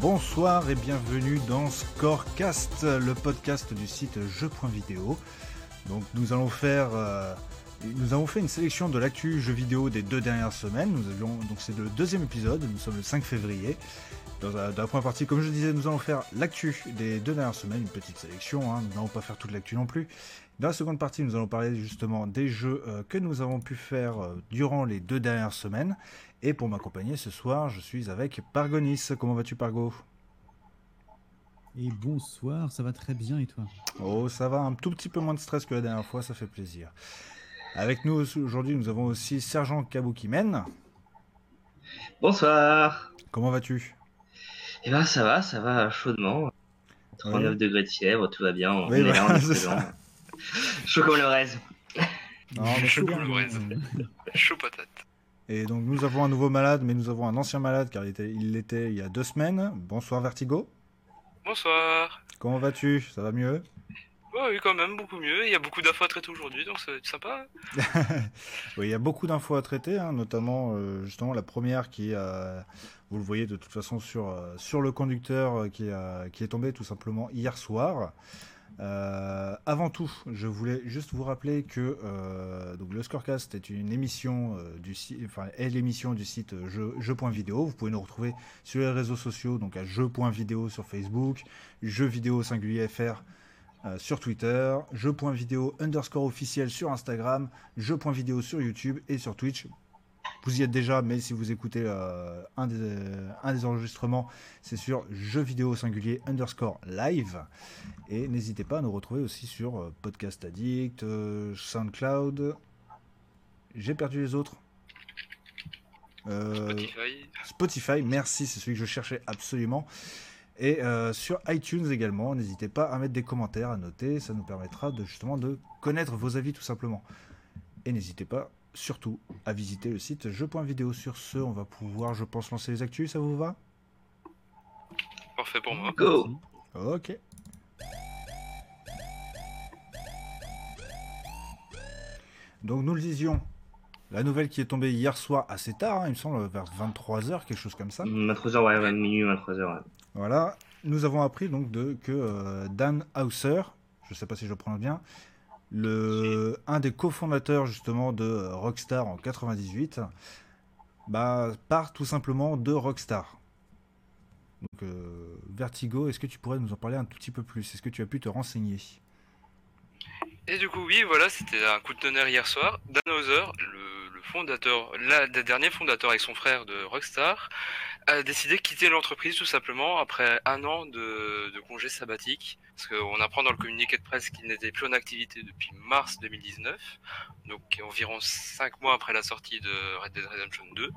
bonsoir et bienvenue dans Scorecast, le podcast du site jeux.vidéo. Donc nous euh, nous avons fait une sélection de l'actu jeux vidéo des deux dernières semaines. Donc c'est le deuxième épisode, nous sommes le 5 février. Dans la, première partie, comme je disais, nous allons faire l'actu des deux dernières semaines, une petite sélection, hein. nous n'allons pas faire toute l'actu non plus. Dans la seconde partie, nous allons parler justement des jeux euh, que nous avons pu faire euh, durant les deux dernières semaines. Et pour m'accompagner ce soir, je suis avec Pargonis. Comment vas-tu Pargo? Et bonsoir, ça va très bien et toi? Oh, ça va, un tout petit peu moins de stress que la dernière fois, ça fait plaisir. Avec nous aujourd'hui, nous avons aussi Sergent Kaboukimen. Bonsoir. Comment vas-tu? Eh ben ça va, ça va chaudement. 39 degrés de fièvre, tout va bien. Oui, voilà, Chaud comme le reste. chaud comme le reste. chaud patate. Et donc nous avons un nouveau malade, mais nous avons un ancien malade car il l'était il, il y a deux semaines. Bonsoir Vertigo. Bonsoir. Comment vas-tu? Ça va mieux? Oui, quand même, beaucoup mieux. Il y a beaucoup d'infos à traiter aujourd'hui, donc c'est sympa. oui, il y a beaucoup d'infos à traiter, hein, notamment euh, justement la première qui, euh, vous le voyez de toute façon sur, euh, sur le conducteur qui, qui est tombé tout simplement hier soir. avant tout, je voulais juste vous rappeler que donc le Scorecast est une émission du enfin est l'émission du site jeu. Vous pouvez nous retrouver sur les réseaux sociaux, donc à jeu.vidéo sur Facebook, jeux vidéo singulier FR euh, sur Twitter, jeu.vidéo underscore officiel sur Instagram, jeu.vidéo sur YouTube et sur Twitch. Vous y êtes déjà, mais si vous écoutez euh, un, des, un, des, enregistrements, c'est sur jeu vidéo singulier underscore live. Et n'hésitez pas à nous retrouver aussi sur euh, Podcast Addict, SoundCloud. J'ai perdu les autres. Spotify. Spotify, merci, c'est celui que je cherchais absolument. Et euh, sur iTunes également, n'hésitez pas à mettre des commentaires, à noter, ça nous permettra de justement de connaître vos avis tout simplement. Et n'hésitez pas surtout à visiter le site jeu.vidéo. Sur ce, on va pouvoir, je pense, lancer les actus, ça vous va? Parfait pour moi. Go Ok. Donc nous le disions, la nouvelle qui est tombée hier soir assez tard, hein, il me semble, vers 23h, quelque chose comme ça. 23h, ouais, minuit, 23h. Ouais. Voilà, nous avons appris donc de, que euh, Dan Hauser, je ne sais pas si je le prononce bien, le, un des cofondateurs justement de Rockstar en 98, bah, part tout simplement de Rockstar. Euh, Vertigo, est-ce que tu pourrais nous en parler un tout petit peu plus? Est-ce que tu as pu te renseigner? Et du coup, oui, voilà, c'était un coup de tonnerre hier soir. Dan Hauser, le, le fondateur, le dernier fondateur avec son frère de Rockstar, a décidé de quitter l'entreprise tout simplement après un an de, congé sabbatique. Parce qu'on apprend dans le communiqué de presse qu'il n'était plus en activité depuis mars 2019, donc environ 5 mois après la sortie de Red Dead Redemption 2.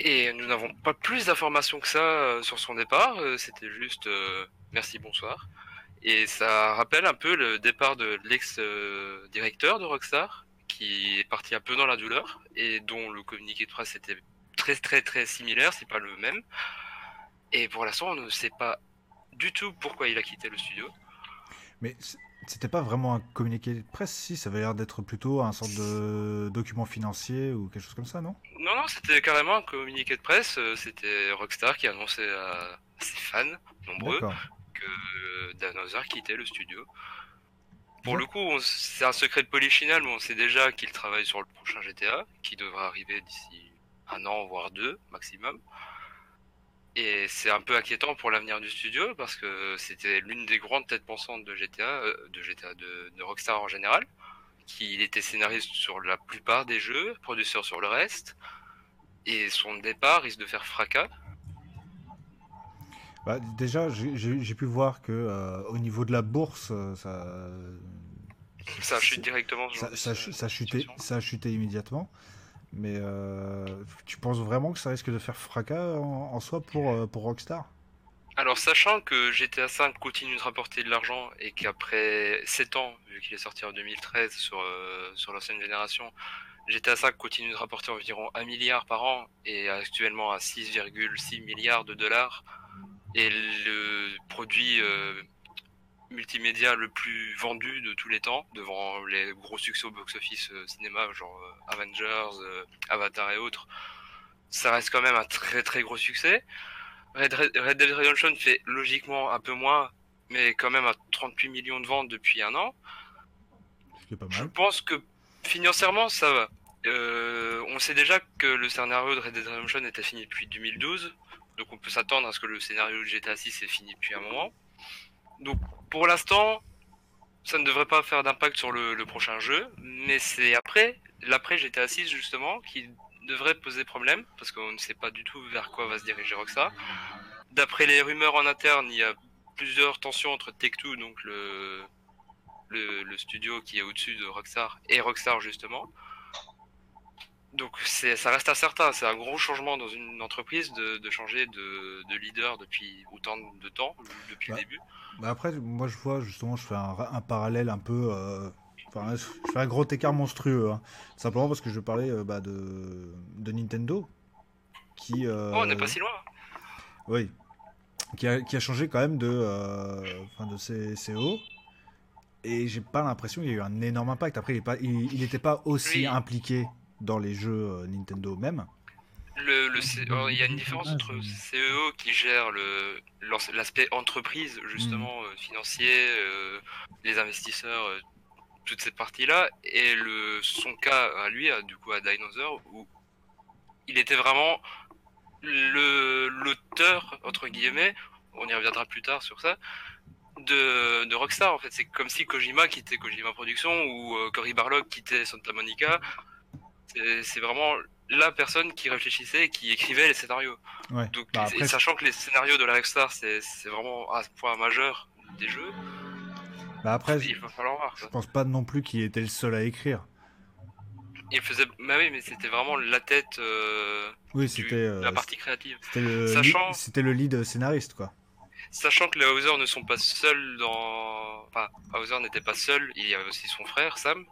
Et nous n'avons pas plus d'informations que ça euh, sur son départ, euh, c'était juste euh, merci, bonsoir. Et ça rappelle un peu le départ de l'ex-directeur de Rockstar, qui est parti un peu dans la douleur, et dont le communiqué de presse était très très très similaire, c'est pas le même. Et pour l'instant, on ne sait pas du tout pourquoi il a quitté le studio. Mais c'était pas vraiment un communiqué de presse, si ça avait l'air d'être plutôt un sorte de document financier ou quelque chose comme ça, non? Non, non, c'était carrément un communiqué de presse. Euh, c'était Rockstar qui annonçait à ses fans nombreux que Dan Hauser quittait le studio. Pour le coup, c'est un secret de polichinelle, mais on sait déjà qu'il travaille sur le prochain GTA, qui devra arriver d'ici un an, voire deux maximum. Et c'est un peu inquiétant pour l'avenir du studio parce que c'était l'une des grandes têtes pensantes de GTA, euh, de GTA, de, Rockstar en général. Qu'il était scénariste sur la plupart des jeux, producteur sur le reste. Et son départ risque de faire fracas. Bah, déjà, j'ai pu voir que euh, au niveau de la bourse, euh, ça. Ça chute directement. Ça, ça, ça, a chuté immédiatement. Mais euh, tu penses vraiment que ça risque de faire fracas en, soi pour, euh, pour Rockstar? Alors, sachant que GTA V continue de rapporter de l'argent et qu'après 7 ans, vu qu'il est sorti en 2013 sur, euh, sur l'ancienne génération, GTA V continue de rapporter environ 1 milliard par an et actuellement à 6,6 milliards de dollars. Et le produit multimédia le plus vendu de tous les temps, devant les gros succès au box-office euh, cinéma, genre euh, Avengers, euh, Avatar et autres. Ça reste quand même un très très gros succès. Red, Red- Red Dead Redemption fait logiquement un peu moins, mais quand même à 38 millions de ventes depuis un an. Pas Je mal. pense que financièrement, ça va. Euh, on sait déjà que le scénario de Red Dead Redemption était fini depuis 2012, donc on peut s'attendre à ce que le scénario de GTA 6 est fini depuis un moment. Donc pour l'instant, ça ne devrait pas faire d'impact sur le, prochain jeu, mais c'est après, l'après GTA 6 justement, qui devrait poser problème, parce qu'on ne sait pas du tout vers quoi va se diriger Rockstar. D'après les rumeurs en interne, il y a plusieurs tensions entre Take-Two, donc le, le, le studio qui est au-dessus de Rockstar, et Rockstar justement. Donc ça reste incertain, c'est un gros changement dans une entreprise de, de changer de, de leader depuis autant de temps, depuis le début. Bah après, moi je vois justement, je fais un, ra- un parallèle un peu. euh, Enfin, je fais un gros écart monstrueux. hein. Simplement parce que je parlais euh, bah, de, de Nintendo. Qui. euh, Oh, on n'est pas si loin. Oui. Qui a, qui a changé quand même de, enfin, de ses CEO. Et j'ai pas l'impression qu'il y a eu un énorme impact. Après, il n'était pas, il, il était pas aussi impliqué dans les jeux euh, Nintendo même. Le, le alors, il y a une différence entre CEO qui gère le l'aspect entreprise justement Mm. euh, financier, euh, les investisseurs, euh, toutes ces parties-là, et le son cas à lui, à- du coup à Dinosaur, où il était vraiment le l'auteur entre guillemets, on y reviendra plus tard sur ça, de, de Rockstar en fait. C'est comme si Kojima quittait Kojima Productions ou Cory Barlog quittait Santa Monica. C'est vraiment la personne qui réfléchissait et qui écrivait les scénarios. Ouais. Donc, Bah, et sachant que les scénarios de la Rockstar, c'est vraiment un point majeur des jeux, bah, après, je, il va falloir voir. je pense pas non plus qu'il était le seul à écrire. Il faisait, bah oui, mais c'était vraiment la tête euh, Oui, c'était euh, la partie créative. c'était le, Sachant- lead- c'était le lead scénariste quoi. Sachant que les Hauser ne sont pas seuls dans. Enfin, Hauser n'était pas seul, il y avait aussi son frère, Sam.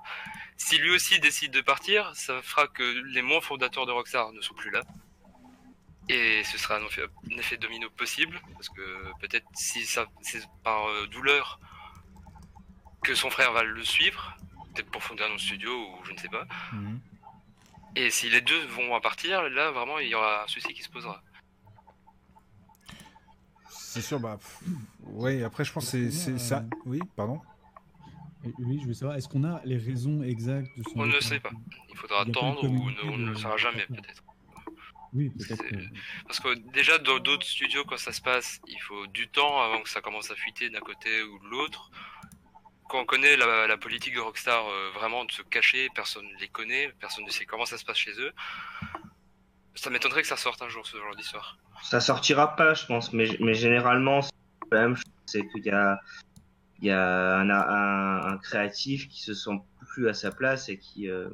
Si lui aussi décide de partir, ça fera que les membres fondateurs de Rockstar ne sont plus là. Et ce sera un effet, un effet domino possible, parce que peut-être si ça, c'est par euh, douleur que son frère va le suivre, peut-être pour fonder un autre studio ou je ne sais pas. Mhm. Et si les deux vont à partir, là vraiment il y aura un souci qui se posera. C'est sûr, bah. pff, Oui, après, je pense que c'est- c'est ça. Euh, Oui, pardon. Et Oui, je veux savoir, est-ce qu'on a les raisons exactes de son On ne sait pas. Il faudra attendre ou ne- on ne le saura jamais peut-être. Oui, peut-être. Parce que déjà dans d'autres studios quand ça se passe, il faut du temps avant que ça commence à fuiter d'un côté ou de l'autre. Quand on connaît la, la politique de Rockstar, euh, vraiment de se cacher, personne ne les connaît, personne ne sait comment ça se passe chez eux. Ça m'étonnerait que ça sorte un jour ce genre d'histoire. Ça sortira pas, je pense, mais, mais généralement, c'est la même chose. C'est qu'il y a, il y a un, un, un créatif qui se sent plus à sa place et qui, euh,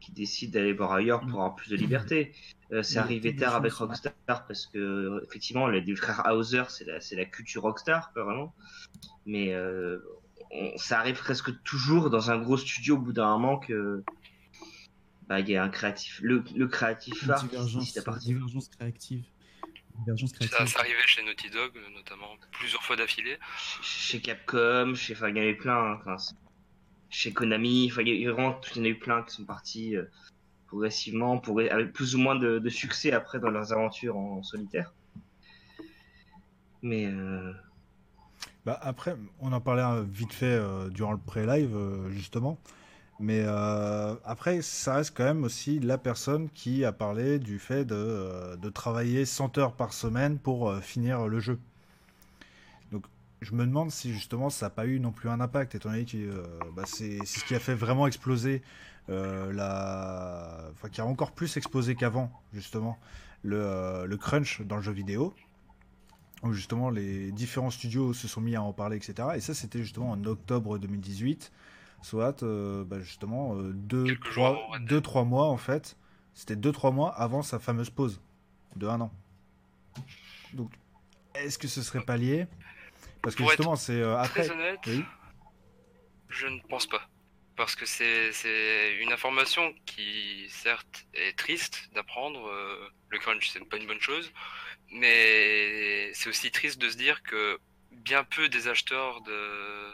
qui décide d'aller voir ailleurs pour avoir plus de liberté. Euh, c'est arrivé tard avec Rockstar parce que, effectivement, les les frères Hauser, c'est la, c'est la culture Rockstar, vraiment. Mais euh, on- ça arrive presque toujours dans un gros studio au bout d'un moment que. Bah, il y a un créatif, le, le créatif phare qui divergence, divergence créative. Divergence Ça, créative. ça arrivait chez Naughty Dog notamment plusieurs fois d'affilée. chez Capcom, chez, enfin, il y en avait plein, hein, chez Konami, enfin, il y a eu vraiment, il y en a eu plein qui sont partis euh, progressivement, pour, avec plus ou moins de, de succès après dans leurs aventures en, solitaire. Mais euh, Bah, après, on en parlait euh, vite fait euh, durant le pré-live, euh, justement. Mais euh, après, ça reste quand même aussi la personne qui a parlé du fait de, euh, travailler 100 heures par semaine pour euh, finir le jeu. Donc, je me demande si justement ça n'a pas eu non plus un impact, étant donné que euh, bah, c'est ce qui a fait vraiment exploser la. Enfin, qui a encore plus explosé qu'avant, justement, le, le crunch dans le jeu vidéo où justement les différents studios se sont mis à en parler, etc. Et ça, c'était justement en octobre 2018, soit euh, bah, justement euh, deux, Quelques trois, deux, trois mois en fait. C'était deux, trois mois avant sa fameuse pause de un an. Donc, est-ce que ce serait pas lié? Parce que Pour justement, c'est euh, après. Très honnête, Oui. je ne pense pas. Parce que c'est une information qui, certes, est triste d'apprendre. euh, le crunch, c'est pas une bonne chose. Mais c'est aussi triste de se dire que bien peu des acheteurs de,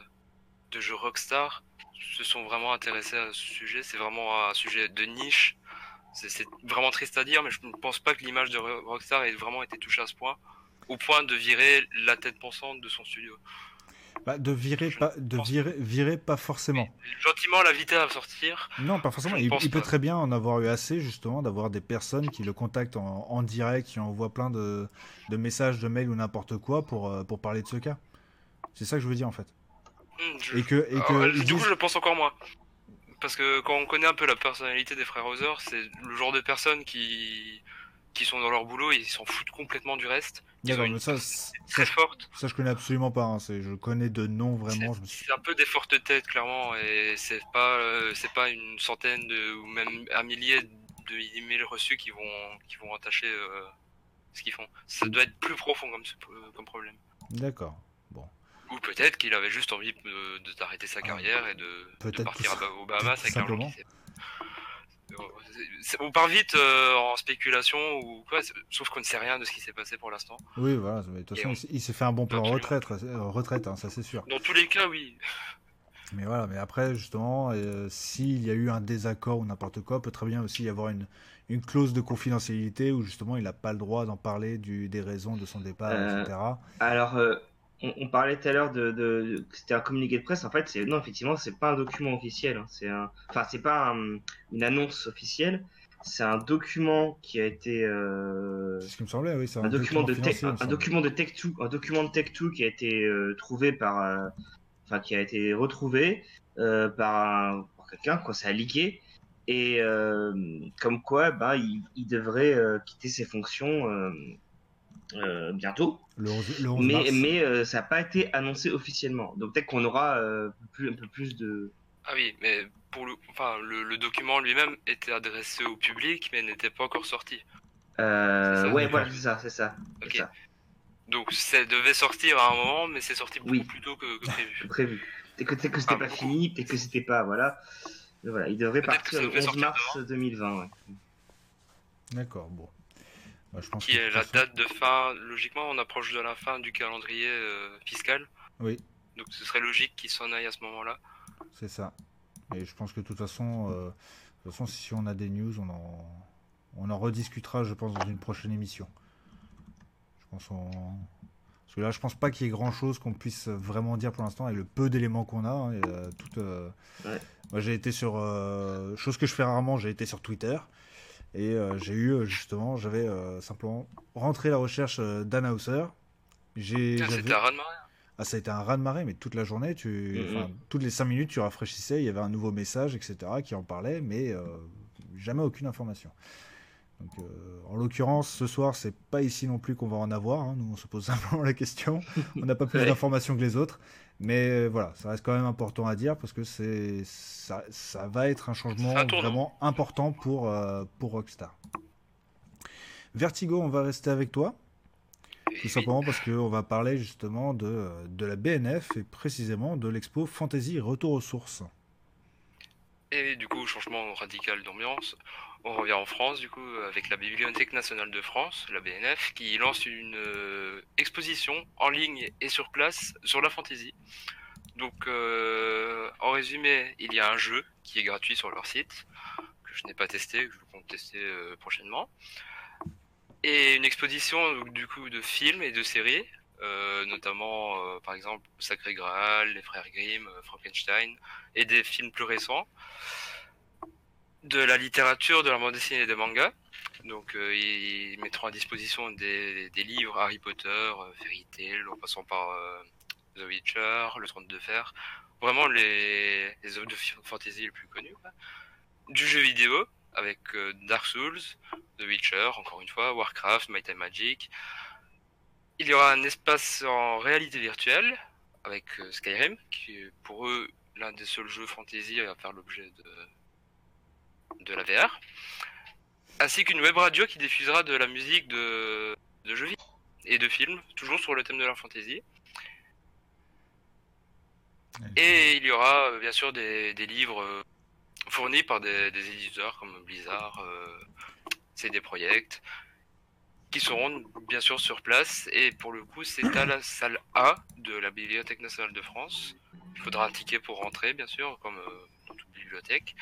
de jeux Rockstar se sont vraiment intéressés à ce sujet. C'est vraiment un sujet de niche C'est vraiment triste à dire, mais je ne pense pas que l'image de Ro- Rockstar ait vraiment été touchée à ce point, au point de virer la tête pensante de son studio. Bah, de virer, Je pas, de virer, virer pas forcément. Gentiment l'inviter à sortir. Non, pas forcément. Il, peut très bien en avoir eu assez, justement, d'avoir des personnes qui le contactent en, en direct, qui envoient plein de, de messages, de mails ou n'importe quoi pour, euh, pour parler de ce cas. C'est ça que je veux dire, en fait. Je- Et que, et que Alors, ils du coup, je le pense encore moins. Parce que quand on connaît un peu la personnalité des frères Hauser, c'est le genre de personnes qui, qui sont dans leur boulot et ils s'en foutent complètement du reste. Ils une ça, très forte. ça, je connais absolument pas. hein. C'est- Je connais de noms, vraiment. Suis... C'est un peu des fortes têtes, clairement, et c'est pas, euh, c'est pas une centaine de, ou même un millier de emails reçus qui vont, qui vont entacher euh, ce qu'ils font. Ça doit être plus profond comme, comme problème. D'accord. Ou peut-être qu'il avait juste envie de, de- d'arrêter sa Ah, carrière et de, de partir tout- à- aux Bahamas avec l'argent On part vite euh, en spéculation ou quoi, sauf qu'on ne sait rien de ce qui s'est passé pour l'instant. Oui, voilà. mais De toute façon, on- il s'est- fait un bon plan Absolument. retraite, euh, retraite hein, ça c'est sûr. Dans tous les cas, oui. Mais voilà, mais après, justement, euh, s'il y a eu un désaccord ou n'importe quoi, peut très bien aussi y avoir une, une clause de confidentialité où justement il n'a pas le droit d'en parler du, des raisons de son départ, Euh, etc. Alors, euh, on, on parlait tout à l'heure de, de- que c'était un communiqué de presse. En fait, c'est non, effectivement, c'est pas un document officiel. hein. C'est un, enfin, c'est pas un- une annonce officielle. C'est un document qui a été euh, C'est ce qui me semblait, oui, c'est un, document, de un, document de Tech 2, un document de Tech 2 qui a été euh, trouvé par, euh, enfin, qui a été retrouvé euh, par, un- par quelqu'un, quoi. Ça a leaké. Et euh, comme quoi, bah, il, il devrait euh, quitter ses fonctions euh, euh, bientôt. Le 11, le 11 Mais, mars. mais euh, ça n'a pas été annoncé officiellement. Donc peut-être qu'on aura euh, plus, un peu plus de. Ah oui, mais pour le, enfin, le, le document lui-même était adressé au public, mais n'était pas encore sorti. Euh, ouais, voilà, c'est ça, c'est ça. c'est Ok. ça, Donc ça devait sortir à un moment, mais c'est sorti beaucoup Oui. plus tôt que, que prévu. c'est prévu. Peut-être que, peut-être que c'était Ah, pas beaucoup. fini, peut-être que c'était pas, voilà. Mais voilà, il devrait partir le devait 11 sortir mars 2020. Ouais. D'accord, bon. Bah, je pense Qui est la façon- date de fin, logiquement on approche de la fin du calendrier euh, fiscal, Oui, donc ce serait logique qu'il s'en aille à ce moment-là. c'est ça. Et je pense que de toute façon, euh, de toute façon, si on a des news, on en, on en rediscutera, je pense, dans une prochaine émission. Je pense on... Parce que là, je pense pas qu'il y ait grand chose qu'on puisse vraiment dire pour l'instant, avec le peu d'éléments qu'on a. hein, et, euh, tout, euh, Ouais. Moi, j'ai été sur. euh, chose que je fais rarement, j'ai été sur Twitter. Et euh, j'ai eu, euh, justement, j'avais euh, simplement rentré la recherche euh, d'Ann Hauser. J'ai, Tiens, j'avais- C'était à raz-de-marée. ah, ça a été un raz-de-marée, mais toute la journée, tu, enfin, toutes les 5 minutes, tu rafraîchissais, il y avait un nouveau message, etc., qui en parlait, mais jamais aucune information. Donc, euh, en l'occurrence, ce soir, c'est pas ici non plus qu'on va en avoir. hein. Nous, on se pose simplement la question. On n'a pas plus Ouais. d'informations que les autres, mais euh, voilà, ça reste quand même important à dire parce que c'est ça, ça va être un changement un vraiment important pour euh, pour Rockstar. Vertigo, on va rester avec toi. Tout simplement parce qu'on va parler justement de, de la BNF et précisément de l'expo Fantasy Retour aux sources. Et du coup, changement radical d'ambiance. On revient en France, du coup, avec la Bibliothèque nationale de France, la BNF, qui lance une euh, exposition en ligne et sur place sur la fantasy. Donc, euh, en résumé, il y a un jeu qui est gratuit sur leur site, que je n'ai pas testé, que je compte tester euh, prochainement. Et une exposition, du coup, de films et de séries, notamment, par exemple, Sacré Graal, Les Frères Grimm, Frankenstein, et des films plus récents de la littérature, de la bande dessinée et des mangas. Donc euh, ils mettront à disposition des, livres Harry Potter, euh, Fairy Tail, en passant par euh, The Witcher, Le Trône de Fer. Vraiment les, œuvres de fantasy les plus connues. Du jeu vidéo avec Dark Souls, The Witcher, encore une fois, Warcraft, Might and Magic. Il y aura un espace en réalité virtuelle avec Skyrim, qui est pour eux l'un des seuls jeux fantasy à faire l'objet de, de la VR, ainsi qu'une web radio qui diffusera de la musique de, de jeux vidéo et de films, toujours sur le thème de la fantasy. Et il y aura euh, bien sûr des, des livres euh, fournis par des, des éditeurs comme Blizzard, euh, CD Projekt, qui seront bien sûr sur place. Et pour le coup, c'est à la salle A de la Bibliothèque nationale de France. Il faudra un ticket pour rentrer, bien sûr, comme euh, dans toute bibliothèque.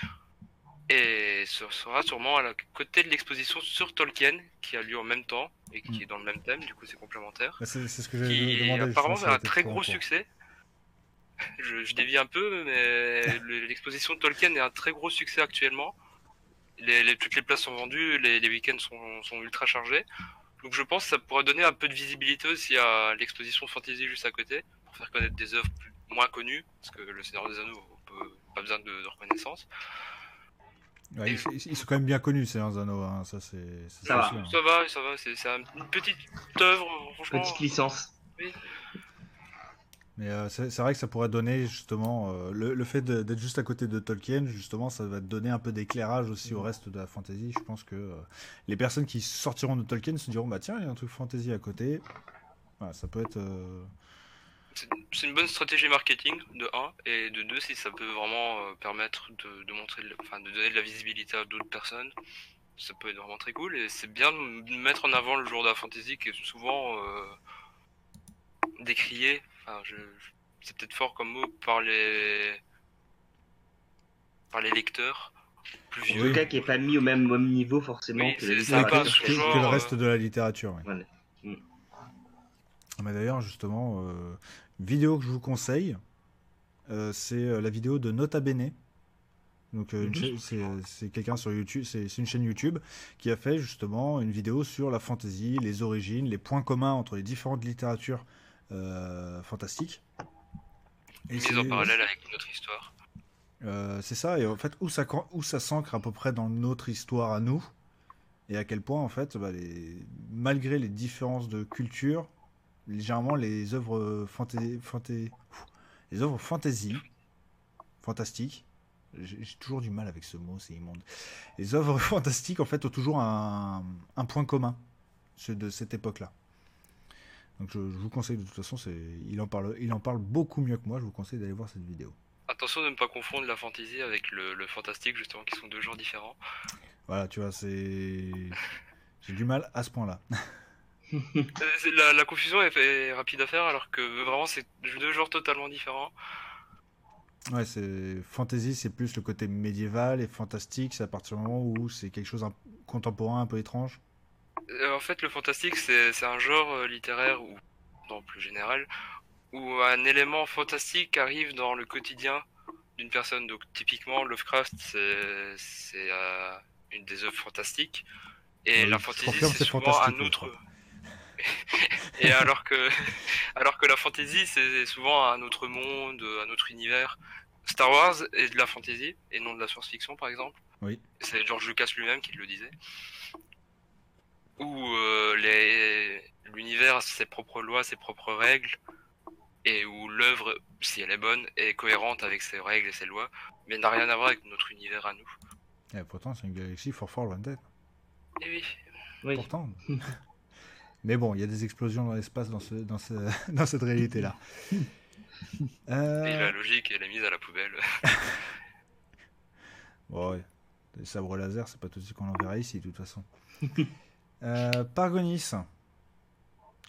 Et ce sera sûrement à la côté de l'exposition sur Tolkien, qui a lieu en même temps et qui Mm. est dans le même thème, du coup c'est complémentaire. Bah, C'est c'est ce que j'ai apparemment a un très gros succès. Je, je dévie un peu, mais le- l'exposition de Tolkien est un très gros succès actuellement. Les, les- toutes les places sont vendues, les, les week-ends sont, sont ultra chargés. Donc je pense que ça pourrait donner un peu de visibilité aussi à l'exposition fantasy juste à côté, pour faire connaître des œuvres plus- moins connues, parce que le Seigneur des Anneaux, on peut, pas besoin de, de reconnaissance. Ouais, ils, sont quand même bien connus, ces Anneaux. Hein. Ça, c'est. c'est Ça va. hein. Ça va, ça va, c'est c'est un- une petite œuvre, franchement. Petite licence. Mais euh, c'est vrai que ça pourrait donner justement euh, le, le fait d'être juste à côté de Tolkien, justement, ça va donner un peu d'éclairage aussi au reste de la fantasy. Je pense que euh, les personnes qui sortiront de Tolkien se diront bah tiens, il y a un truc fantasy à côté. Voilà, ça peut être. Euh, C'est une bonne stratégie marketing de 1 et de 2 si ça peut vraiment euh, permettre de, de montrer, de- enfin, de donner de la visibilité à d'autres personnes. Ça peut être vraiment très cool et c'est bien de mettre en avant le jour de la fantasy qui est souvent euh, décrié. Enfin, je, je- c'est peut-être fort comme mot par les par les lecteurs plus En vieux. tout cas, qui est pas mis au même, même niveau forcément Oui, que ça genre, le euh, reste de la littérature. ouais. Voilà. Mais d'ailleurs, justement, euh, vidéo que je vous conseille, euh, c'est euh, la vidéo de Nota Bene. Donc, euh, Mhm. c'est quelqu'un sur YouTube, c'est une chaîne YouTube qui a fait justement une vidéo sur la fantasy, les origines, les points communs entre les différentes littératures euh, fantastiques. Et mise c'est- en parallèle avec notre histoire. euh, c'est ça, et en fait, où ça, où ça s'ancre à peu près dans notre histoire à nous, et à quel point, en fait, bah, les- malgré les différences de culture, légèrement, les œuvres fantasy, les œuvres fantasy, fantastiques, j'ai toujours du mal avec ce mot, c'est immonde. Les œuvres fantastiques, en fait, ont toujours un, un point commun, ceux de cette époque-là. Donc, je, je vous conseille, de toute façon, c'est, il, en parle, il en parle beaucoup mieux que moi, je vous conseille d'aller voir cette vidéo. Attention de ne pas confondre la fantasy avec le, le fantastique justement qui sont deux genres différents. Voilà, tu vois, c'est. J'ai du mal à ce point-là. La, la confusion est, est rapide à faire alors que vraiment c'est deux genres totalement différents. Ouais, c'est. Fantasy, c'est plus le côté médiéval, et fantastique, c'est à partir du moment où c'est quelque chose un... contemporain, un peu étrange. Euh, en fait, le fantastique, c'est un genre euh, littéraire, ou non plus général, où un élément fantastique arrive dans le quotidien d'une personne. Donc, typiquement, Lovecraft, c'est euh, une des œuvres fantastiques. Et Oui, la fantasy, c'est souvent un autre. Et alors que, alors que la fantasy, c'est souvent un autre monde, un autre univers. Star Wars est de la fantasy et non de la science-fiction, par exemple. Oui. C'est George Lucas lui-même qui le disait. Où euh, les... l'univers a ses propres lois, ses propres règles, et où l'œuvre, si elle est bonne, est cohérente avec ses règles et ses lois, mais n'a rien à voir avec notre univers à nous. Et pourtant, c'est une galaxie fort fort lointaine. Et oui. Oui. Pourtant. Mais bon, il y a des explosions dans l'espace dans, ce... dans, ce... dans cette réalité-là. Euh, Et la logique, elle est mise à la poubelle. Bon, ouais. Les sabres laser, c'est pas tout suite qu'on en verra ici, de toute façon. euh, Pargonis,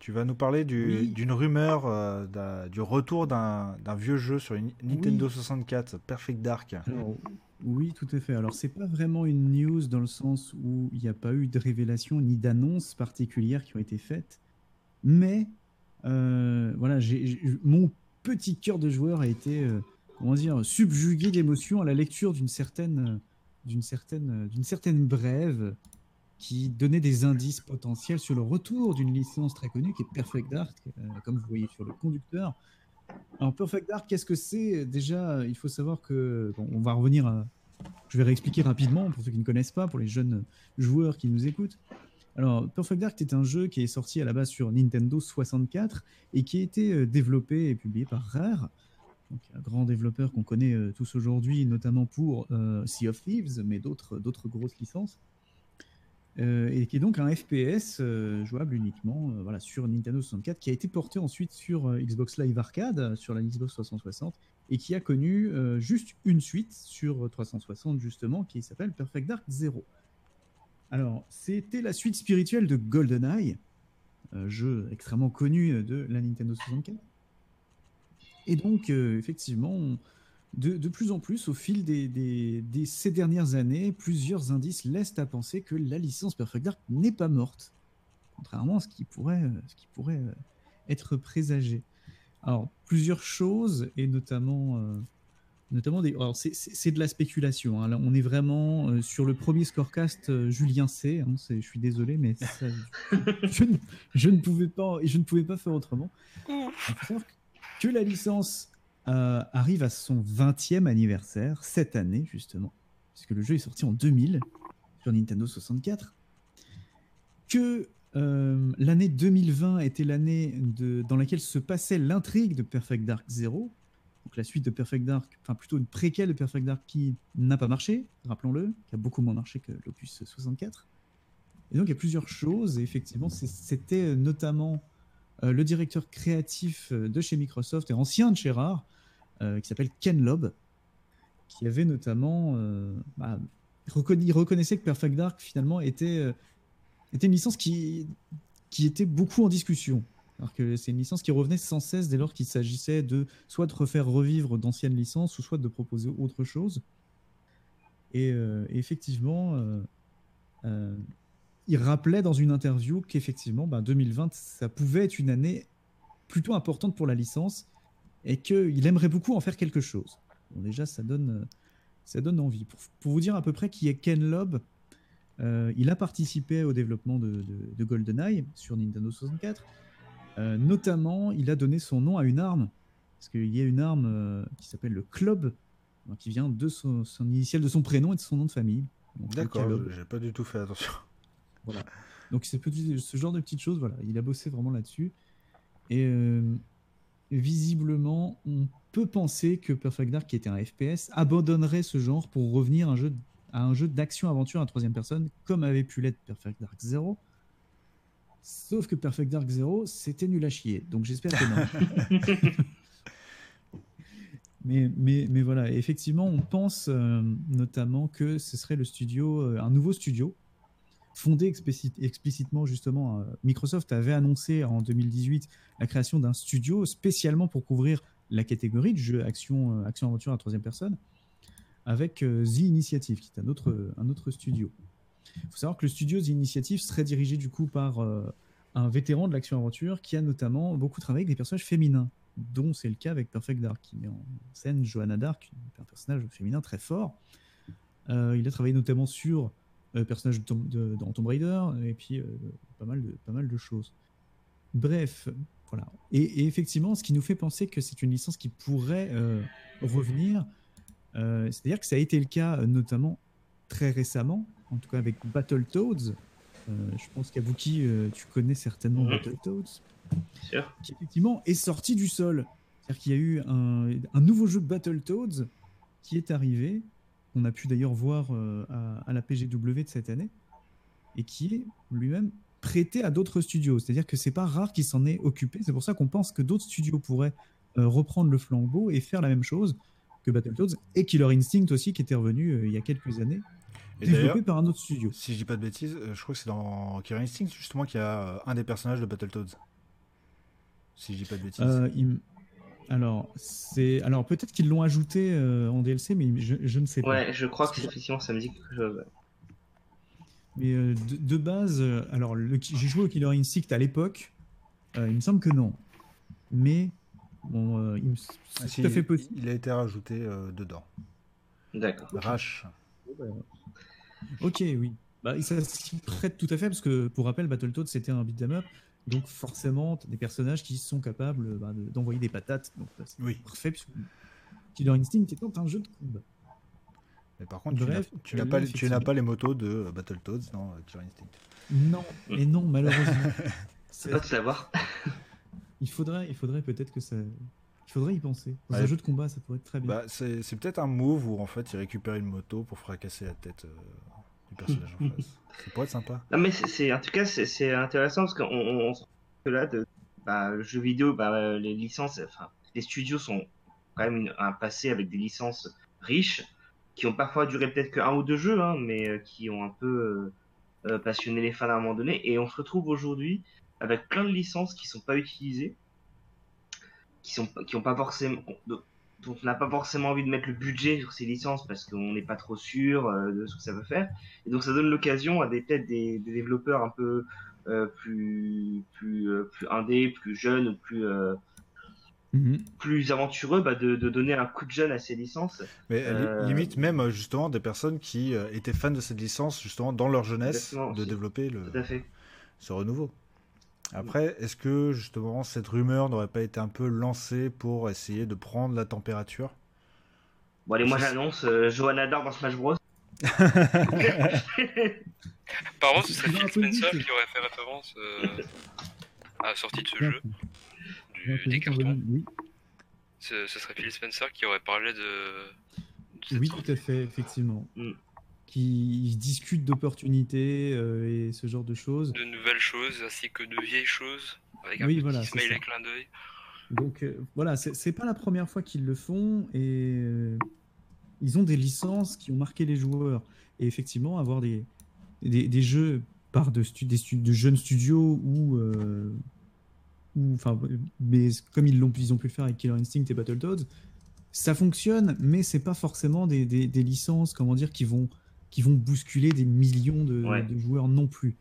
tu vas nous parler du- Oui. d'une rumeur euh, du retour d'un vieux jeu sur une Nintendo Oui. 64, Perfect Dark. Alors, oui, tout à fait. Alors, c'est pas vraiment une news dans le sens où il n'y a pas eu de révélation ni d'annonces particulières qui ont été faites. Mais, euh, voilà, mon petit cœur de joueur a été, euh, comment dire, subjugué d'émotion à la lecture d'une certaine, euh, d'une certaine, d'une certaine brève qui donnait des indices potentiels sur le retour d'une licence très connue qui est Perfect Dark, euh, comme vous voyez sur le conducteur. Alors Perfect Dark, qu'est-ce que c'est? Déjà, il faut savoir que on va revenir. À... Je vais réexpliquer rapidement pour ceux qui ne connaissent pas, pour les jeunes joueurs qui nous écoutent. Alors Perfect Dark est un jeu qui est sorti à la base sur Nintendo 64 et qui a été euh, développé et publié par Rare, donc un grand développeur qu'on connaît euh, tous aujourd'hui, notamment pour Sea of Thieves, mais d'autres grosses licences. Euh, et qui est donc un FPS euh, jouable uniquement euh, voilà, sur Nintendo 64, qui a été porté ensuite sur Xbox Live Arcade, sur la Xbox 360, et qui a connu juste une suite sur 360 justement, qui s'appelle Perfect Dark Zero. Alors, c'était la suite spirituelle de GoldenEye, jeu extrêmement connu de la Nintendo 64. Et donc, effectivement, de, de plus en plus, au fil des, des- des- ces dernières années, plusieurs indices laissent à penser que la licence Perfect Dark n'est pas morte, contrairement à ce qui pourrait, euh, ce qui pourrait euh, être présagé. Alors, plusieurs choses, et notamment, euh, notamment des. Alors, c'est- de la spéculation. hein. Là, on est vraiment euh, sur le premier scorecast euh, Julien C. hein. Je suis désolé, mais ça, je, ne, je ne pouvais pas, je ne pouvais pas faire autrement. Il faut savoir que la licence euh, arrive à son 20e anniversaire cette année, justement, puisque le jeu est sorti en 2000 sur Nintendo 64. Que euh, l'année 2020 était l'année dans laquelle se passait l'intrigue de Perfect Dark Zero, donc la suite de Perfect Dark, enfin plutôt une préquelle de Perfect Dark qui n'a pas marché, rappelons-le, qui a beaucoup moins marché que l'Opus 64. Et donc il y a plusieurs choses, et effectivement, c'était notamment euh, le directeur créatif de chez Microsoft et ancien de chez Rare, qui s'appelle Ken Loeb, qui avait notamment euh, bah, il reconnaissait que Perfect Dark finalement était, euh, était une licence qui, qui était beaucoup en discussion. Alors que c'est une licence qui revenait sans cesse dès lors qu'il s'agissait de soit de refaire revivre d'anciennes licences ou soit de proposer autre chose. Et, euh, effectivement, euh, euh, il rappelait dans une interview qu'effectivement, bah, 2020, ça pouvait être une année plutôt importante pour la licence et qu'il aimerait beaucoup en faire quelque chose. Bon, déjà, ça donne, euh, ça donne envie. Pour, pour vous dire à peu près qui est Ken Loeb, euh, il a participé au développement de, de- de GoldenEye sur Nintendo 64. Euh, notamment, il a donné son nom à une arme, parce qu'il y a une arme euh, qui s'appelle le Club, donc qui vient de son, son initial de son prénom et de son nom de famille. D'accord, j'ai pas du tout fait attention. Voilà. Donc ce, petit, ce genre de petites choses, voilà, il a bossé vraiment là-dessus. Et visiblement, on peut penser que Perfect Dark, qui était un FPS, abandonnerait ce genre pour revenir à un jeu, à un jeu d'action-aventure à troisième personne, comme avait pu l'être Perfect Dark Zero. Sauf que Perfect Dark Zero, c'était nul à chier. Donc j'espère que non. mais, mais, mais voilà, effectivement, on pense euh, notamment que ce serait le studio, euh, un nouveau studio, fondé explicite- explicitement justement. euh, Microsoft avait annoncé en 2018 la création d'un studio spécialement pour couvrir la catégorie de jeux action, euh, action aventure à troisième personne, avec euh, The Initiative, qui est un autre, un autre studio. Il faut savoir que le studio The Initiative serait dirigé du coup par un vétéran de l'action aventure qui a notamment beaucoup travaillé avec des personnages féminins, dont c'est le cas avec Perfect Dark, qui met en scène Johanna Dark, un personnage féminin très fort. Il a travaillé notamment sur personnage de Tomb- de- dans Tomb Raider et puis euh, pas, mal de, pas mal de choses. Bref, voilà. Et, et effectivement, ce qui nous fait penser que c'est une licence qui pourrait euh, revenir, euh, c'est-à-dire que ça a été le cas euh, notamment très récemment, en tout cas avec Battletoads. Euh, je pense qu'Abuki, euh, tu connais certainement Mhm. Battletoads qui effectivement est sorti du sol. C'est-à-dire qu'il y a eu un, un nouveau jeu Battletoads qui est arrivé, qu'on a pu d'ailleurs voir euh, à, à la PGW de cette année, et qui est lui-même prêté à d'autres studios. C'est-à-dire que c'est pas rare qu'il s'en ait occupé. C'est pour ça qu'on pense que d'autres studios pourraient euh, reprendre le flambeau et faire la même chose que Battletoads et Killer Instinct aussi, qui était revenu euh, il y a quelques années, Et développé par un autre studio. si je dis pas de bêtises, je crois que c'est dans Killer Instinct justement qu'il y a un des personnages de Battletoads. Si je dis pas de bêtises. Euh, il Alors, c'est alors peut-être qu'ils l'ont ajouté euh, en DLC, mais je, je ne sais pas. Ouais, je crois que c'est- effectivement ça me dit quelque chose. Mais euh, de, de base, euh, alors le- j'ai joué au Killer Instinct à l'époque. euh, il me semble que non. Mais bon, euh, il me- c'est Ah, si, tout à fait possible. Il a été rajouté euh, dedans. D'accord. Rache. Ok, oui. Bah, ça s'y prête tout à fait parce que pour rappel, Battletoads c'était un beat'em up. Donc forcément, des personnages qui sont capables bah, de- d'envoyer des patates. Donc bah, c'est Oui. parfait. puisque Killer Instinct est un jeu de combat. Mais par contre, tu n'as- Bref, tu n'as là, pas, tu les motos de euh, Battletoads dans euh, Killer Instinct. Non, et non, malheureusement. C'est pas de savoir. Il faudrait, il faudrait peut-être que ça. Il faudrait y penser. Dans Ouais. un jeu de combat, ça pourrait être très bien. Bah, c'est peut-être un move où en fait il récupère une moto pour fracasser la tête euh, personnage en être sympa. Non mais c'est- en tout cas c'est- intéressant parce qu'on on, on se rend compte que là de bah, le jeu vidéo bah, les licences enfin les studios sont quand même un passé avec des licences riches qui ont parfois duré peut-être que un ou deux jeux hein, mais euh, qui ont un peu euh, euh, passionné les fans à un moment donné et on se retrouve aujourd'hui avec plein de licences qui sont pas utilisées qui sont qui pas forcément dont on n'a pas forcément envie de mettre le budget sur ces licences parce qu'on n'est pas trop sûr euh, de ce que ça peut faire. Et donc ça donne l'occasion à des peut-être des, des, développeurs un peu euh, plus plus euh, plus indé, plus jeunes ou plus mm-hmm. plus aventureux bah, de, de, donner un coup de jeune à ces licences. Mais limite même justement des personnes qui étaient fans de cette licence justement dans leur jeunesse de développer le ce renouveau. Après, est-ce que justement cette rumeur n'aurait pas été un peu lancée pour essayer de prendre la température? Bon, allez, moi j'annonce euh, Johanna Dark dans Smash Bros. Par contre, ce serait Phil Spencer qui aurait fait référence euh, à la sortie de ce jeu, du, des cartons. Oui. Ce, ce, serait Phil Spencer qui aurait parlé de. oui, tout à fait, effectivement. Mm qui discutent d'opportunités euh, et ce genre de choses. De nouvelles choses ainsi que de vieilles choses, avec un oui, petit voilà, smile et clin d'œil. Donc euh, voilà, c'est pas la première fois qu'ils le font et euh, ils ont des licences qui ont marqué les joueurs. Et effectivement, avoir des, des, des jeux par de, des de jeunes studios ou. ou enfin, mais comme ils, l'ont, ils ont pu le faire avec Killer Instinct et Battletoads, ça fonctionne, mais c'est pas forcément des, des, des, licences, comment dire, qui vont qui vont bousculer des millions de, joueurs non plus.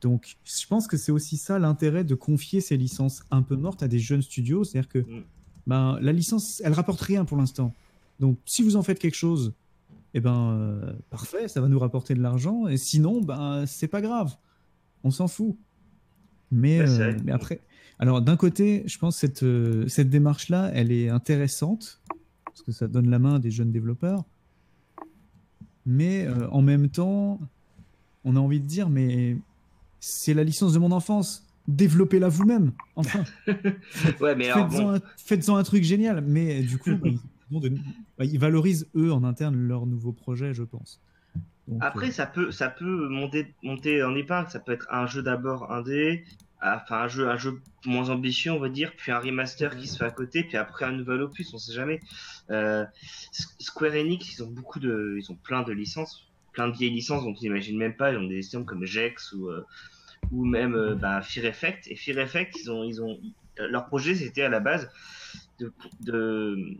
Donc, je pense que c'est aussi ça l'intérêt de confier ces licences un peu mortes à des jeunes studios. C'est-à-dire que mm. ben, la licence, elle rapporte rien pour l'instant. Donc, si vous en faites quelque chose, eh ben, euh, parfait, ça va nous rapporter de l'argent. Et sinon, ben, c'est pas grave. On s'en fout. Mais, euh, mais après, alors d'un côté, je pense que cette, euh, cette démarche-là, elle est intéressante parce que ça donne la main à des jeunes développeurs mais euh, en même temps, on a envie de dire, mais c'est la licence de mon enfance. Développez-la vous-même, enfin. ouais, mais faites-en, un, truc génial. Mais du coup, bah, ils, valorisent eux en interne leur nouveau projet, je pense. Après, euh, ça peut, ça peut monter, monter en épingle. Ça peut être un jeu d'abord indé, enfin un jeu un jeu moins ambitieux on va dire puis un remaster qui se fait à côté puis après un nouvel opus on sait jamais. Euh, Square Enix ils ont beaucoup de ils ont plein de licences plein de vieilles licences dont on n'imagine même pas ils ont des licences comme Jex ou euh, ou même euh, bah, Fear Effect. Et Fear Effect ils ont ils ont leur projet c'était à la base de, de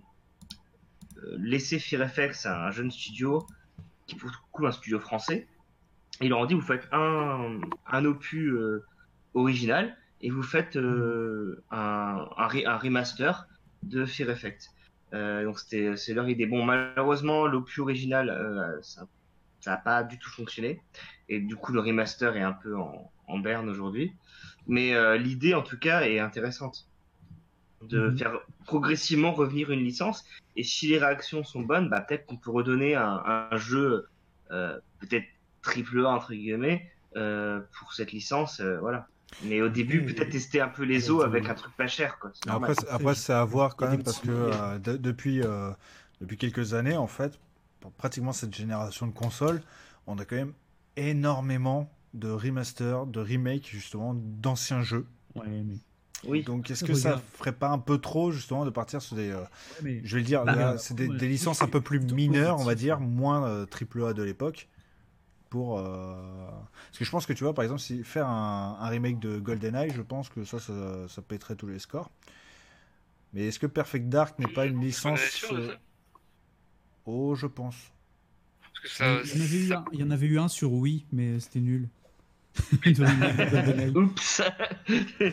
laisser Fear Effect à un jeune studio qui est pour coup un studio français. Et ils leur ont dit vous faites un un opus original et vous faites euh, un, un, remaster de Fear Effect. Euh, donc c'était c'est leur idée. Bon malheureusement l'opus original euh, ça n'a pas du tout fonctionné et du coup le remaster est un peu en, en berne aujourd'hui. Mais l'idée en tout cas est intéressante de mhm. faire progressivement revenir une licence et si les réactions sont bonnes bah peut-être qu'on peut redonner un, un jeu peut-être triple A entre guillemets pour cette licence voilà mais au début, peut-être tester un peu les eaux avec un truc pas cher. Quoi. Après, après c'est à voir quand même parce que euh, depuis, euh, depuis quelques années, en fait, pour pratiquement cette génération de consoles, on a quand même énormément de remasters, de remakes justement d'anciens jeux. Oui. Donc est-ce que ça ferait pas un peu trop justement de partir sur des, euh, je vais le dire, bah, c'est des, licences un peu plus mineures, on va dire, moins triple A de l'époque pour euh, parce que je pense que tu vois par exemple si faire un, remake de GoldenEye je pense que ça, ça, ça pèterait tous les scores. Mais est-ce que Perfect Dark n'est pas une licence euh, oh je pense. Il, y en avait eu un, sur Wii mais c'était nul. Oups.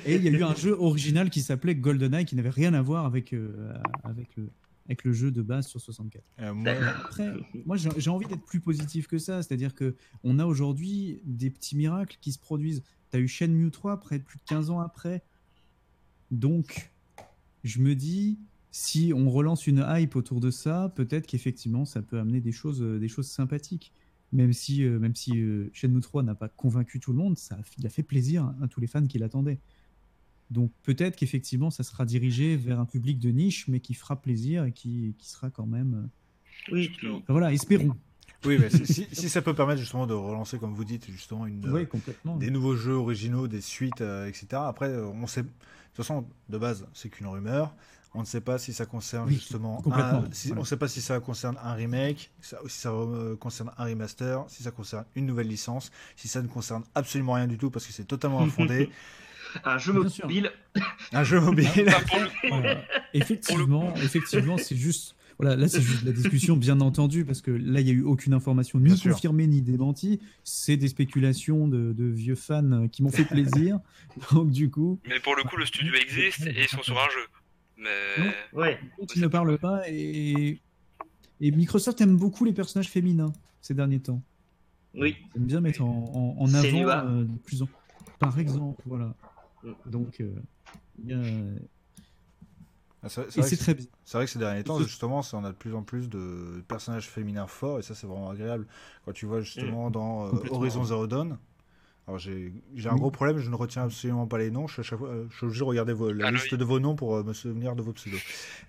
Et il y a eu un jeu original qui s'appelait GoldenEye qui n'avait rien à voir avec, euh, avec le, avec le jeu de base sur 64. Euh, moi, Après, moi j'ai envie d'être plus positif que ça, c'est-à-dire que on a aujourd'hui des petits miracles qui se produisent. Tu as eu Shenmue 3 près de plus de 15 ans après. Donc, je me dis, si on relance une hype autour de ça, peut-être qu'effectivement, ça peut amener des choses, euh, des choses sympathiques. Même si, euh, même si Shenmue 3 n'a pas convaincu tout le monde, ça il a fait plaisir à tous les fans qui l'attendaient. Donc peut-être qu'effectivement, ça sera dirigé vers un public de niche, mais qui fera plaisir et qui, qui sera quand même. Euh, oui, voilà, espérons. Oui, mais si, si, ça peut permettre justement de relancer, comme vous dites, justement une, oui, complètement. des nouveaux jeux originaux, des suites, euh, etc. Après, euh, on sait, de toute façon, de base, c'est qu'une rumeur. On ne sait pas si ça concerne justement un, on ne sait pas si ça concerne un remake, si ça concerne un remaster, si ça concerne une nouvelle licence, si ça ne concerne absolument rien du tout parce que c'est totalement infondé. Un jeu Bien sûr. mobile. Un jeu mobile. Voilà. Effectivement, effectivement, c'est juste. Voilà, là c'est juste de la discussion, bien entendu, parce que là il n'y a eu aucune information Bien ni sûr. confirmée ni démentie. C'est des spéculations de, de vieux fans qui m'ont fait plaisir. Donc du coup, mais pour le coup, le studio existe et ils sont sur un jeu. Mais Non. Ouais. ils ne parlent pas et, et Microsoft aime beaucoup les personnages féminins ces derniers temps. Oui. Ils aiment bien mettre en, en, avant euh, de plus en par exemple, voilà. Mm. Donc, euh, il y a- Ah, c'est- vrai c'est que- très bien. C'est vrai que ces derniers temps, justement, on a de plus en plus de personnages féminins forts, et ça, c'est vraiment agréable. Quand tu vois justement dans euh. Horizon Zero Dawn, alors j'ai j'ai un gros problème, je ne retiens absolument pas les noms. Je, fois- euh, je suis obligé de regarder vos- la Aloy. liste de vos noms pour euh, me souvenir de vos pseudos.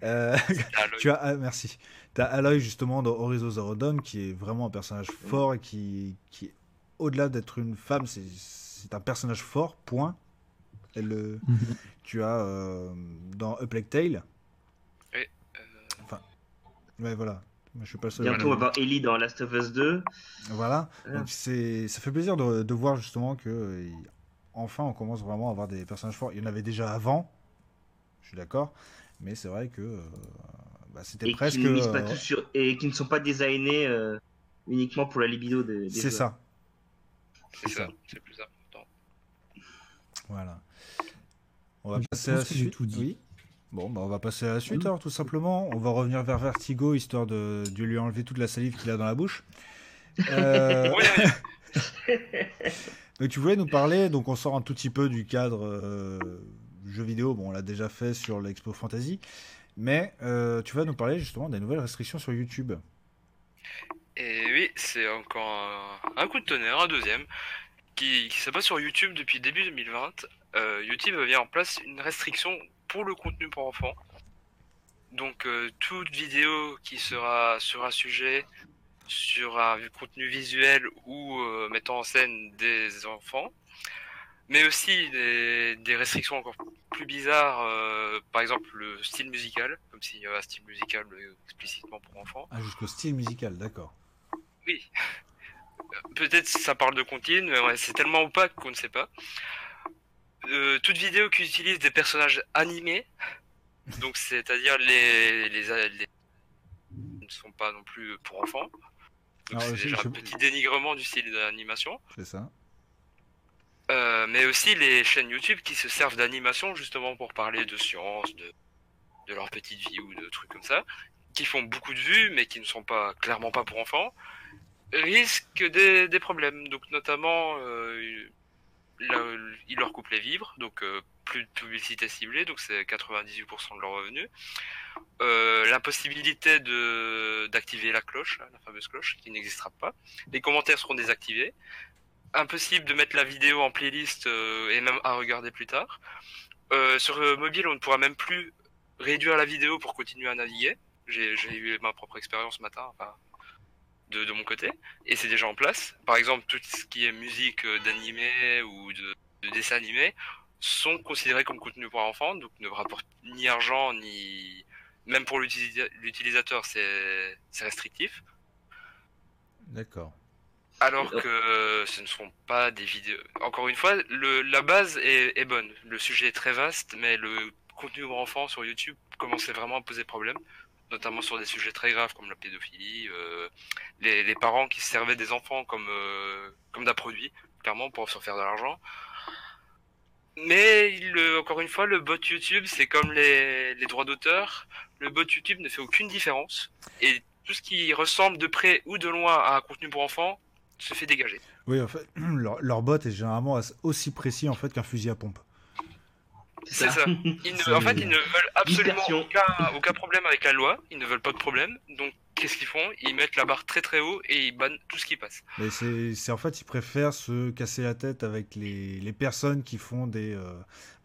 Euh, tu as, ah, merci. Tu as Aloy justement dans Horizon Zero Dawn, qui est vraiment un personnage fort et qui, qui au-delà d'être une femme, c'est c'est un personnage fort, point. Elle, euh, Mhm. tu as euh, dans A Plague Tale, euh, ouais voilà, je suis pas le seul. Bientôt, on va voir Ellie dans Last of Us 2. Voilà, Voilà. donc c'est, ça fait plaisir de, de voir justement que enfin on commence vraiment à avoir des personnages forts. Il y en avait déjà avant, je suis d'accord, mais c'est vrai que euh, bah, c'était Et presque. qui, pas euh, sur... et qui ne sont pas designés euh, uniquement pour la libido des, des c'est ça, C'est ça, c'est plus important. voilà. On va Je passer à que j'ai suite. tout dit. Oui. Bon, bah, on va passer à la suite alors tout simplement. On va revenir vers Vertigo histoire de, de lui enlever toute la salive qu'il a dans la bouche. Euh, Donc tu voulais nous parler, donc on sort un tout petit peu du cadre euh, jeu vidéo, bon on l'a déjà fait sur l'Expo Fantasy, mais euh, tu vas nous parler justement des nouvelles restrictions sur YouTube. Et oui, c'est encore un, un coup de tonnerre, un deuxième, qui, qui se passe sur YouTube depuis début 2020. Euh, YouTube a mis en place une restriction pour le contenu pour enfants. Donc euh, toute vidéo qui sera sur un sujet, sur un contenu visuel ou euh, mettant en scène des enfants, mais aussi des, des restrictions encore plus bizarres, euh, par exemple le style musical, comme s'il y avait un style musical explicitement pour enfants. Ah, jusqu'au style musical, d'accord. Oui. Peut-être ça parle de comptine, mais ouais, c'est tellement opaque qu'on ne sait pas. Euh, toute vidéo qui utilise des personnages animés, donc c'est-à-dire les, les, les- ne sont pas non plus pour enfants. Donc c'est déjà je- un petit dénigrement du style d'animation. C'est ça. Euh, mais aussi les chaînes YouTube qui se servent d'animation justement pour parler de science, de, de leur petite vie ou de trucs comme ça, qui font beaucoup de vues mais qui ne sont pas clairement pas pour enfants, risquent des, des problèmes. Donc notamment, euh, ils leur coupent les vivres, donc euh, plus de publicité ciblée, donc c'est 98% de leurs revenus. Euh, L'impossibilité de d'activer la cloche, hein, la fameuse cloche, qui n'existera pas. Les commentaires seront désactivés impossible de mettre la vidéo en playlist euh, et même à regarder plus tard. Euh, sur le mobile, on ne pourra même plus réduire la vidéo pour continuer à naviguer. J'ai eu ma propre expérience ce matin, de, de mon côté, et c'est déjà en place. Par exemple, tout ce qui est musique euh, d'animé ou de, de dessin animé sont considérés comme contenu pour enfants, donc ne rapportent ni argent, ni... Même pour l'utilisa- l'utilisateur, c'est c'est restrictif. D'accord. Alors Euh, que ce ne sont pas des vidéos. Encore une fois, le, la base est, est bonne. Le sujet est très vaste, mais le contenu pour enfants sur YouTube commençait vraiment à poser problème, notamment sur des sujets très graves comme la pédophilie, euh, les, parents qui se servaient des enfants comme, euh, comme d'un produit, clairement, pour se faire de l'argent. Mais encore une fois, le bot YouTube, c'est comme les, droits d'auteur. Le bot YouTube ne fait aucune différence. Et tout ce qui ressemble de près ou de loin à un contenu pour enfants se fait dégager. Oui, en fait, leur, leur bot est généralement aussi précis en fait qu'un fusil à pompe. C'est ça. Ils ne- C'est- en fait, ils ne veulent absolument aucun, aucun problème avec la loi. Ils ne veulent pas de problème. Donc, qu'est-ce qu'ils font? Ils mettent la barre très très haut et ils bannent tout ce qui passe. Mais c'est en fait, ils préfèrent se casser la tête avec les, les personnes qui font des. euh,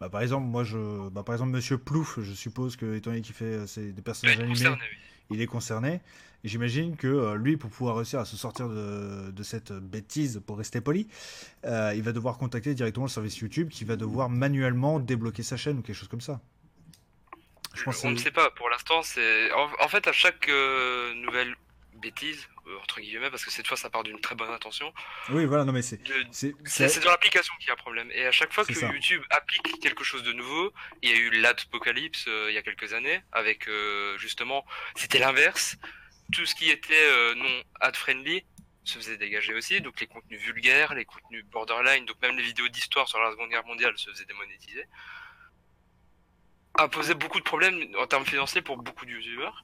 bah, par exemple, moi, je, bah, par exemple, Monsieur Plouf, je suppose que étant donné qu'il fait euh, c'est des personnages animés, il est concerné. Et j'imagine que euh, lui, pour pouvoir réussir à se sortir de, de cette bêtise, pour rester poli, euh, il va devoir contacter directement le service YouTube qui va devoir manuellement débloquer sa chaîne ou quelque chose comme ça. Je pense On ne sait pas. Pour l'instant, c'est en, en fait à chaque euh, nouvelle bêtise euh, entre guillemets, parce que cette fois ça part d'une très bonne intention. Oui, voilà, non mais c'est. C'est- dans l'application qu'il y a un problème. Et à chaque fois que ça. YouTube applique quelque chose de nouveau, il y a eu l'Apocalypse euh, il y a quelques années, avec euh, justement, c'était l'inverse. Tout ce qui était euh, non ad-friendly se faisait dégager aussi, donc les contenus vulgaires, les contenus borderline, donc même les vidéos d'histoire sur la Seconde Guerre mondiale se faisaient démonétiser. A posé beaucoup de problèmes en termes financiers pour beaucoup youtubeurs.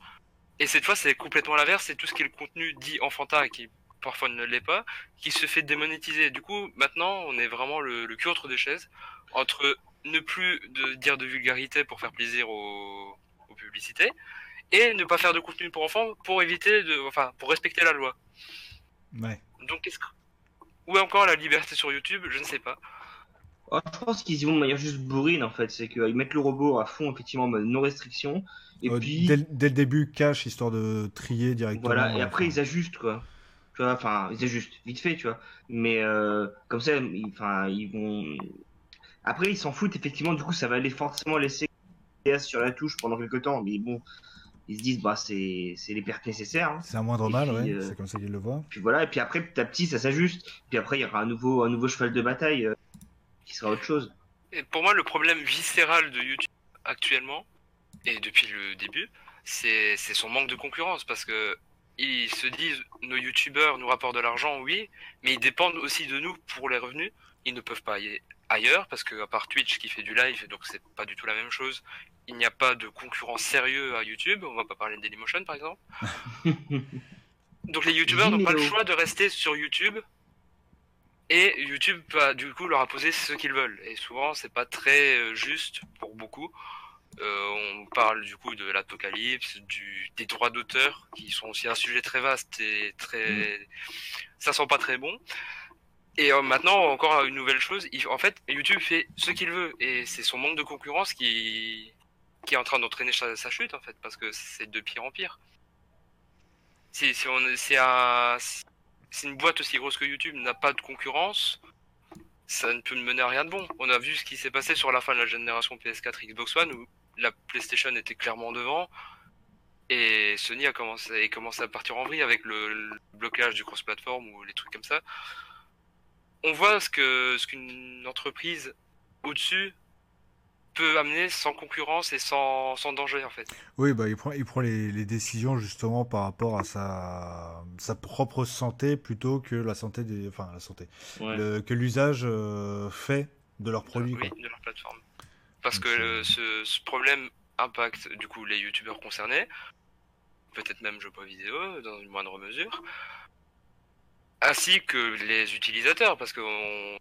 Et cette fois, c'est complètement l'inverse, c'est tout ce qui est le contenu dit enfantin qui parfois ne l'est pas, qui se fait démonétiser. Du coup, maintenant, on est vraiment le, cul entre deux chaises, entre ne plus dire de vulgarité pour faire plaisir aux publicités, et ne pas faire de contenu pour enfants pour éviter de, enfin, pour respecter la loi. Ouais. Donc, qu'est-ce que, où est encore la liberté sur YouTube? Je ne sais pas. Oh, je pense qu'ils y vont de manière juste bourrine en fait. C'est qu'ils mettent le robot à fond, effectivement, en mode non restriction. Et Euh, puis, dès, le- dès le début, cache histoire de trier directement. voilà. Et après, enfin, ils ajustent quoi. Tu vois, enfin, ils ajustent, vite fait, tu vois. Mais euh, comme ça, ils, enfin, ils vont. Après, ils s'en foutent, effectivement. Du coup, ça va les forcément laisser sur la touche pendant quelques temps. Mais bon, ils se disent, bah, c'est c'est les pertes nécessaires. hein. C'est un moindre Et mal, puis, ouais. euh, C'est comme ça qu'ils le voient. Puis voilà, et puis après, petit à petit, ça s'ajuste. Puis après, il y aura un nouveau, un nouveau cheval de bataille euh, qui sera autre chose. Et pour moi, le problème viscéral de YouTube actuellement, et depuis le début, c'est c'est son manque de concurrence. Parce que ils se disent, nos youtubeurs nous rapportent de l'argent, oui, mais ils dépendent aussi de nous pour les revenus. Ils ne peuvent pas aller ailleurs, parce que à part Twitch qui fait du live, donc c'est pas du tout la même chose, il n'y a pas de concurrent sérieux à YouTube. On va pas parler de Dailymotion, par exemple. Donc les youtubeurs n'ont pas le choix de rester sur YouTube. Et YouTube, bah, du coup, leur a posé ce qu'ils veulent. Et souvent, c'est pas très euh, juste pour beaucoup. Euh, on parle du coup de l'apocalypse, du, des droits d'auteur, qui sont aussi un sujet très vaste et très. Ça sent pas très bon. Et euh, maintenant, encore une nouvelle chose, il- en fait, YouTube fait ce qu'il veut. Et c'est son manque de concurrence qui, qui est en train d'entraîner sa, chute, en fait, parce que c'est de pire en pire. Si, si on, c'est un, si une boîte aussi grosse que YouTube n'a pas de concurrence, ça ne peut mener à rien de bon. On a vu ce qui s'est passé sur la fin de la génération PS4 Xbox One où la PlayStation était clairement devant et Sony a commencé, à partir en vrille avec le, blocage du cross-platform ou les trucs comme ça. On voit ce qu'une entreprise au-dessus peut amener sans concurrence et sans, sans danger en fait. Oui, bah, il prend, il prend les, les décisions justement par rapport à sa, sa propre santé plutôt que la santé des, enfin la santé, Ouais. le- que l'usage euh, fait de leurs produits. Oui, quoi. de leur plateforme. Parce Donc, que euh, ce, ce problème impacte du coup les youtubeurs concernés, peut-être même jeux pas vidéo dans une moindre mesure, ainsi que les utilisateurs, parce qu'on on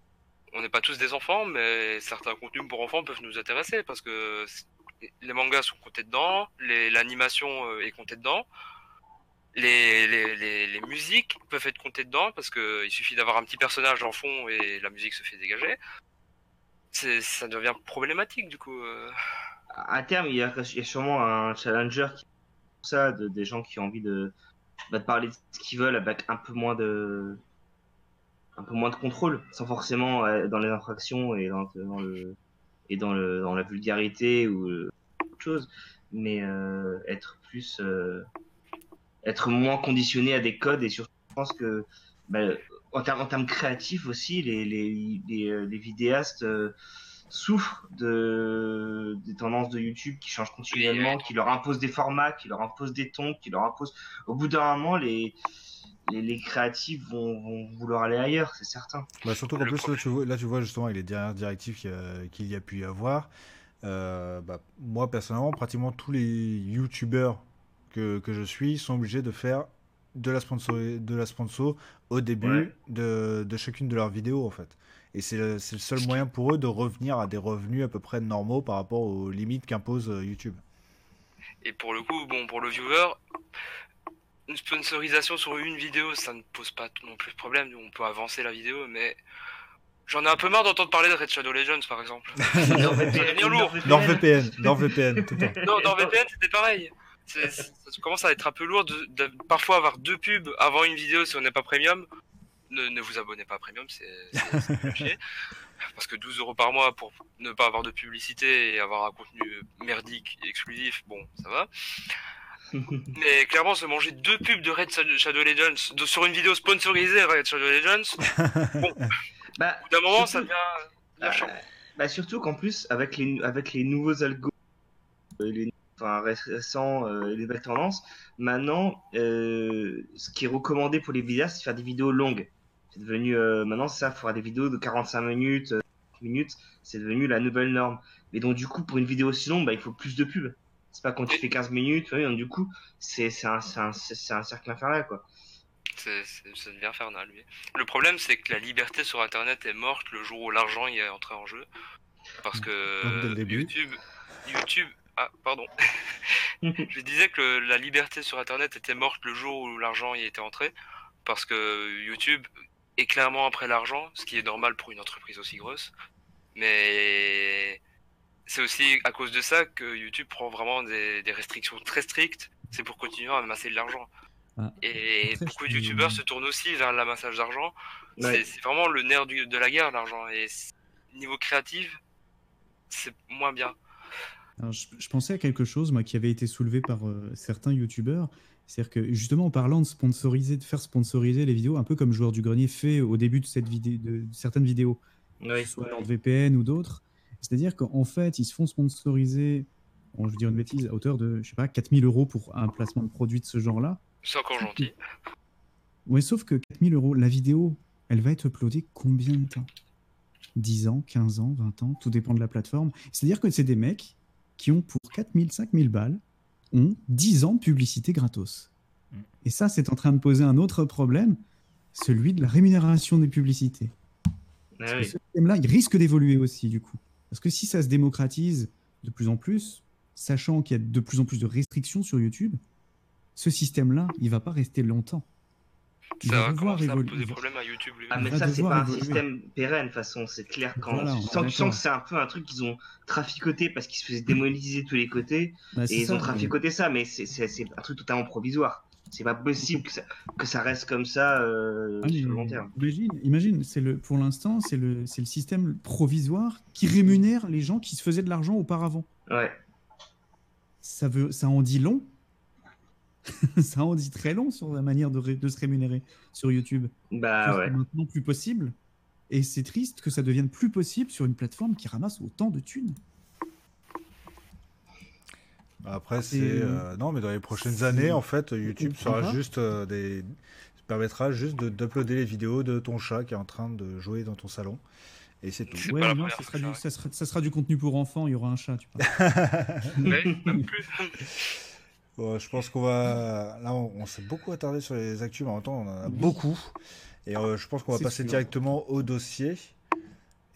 n'est pas tous des enfants, mais certains contenus pour enfants peuvent nous intéresser, parce que les mangas sont comptés dedans, l'animation euh, est comptée dedans. Les, musiques peuvent être comptées dedans parce que il suffit d'avoir un petit personnage en fond et la musique se fait dégager ça devient problématique du coup. euh. à terme, il y, a, sûrement un challenger qui ça, de, des gens qui ont envie de, bah, de parler de ce qu'ils veulent avec un peu moins de un peu moins de contrôle, sans forcément euh, dans les infractions et dans, dans le et dans le dans la vulgarité ou euh, autre chose, mais euh, être plus euh, être moins conditionné à des codes et surtout je pense que bah, en termes en termes créatifs aussi les les les, euh, les vidéastes euh, souffrent de des tendances de YouTube qui changent continuellement, qui leur imposent des formats, qui leur imposent des tons, qui leur imposent. Au bout d'un moment, les les, les créatifs vont, vont vouloir aller ailleurs, c'est certain. Bah, surtout qu'en plus, là tu, vois, là, tu vois justement avec les dernières directives qu'il y a, qu'il y a pu y avoir, euh, bah, moi personnellement, pratiquement tous les youtubeurs que, que je suis sont obligés de faire de la sponsor, de la sponsor au début Ouais. de, de chacune de leurs vidéos en fait. Et c'est le, c'est le seul moyen pour eux de revenir à des revenus à peu près normaux par rapport aux limites qu'impose euh, YouTube. Et pour le coup, bon, pour le viewer, une sponsorisation sur une vidéo, ça ne pose pas non plus de problème. On peut avancer la vidéo, mais j'en ai un peu marre d'entendre parler de Red Shadow Legends par exemple. devient lourd. NordVPN, NordVPN, tout le temps. Non, dans VPN, c'était pareil. Ça commence à être un peu lourd de, de parfois avoir deux pubs avant une vidéo si on n'est pas premium. Ne, ne vous abonnez pas à premium, c'est chier. Parce que 12 euros par mois pour ne pas avoir de publicité et avoir un contenu merdique et exclusif, bon, ça va. Mais clairement, se manger deux pubs de Red Shadow Legends de- sur une vidéo sponsorisée Red Shadow Legends, Bah, d'un moment, ça surtout- devient, devient Euh, chiant. bah surtout qu'en plus, avec les, avec les nouveaux algos, euh, les enfin, récents, euh, les nouvelles tendances, maintenant, euh, ce qui est recommandé pour les vidéastes, c'est de faire des vidéos longues. C'est devenu, euh, maintenant, ça, fera des vidéos de 45 minutes, minutes, c'est devenu la nouvelle norme. Mais donc, du coup, pour une vidéo aussi longue, bah, il faut plus de pubs. C'est pas quand tu fais 15 minutes, oui, donc, du coup, c'est c'est un, c'est un, c'est un cercle infernal, quoi. Ça devient infernal, oui. Le problème, c'est que la liberté sur Internet est morte le jour où l'argent y est entré en jeu. Parce que début. YouTube, YouTube, ah pardon, je disais que la liberté sur Internet était morte le jour où l'argent y était entré. Parce que YouTube est clairement après l'argent, ce qui est normal pour une entreprise aussi grosse. Mais c'est aussi à cause de ça que YouTube prend vraiment des, des restrictions très strictes. C'est pour continuer à amasser de l'argent. Ah, Et après, beaucoup de youtubeurs se tournent aussi vers l'amassage d'argent. Ouais. C'est- vraiment le nerf du- de la guerre, l'argent. Et niveau créatif, c'est moins bien. Alors, je, je pensais à quelque chose moi, qui avait été soulevé par euh, certains youtubeurs. C'est-à-dire que justement en parlant de sponsoriser, de faire sponsoriser les vidéos, un peu comme Joueur du Grenier fait au début de, cette vidéo, de, de certaines vidéos, que Oui. ce soit NordVPN ou d'autres, c'est-à-dire qu'en fait ils se font sponsoriser, bon, je veux dire une bêtise, à hauteur de, je sais pas, 4000 euros pour un placement de produit de ce genre-là. C'est encore gentil. Ouais, sauf que 4000 euros, la vidéo, elle va être uploadée combien de temps? 10 ans, 15 ans, 20 ans, tout dépend de la plateforme. C'est-à-dire que c'est des mecs qui ont pour 4000, 5000 balles, ont 10 ans de publicité gratos. Mm. Et ça, c'est en train de poser un autre problème, celui de la rémunération des publicités. Ah oui. ce système-là, il risque d'évoluer aussi, du coup. Parce que si ça se démocratise de plus en plus, sachant qu'il y a de plus en plus de restrictions sur YouTube, ce système-là, il va pas rester longtemps. Il Ça va devoir évoluer. poser problème à YouTube lui Ah, mais ça, c'est pas un évoluer. système pérenne, de toute façon, c'est clair. Quand Voilà, tu, sens, tu sens d'accord. que c'est un peu un truc qu'ils ont traficoté parce qu'ils se faisaient démonétiser de tous les côtés Bah, et ils ça, ont traficoté ça, mais c'est un truc totalement provisoire. C'est pas possible que ça, que ça reste comme ça euh, Ah, sur le long terme. Imagine, imagine c'est le, pour l'instant, c'est le, c'est le système provisoire qui rémunère les gens qui se faisaient de l'argent auparavant. Ouais. Ça, veut, ça en dit long. ça en dit très long sur la manière de, ré- de se rémunérer sur YouTube. Bah ouais. Maintenant plus possible. Et c'est triste que ça devienne plus possible sur une plateforme qui ramasse autant de thunes. Après, c'est. euh, non, mais dans les prochaines années, en fait, YouTube sera juste euh, des. permettra juste de- d'uploader les vidéos de ton chat qui est en train de jouer dans ton salon. Et c'est tout. Ouais, non, ça sera, du, ça ça, sera, ça sera du contenu pour enfants, il y aura un chat, tu vois. Mais même plus. Bon, je pense qu'on va. Là, on, on s'est beaucoup attardé sur les actus, mais en même temps, on en a beaucoup. Et euh, je pense qu'on va passer sûr. directement au dossier.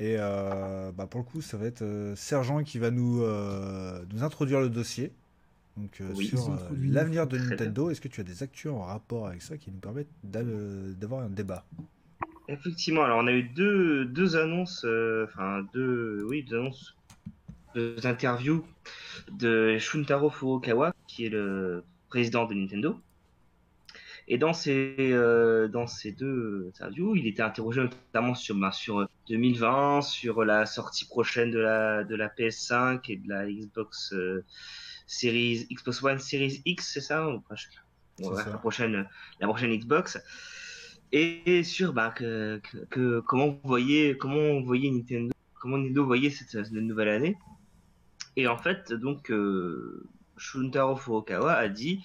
Et euh, bah, pour le coup, ça va être euh, Sergent qui va nous, euh, nous introduire le dossier. Donc, Oui, sur l'avenir de Nintendo. Est-ce que tu as des actus en rapport avec ça qui nous permettent d'a- d'avoir un débat? Effectivement, alors on a eu deux, deux annonces, enfin deux, oui, deux annonces, deux interviews de Shuntaro Furukawa, qui est le président de Nintendo. Et dans ces, euh, dans ces deux interviews, il était interrogé notamment sur, ben, sur 2020, sur la sortie prochaine de la, de la PS5 et de la Xbox euh, Series, Xbox One Series X, c'est ça Ouais, la prochaine, la prochaine Xbox. Et sur bah, que, que, que- comment vous voyez comment vous voyez Nintendo comment Nintendo voyait cette, cette nouvelle année. Et en fait donc euh, Shuntaro Furukawa a dit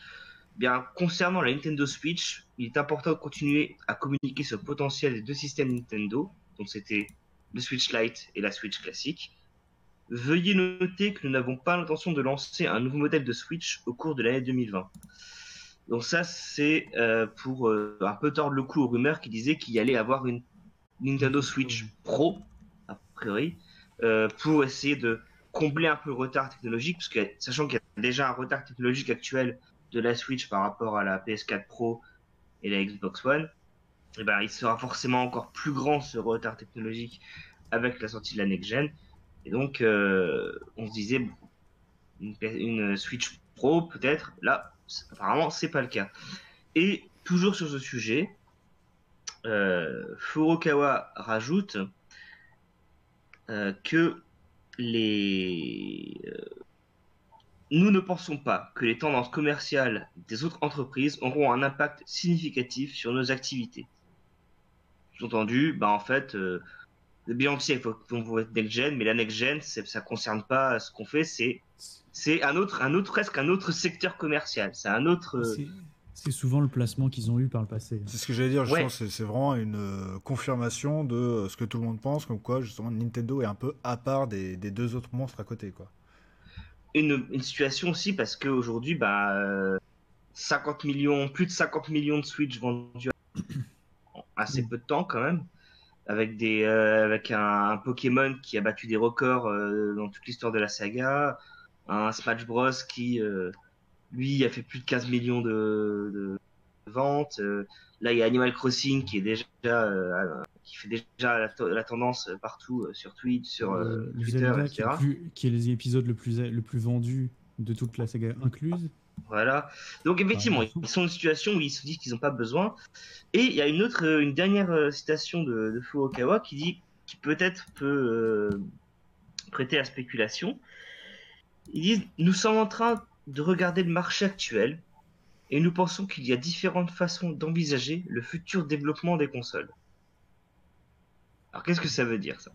bien concernant la Nintendo Switch il est important de continuer à communiquer le potentiel des deux systèmes Nintendo donc c'était le Switch Lite et la Switch classique Veuillez noter que nous n'avons pas l'intention de lancer un nouveau modèle de Switch au cours de l'année 2020. Donc ça, c'est euh, pour euh, un peu tordre le cou aux rumeurs qui disaient qu'il y allait avoir une Nintendo Switch Pro, a priori, euh, pour essayer de combler un peu le retard technologique, parce que sachant qu'il y a déjà un retard technologique actuel de la Switch par rapport à la PS4 Pro et la Xbox One, et ben il sera forcément encore plus grand ce retard technologique avec la sortie de la next gen. Et donc, euh, on se disait une, Switch Pro peut-être. Là, apparemment, c'est pas le cas. Et toujours sur ce sujet, euh, Furukawa rajoute euh, que les nous ne pensons pas que les tendances commerciales des autres entreprises auront un impact significatif sur nos activités. Sous-entendu, bah en fait, euh, bien sûr, il faut qu'on voit next gen, mais la next gen, ça concerne pas ce qu'on fait, c'est c'est un autre, un autre presque un autre secteur commercial. C'est un autre. euh, C'est- souvent le placement qu'ils ont eu par le passé. C'est ce que j'allais dire, Ouais. c'est c'est vraiment une euh, confirmation de euh, ce que tout le monde pense, comme quoi justement Nintendo est un peu à part des, des deux autres monstres à côté. Quoi. Une, situation aussi parce qu'aujourd'hui, bah, euh, 50 millions, plus de 50 millions de Switch vendus en assez peu de temps quand même, avec des, euh, avec un, Pokémon qui a battu des records euh, dans toute l'histoire de la saga, un Smash Bros qui, euh, lui, a fait plus de 15 millions de, ventes. euh, là, il y a Animal Crossing qui est déjà, euh, qui fait déjà la, tendance partout euh, sur Twitch, sur euh, Twitter, Zelda, qui etc. est, plus- qui est l'épisode le plus, le plus vendu de toute la saga incluse. Voilà. Donc effectivement, Ouais. ils sont dans une situation où ils se disent qu'ils n'ont pas besoin. Et il y a une autre, euh, une dernière euh, citation de, de Furukawa qui dit, qui peut-être peut euh, prêter à spéculation. Ils disent, nous sommes en train de regarder le marché actuel et nous pensons qu'il y a différentes façons d'envisager le futur développement des consoles. Alors qu'est-ce que ça veut dire ça?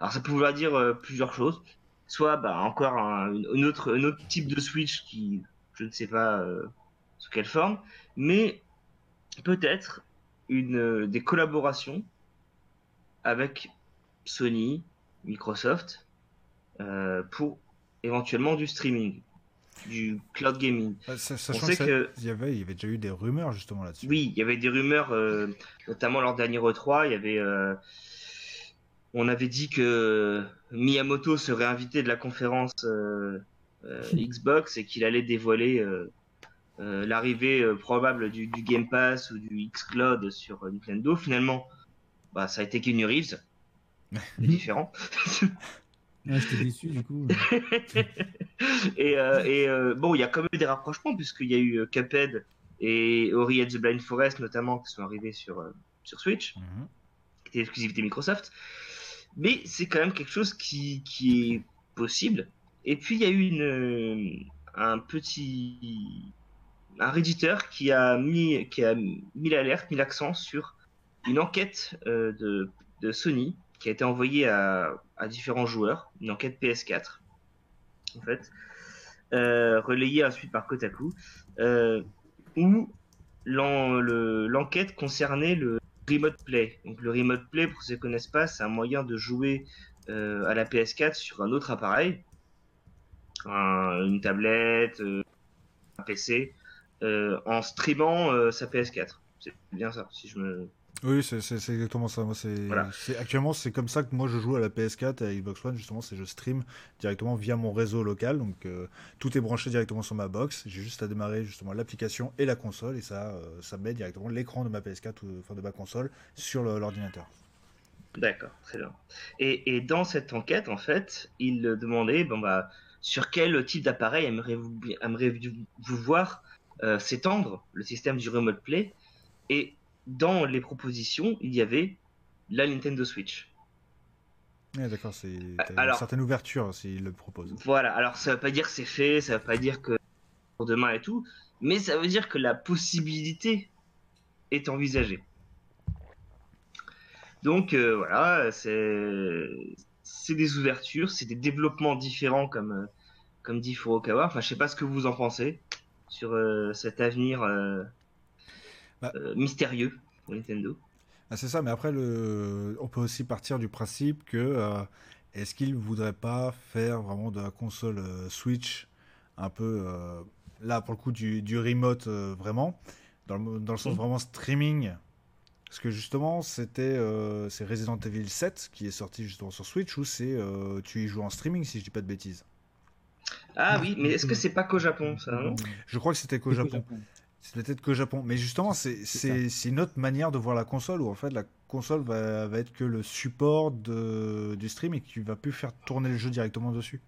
Alors ça peut vouloir dire euh, plusieurs choses. Soit bah, encore un, une- autre, un autre type de Switch qui, je ne sais pas euh, sous quelle forme, mais peut-être une euh, des collaborations avec Sony, Microsoft pour éventuellement du streaming, du cloud gaming. On sait que il, y avait, il y avait déjà eu des rumeurs justement là-dessus. oui, il y avait des rumeurs, euh, notamment lors dernier E3, il y avait, euh, on avait dit que Miyamoto serait invité de la conférence euh, euh, Xbox et qu'il allait dévoiler euh, l'arrivée probable du, du Game Pass ou du Xcloud sur euh, Nintendo. Finalement, bah, ça a été Keanu Reeves. C'est différent. Ah, j'étais déçu du coup. et euh, et euh, bon, il y a quand même eu des rapprochements puisqu'il y a eu Cuphead et Ori and the Blind Forest notamment qui sont arrivés sur euh, sur Switch, Mhm. qui était l'exclusivité Microsoft. Mais c'est quand même quelque chose qui qui est possible. Et puis il y a eu une euh, un petit un réditeur qui a mis qui a mis l'alerte, mis l'accent sur une enquête euh, de de Sony qui a été envoyée à à différents joueurs, une enquête PS4 en fait, euh, relayée ensuite par Kotaku, où l'en- le- l'enquête concernait le remote play. Donc le remote play, pour ceux qui ne connaissent pas, c'est un moyen de jouer euh, à la PS4 sur un autre appareil, un- une tablette, euh, un PC, euh, en streamant sa PS4. C'est bien ça, si je me... Oui, c'est exactement ça. Moi, Voilà. actuellement c'est comme ça que moi je joue à la PS4 et à Xbox One. Justement, c'est je stream directement via mon réseau local. Donc euh, tout est branché directement sur ma box. J'ai juste à démarrer justement l'application et la console et ça, euh, ça met directement l'écran de ma PS4 ou enfin de ma console sur l'ordinateur. D'accord, très bien. Et, et dans cette enquête, en fait, il demandait, bon bah, sur quel type d'appareil aimeriez-vous aimeriez-vous voir euh, s'étendre le système du remote play? Et dans les propositions, il y avait la Nintendo Switch. Ouais, D'accord, c'est t'as une alors- certaine ouverture s'il le propose. Voilà, alors ça veut pas dire que c'est fait, ça veut pas dire que pour demain et tout, mais ça veut dire que la possibilité est envisagée. Donc euh, voilà, c'est des ouvertures, c'est des développements différents comme euh, comme dit Furukawa. Enfin, je sais pas ce que vous en pensez sur euh, cet avenir euh, Bah. euh, mystérieux pour Nintendo. Ah, c'est ça, mais après, le... on peut aussi partir du principe que euh, est-ce qu'il voudrait pas faire vraiment de la console euh, Switch un peu là pour le coup du, du remote vraiment dans le, dans le sens vraiment streaming? Parce que justement c'était euh, c'est Resident Evil 7 qui est sorti justement sur Switch où c'est euh, tu y joues en streaming si je dis pas de bêtises? Ah oui, mais est-ce que c'est pas qu'au Japon ça non? Je crois que c'était qu'au Japon. C'est peut-être qu'au Japon. Mais justement, c'est c'est- c'est une autre manière de voir la console où en fait la console va, va être que le support de, du stream et que tu vas plus faire tourner le jeu directement dessus.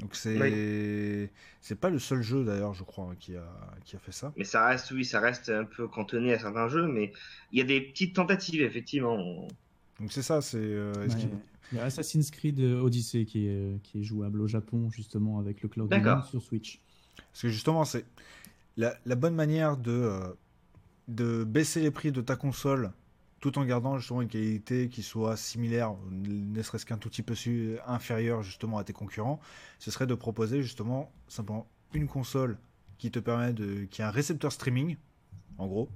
Donc c'est c'est pas le seul jeu d'ailleurs, je crois, hein, qui a, qui a fait ça. Mais ça reste, oui, ça reste un peu cantonné à certains jeux, mais il y a des petites tentatives, effectivement. Donc c'est ça, c'est. euh, Ouais. Il y a Assassin's Creed Odyssey qui est, qui est jouable au Japon, justement, avec le cloud sur Switch. Parce que justement, c'est la, la bonne manière de, euh, de baisser les prix de ta console tout en gardant justement une qualité qui soit similaire, ne serait-ce qu'un tout petit peu inférieure justement à tes concurrents, ce serait de proposer justement simplement une console qui te permet de. qui a un récepteur streaming, en gros,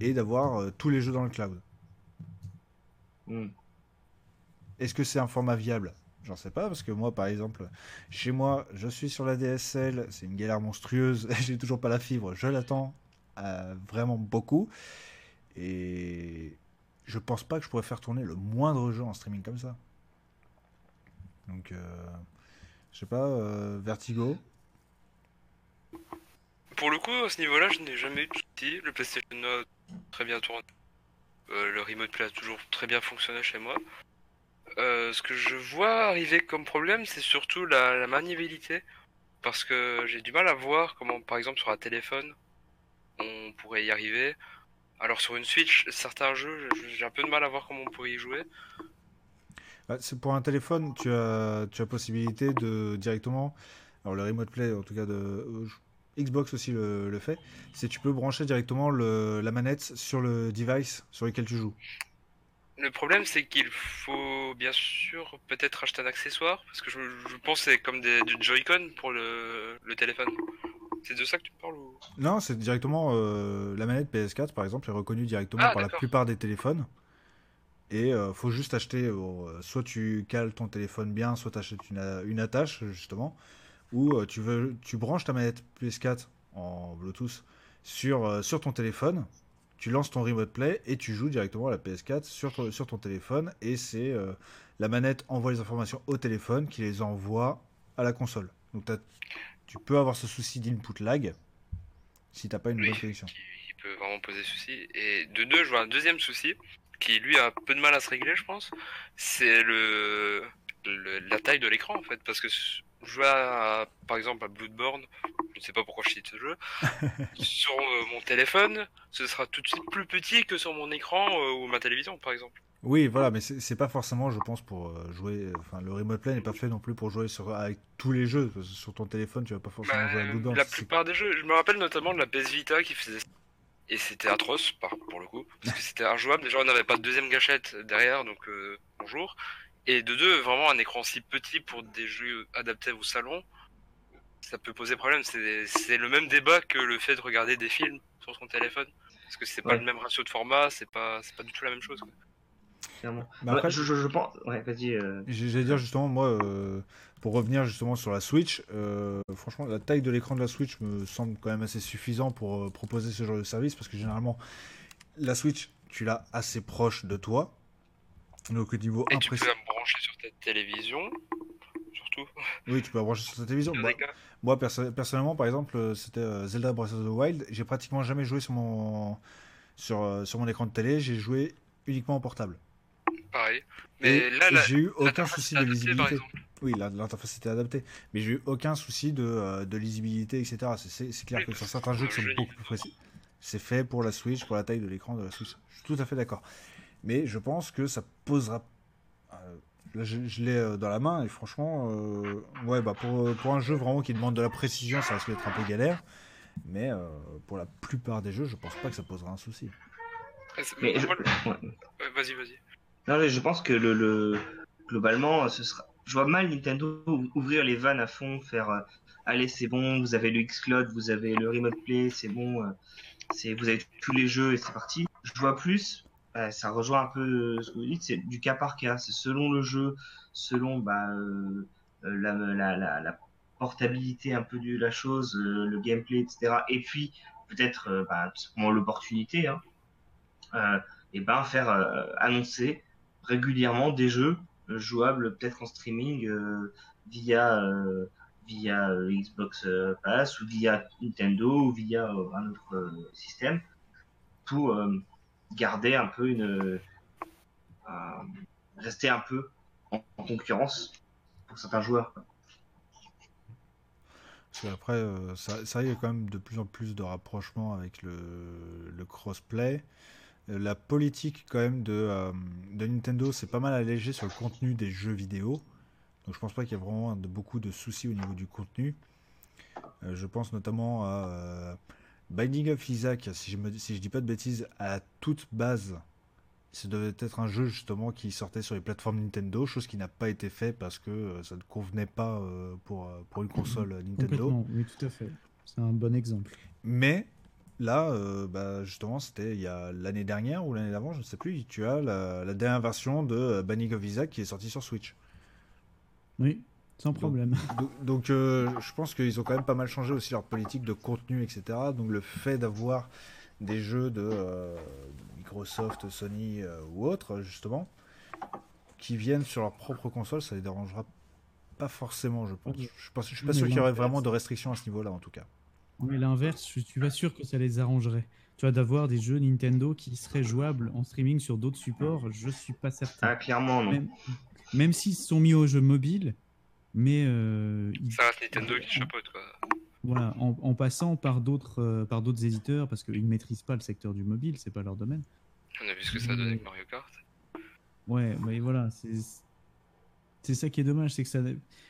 et d'avoir euh, tous les jeux dans le cloud. Hmm. Est-ce que c'est un format viable? J'en sais pas, parce que moi, par exemple, chez moi, je suis sur la DSL, c'est une galère monstrueuse, j'ai toujours pas la fibre, je l'attends euh, vraiment beaucoup, et je pense pas que je pourrais faire tourner le moindre jeu en streaming comme ça. Donc, euh, je sais pas, euh, Vertigo, Pour le coup, à ce niveau-là, je n'ai jamais eu. Le PlayStation a très bien tourné. Euh, le Remote Play a toujours très bien fonctionné chez moi. Euh, ce que je vois arriver comme problème, c'est surtout la, maniabilité. Parce que j'ai du mal à voir comment, par exemple, sur un téléphone, on pourrait y arriver. Alors sur une Switch, certains jeux, j'ai un peu de mal à voir comment on pourrait y jouer. Bah, pour un téléphone, tu as, tu as possibilité de directement, alors le Remote Play en tout cas de euh, Xbox aussi le, le fait, c'est tu peux brancher directement le, la manette sur le device sur lequel tu joues. Le problème, c'est qu'il faut bien sûr peut-être acheter un accessoire, parce que je, je pense que c'est comme des, du Joy-Con pour le, le téléphone. C'est de ça que tu parles ou... Non, c'est directement euh, la manette PS4 par exemple est reconnue directement Ah, par la plupart des téléphones. Et euh, faut juste acheter, euh, soit tu cales ton téléphone bien, soit tu achètes une, une attache justement, ou tu veux, tu branches ta manette PS4 en Bluetooth sur, sur ton téléphone, tu lances ton Remote Play et tu joues directement à la PS4 sur ton, sur ton téléphone, et c'est euh, la manette envoie les informations au téléphone qui les envoie à la console. Donc tu peux avoir ce souci d'input lag si t'as pas une Oui, bonne connexion. qui, qui peut vraiment poser souci. Et de deux, je vois un deuxième souci, qui lui a un peu de mal à se régler, je pense. C'est le, le- la taille de l'écran, en fait. Parce que jouer à, par exemple à Bloodborne, je ne sais pas pourquoi je cite ce jeu, sur euh, mon téléphone, ce sera tout de suite plus petit que sur mon écran euh, ou ma télévision, par exemple. Oui, voilà, mais c'est pas forcément, je pense, pour euh, jouer. Enfin, le Remote Play n'est pas fait non plus pour jouer sur, avec tous les jeux. Parce que sur ton téléphone, tu vas pas forcément Bah, jouer à Bloodborne. la plupart des jeux, je me rappelle notamment de la PS Vita qui faisait. Et c'était atroce, par, pour le coup, parce que c'était injouable. Déjà, on n'avait pas de deuxième gâchette derrière, donc euh, bonjour. Et de deux, vraiment un écran si petit pour des jeux adaptés au salon, ça peut poser problème. C'est le même débat que le fait de regarder des films sur son téléphone. Parce que c'est pas Ouais. le même ratio de format, c'est pas, c'est pas du tout la même chose. quoi. Ouais, après, je, je, je pense. Ouais, vas-y. euh, J'allais dire justement, moi, euh, pour revenir justement sur la Switch, euh, franchement, la taille de l'écran de la Switch me semble quand même assez suffisant pour euh, proposer ce genre de service parce que généralement, la Switch, tu l'as assez proche de toi. Donc, au niveau impression. Brancher sur ta télévision, surtout. Oui, tu peux la brancher sur ta télévision. Bah. Moi, perso- personnellement, par exemple, euh, c'était euh, Zelda Breath of the Wild. J'ai pratiquement jamais joué sur mon, sur, euh, sur mon écran de télé. J'ai joué uniquement en portable. Pareil. Mais Et là, j'ai eu aucun souci de lisibilité. Oui, l'interface était adaptée. Mais j'ai eu aucun souci de, de lisibilité, etc. C'est- clair Oui, que sur certains jeux qui sont jeu beaucoup plus précis, c'est fait pour la Switch, pour la taille de l'écran de la Switch. Je suis tout à fait d'accord. Mais je pense que ça posera. euh, là, je, je l'ai euh, dans la main et franchement, euh, ouais, bah pour, pour un jeu vraiment qui demande de la précision, ça risque d'être un peu galère. Mais euh, pour la plupart des jeux, je pense pas que ça posera un souci. Mais je- euh, Vas-y, vas-y. Non, mais je pense que le, le- globalement, ce sera. Je vois mal Nintendo ou- ouvrir les vannes à fond, faire euh, allez c'est bon, vous avez le Xcloud, vous avez le Remote Play, c'est bon, euh, c'est vous avez tous les jeux et c'est parti. Je vois plus, euh, ça rejoint un peu euh, ce que vous dites, c'est du cas par cas, c'est selon le jeu, selon bah, euh, euh, la, la, la, la portabilité un peu de la chose, euh, le gameplay, etc. Et puis peut-être euh, bah, l'opportunité, hein, euh, et ben faire euh, annoncer régulièrement des jeux jouables peut-être en streaming via via Xbox Pass ou via Nintendo ou via un autre système pour garder un peu une euh, rester un peu en, en concurrence pour certains joueurs. quoi. Parce euh, ça, ça y est quand même de plus en plus de rapprochement avec le, crossplay. euh, la politique quand même de, de Nintendo, c'est pas mal allégé sur le contenu des jeux vidéo. Donc je pense pas qu'il y a vraiment de, beaucoup de soucis au niveau du contenu. Je pense notamment à Binding of Isaac, si je, me, si je dis pas de bêtises, à toute base. Ça devait être un jeu justement qui sortait sur les plateformes Nintendo, chose qui n'a pas été fait parce que euh, ça ne convenait pas euh, pour, euh, pour une console Nintendo. Oui, tout à fait. C'est un bon exemple. Mais là, euh, bah, justement, c'était il y a l'année dernière ou l'année d'avant, je ne sais plus. Tu as la, la dernière version de Banning of Isaac qui est sortie sur Switch. Oui, sans problème. Donc, donc, euh, je pense qu'ils ont quand même pas mal changé aussi leur politique de contenu, etc. Donc le fait d'avoir des jeux de euh, Microsoft, Sony euh, ou autres, justement, qui viennent sur leur propre console, ça les dérangera pas forcément, je pense. Je suis pas, je suis pas sûr qu'il y aurait vraiment de restrictions à ce niveau-là, en tout cas. Mais l'inverse, je suis pas sûr que ça les arrangerait. Tu vois, d'avoir des jeux Nintendo qui seraient jouables en streaming sur d'autres supports, je suis pas certain. Ah, clairement, non. Même, même s'ils se sont mis aux jeux mobiles, mais euh, Ça reste Nintendo qui chapeaute, quoi. voilà, en, en passant par d'autres euh, par d'autres éditeurs, parce qu'ils ne maîtrisent pas le secteur du mobile, c'est pas leur domaine. On a vu ce que ça a donné avec Mario Kart. Ouais, mais voilà, c'est c'est ça qui est dommage, c'est que ça,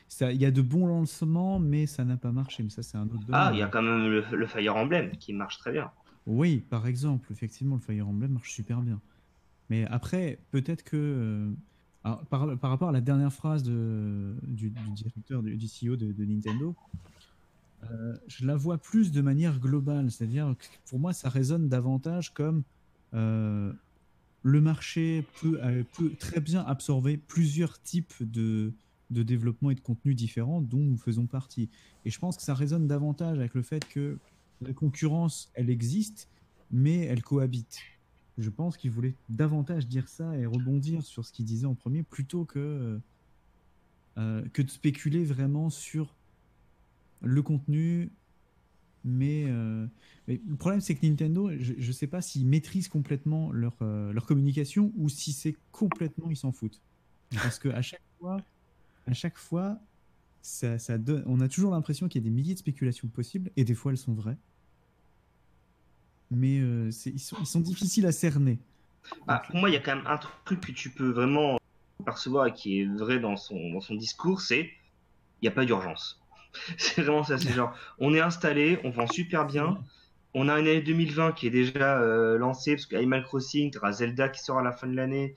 ça, il y a de bons lancements, mais ça n'a pas marché. Mais ça, c'est un autre domaine. Ah, il y a quand même le, le Fire Emblem qui marche très bien. Oui, par exemple, effectivement, le Fire Emblem marche super bien. Mais après, peut-être que euh, par, rapport à la dernière phrase du, directeur du, CEO de, Nintendo, euh, je la vois plus de manière globale. C'est-à-dire que pour moi, ça résonne davantage comme euh, le marché peut, euh, peut très bien absorber plusieurs types de, de développement et de contenu différents dont nous faisons partie. Et je pense que ça résonne davantage avec le fait que la concurrence, elle existe, mais elle cohabite. Je pense qu'il voulait davantage dire ça et rebondir sur ce qu'il disait en premier plutôt que, euh, que de spéculer vraiment sur le contenu. Mais, euh, le problème, c'est que Nintendo, je ne sais pas s'ils maîtrisent complètement leur, euh, leur communication ou si c'est complètement ils s'en foutent. Parce qu'à chaque fois, à chaque fois ça, ça donne, on a toujours l'impression qu'il y a des milliers de spéculations possibles, et des fois elles sont vraies. Mais euh, c'est- ils, sont, ils sont difficiles à cerner. Bah, pour moi, il y a quand même un truc que tu peux vraiment percevoir et qui est vrai dans son, dans son discours, c'est il n'y a pas d'urgence. C'est vraiment ça, c'est genre, on est installé, on vend super bien, on a une année 2020 qui est déjà euh, lancée, parce qu'Animal Crossing, tu Zelda qui sort à la fin de l'année,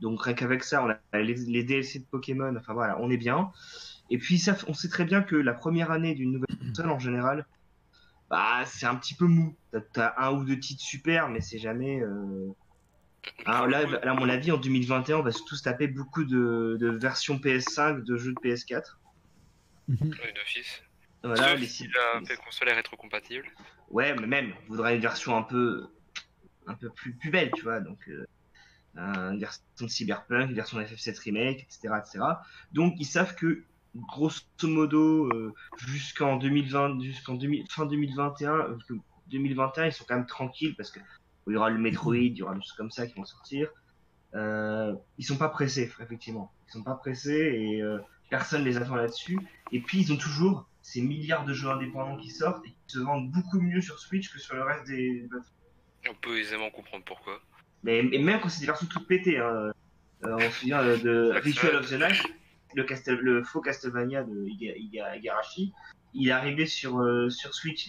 donc rien qu'avec ça, on a les, les DLC de Pokémon, enfin voilà, on est bien. Et puis ça, on sait très bien que la première année d'une nouvelle console en général, bah c'est un petit peu mou. T'as- un ou deux titres super, mais c'est jamais... euh, ah, là, à mon avis, en 2021, on va tous se taper beaucoup de, de versions PS5 de jeux de PS4. Mhm. Oui, d'office. Voilà, Sauf les si la paix console est rétrocompatible. Ouais, mais même, on voudrait une version un peu, un peu plus, plus belle, tu vois. Donc, euh, une version de Cyberpunk, une version de FF7 Remake, etc., etc. Donc, ils savent que, grosso modo, euh, jusqu'en 2020, jusqu'en 2000 fin 2021, euh, que 2021, ils sont quand même tranquilles parce que il y aura le Metroid, il y aura des choses comme ça qui vont sortir. Euh, ils sont pas pressés, effectivement. Ils sont pas pressés et euh, personne les attend là-dessus. Et puis ils ont toujours ces milliards de jeux indépendants qui sortent et qui se vendent beaucoup mieux sur Switch que sur le reste des plateformes. On peut aisément comprendre pourquoi. Mais, mais même quand c'est des versions toutes pétées, hein. Euh, on se souvient euh, de Ritual of the Night, le, Castel- le faux Castlevania de Iga- Iga- Igarashi. Il est arrivé sur, euh, sur Switch,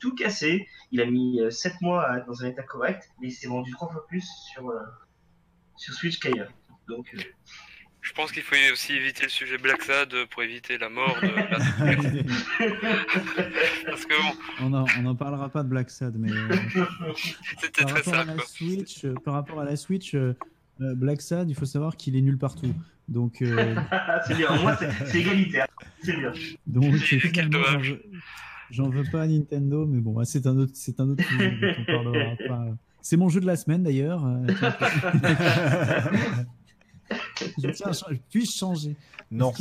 tout cassé. Il a mis 7 mois à être dans un état correct, mais il s'est vendu trois fois plus sur, euh, sur Switch qu'ailleurs. Donc, euh, Je pense qu'il faut aussi éviter le sujet Black Sad pour éviter la mort de la... Parce que bon, on n'en on en parlera pas de Black Sad, mais euh, c'était très euh, par rapport à la Switch, euh, Black Sad, il faut savoir qu'il est nul partout. Donc, euh, c'est bien, moins c'est égalitaire. C'est bien. donc j'en veux, pas à Nintendo, mais bon, c'est un autre, c'est un autre sujet dont on parlera pas. C'est mon jeu de la semaine d'ailleurs. euh, je tiens à changer. Puis-je changer? Non.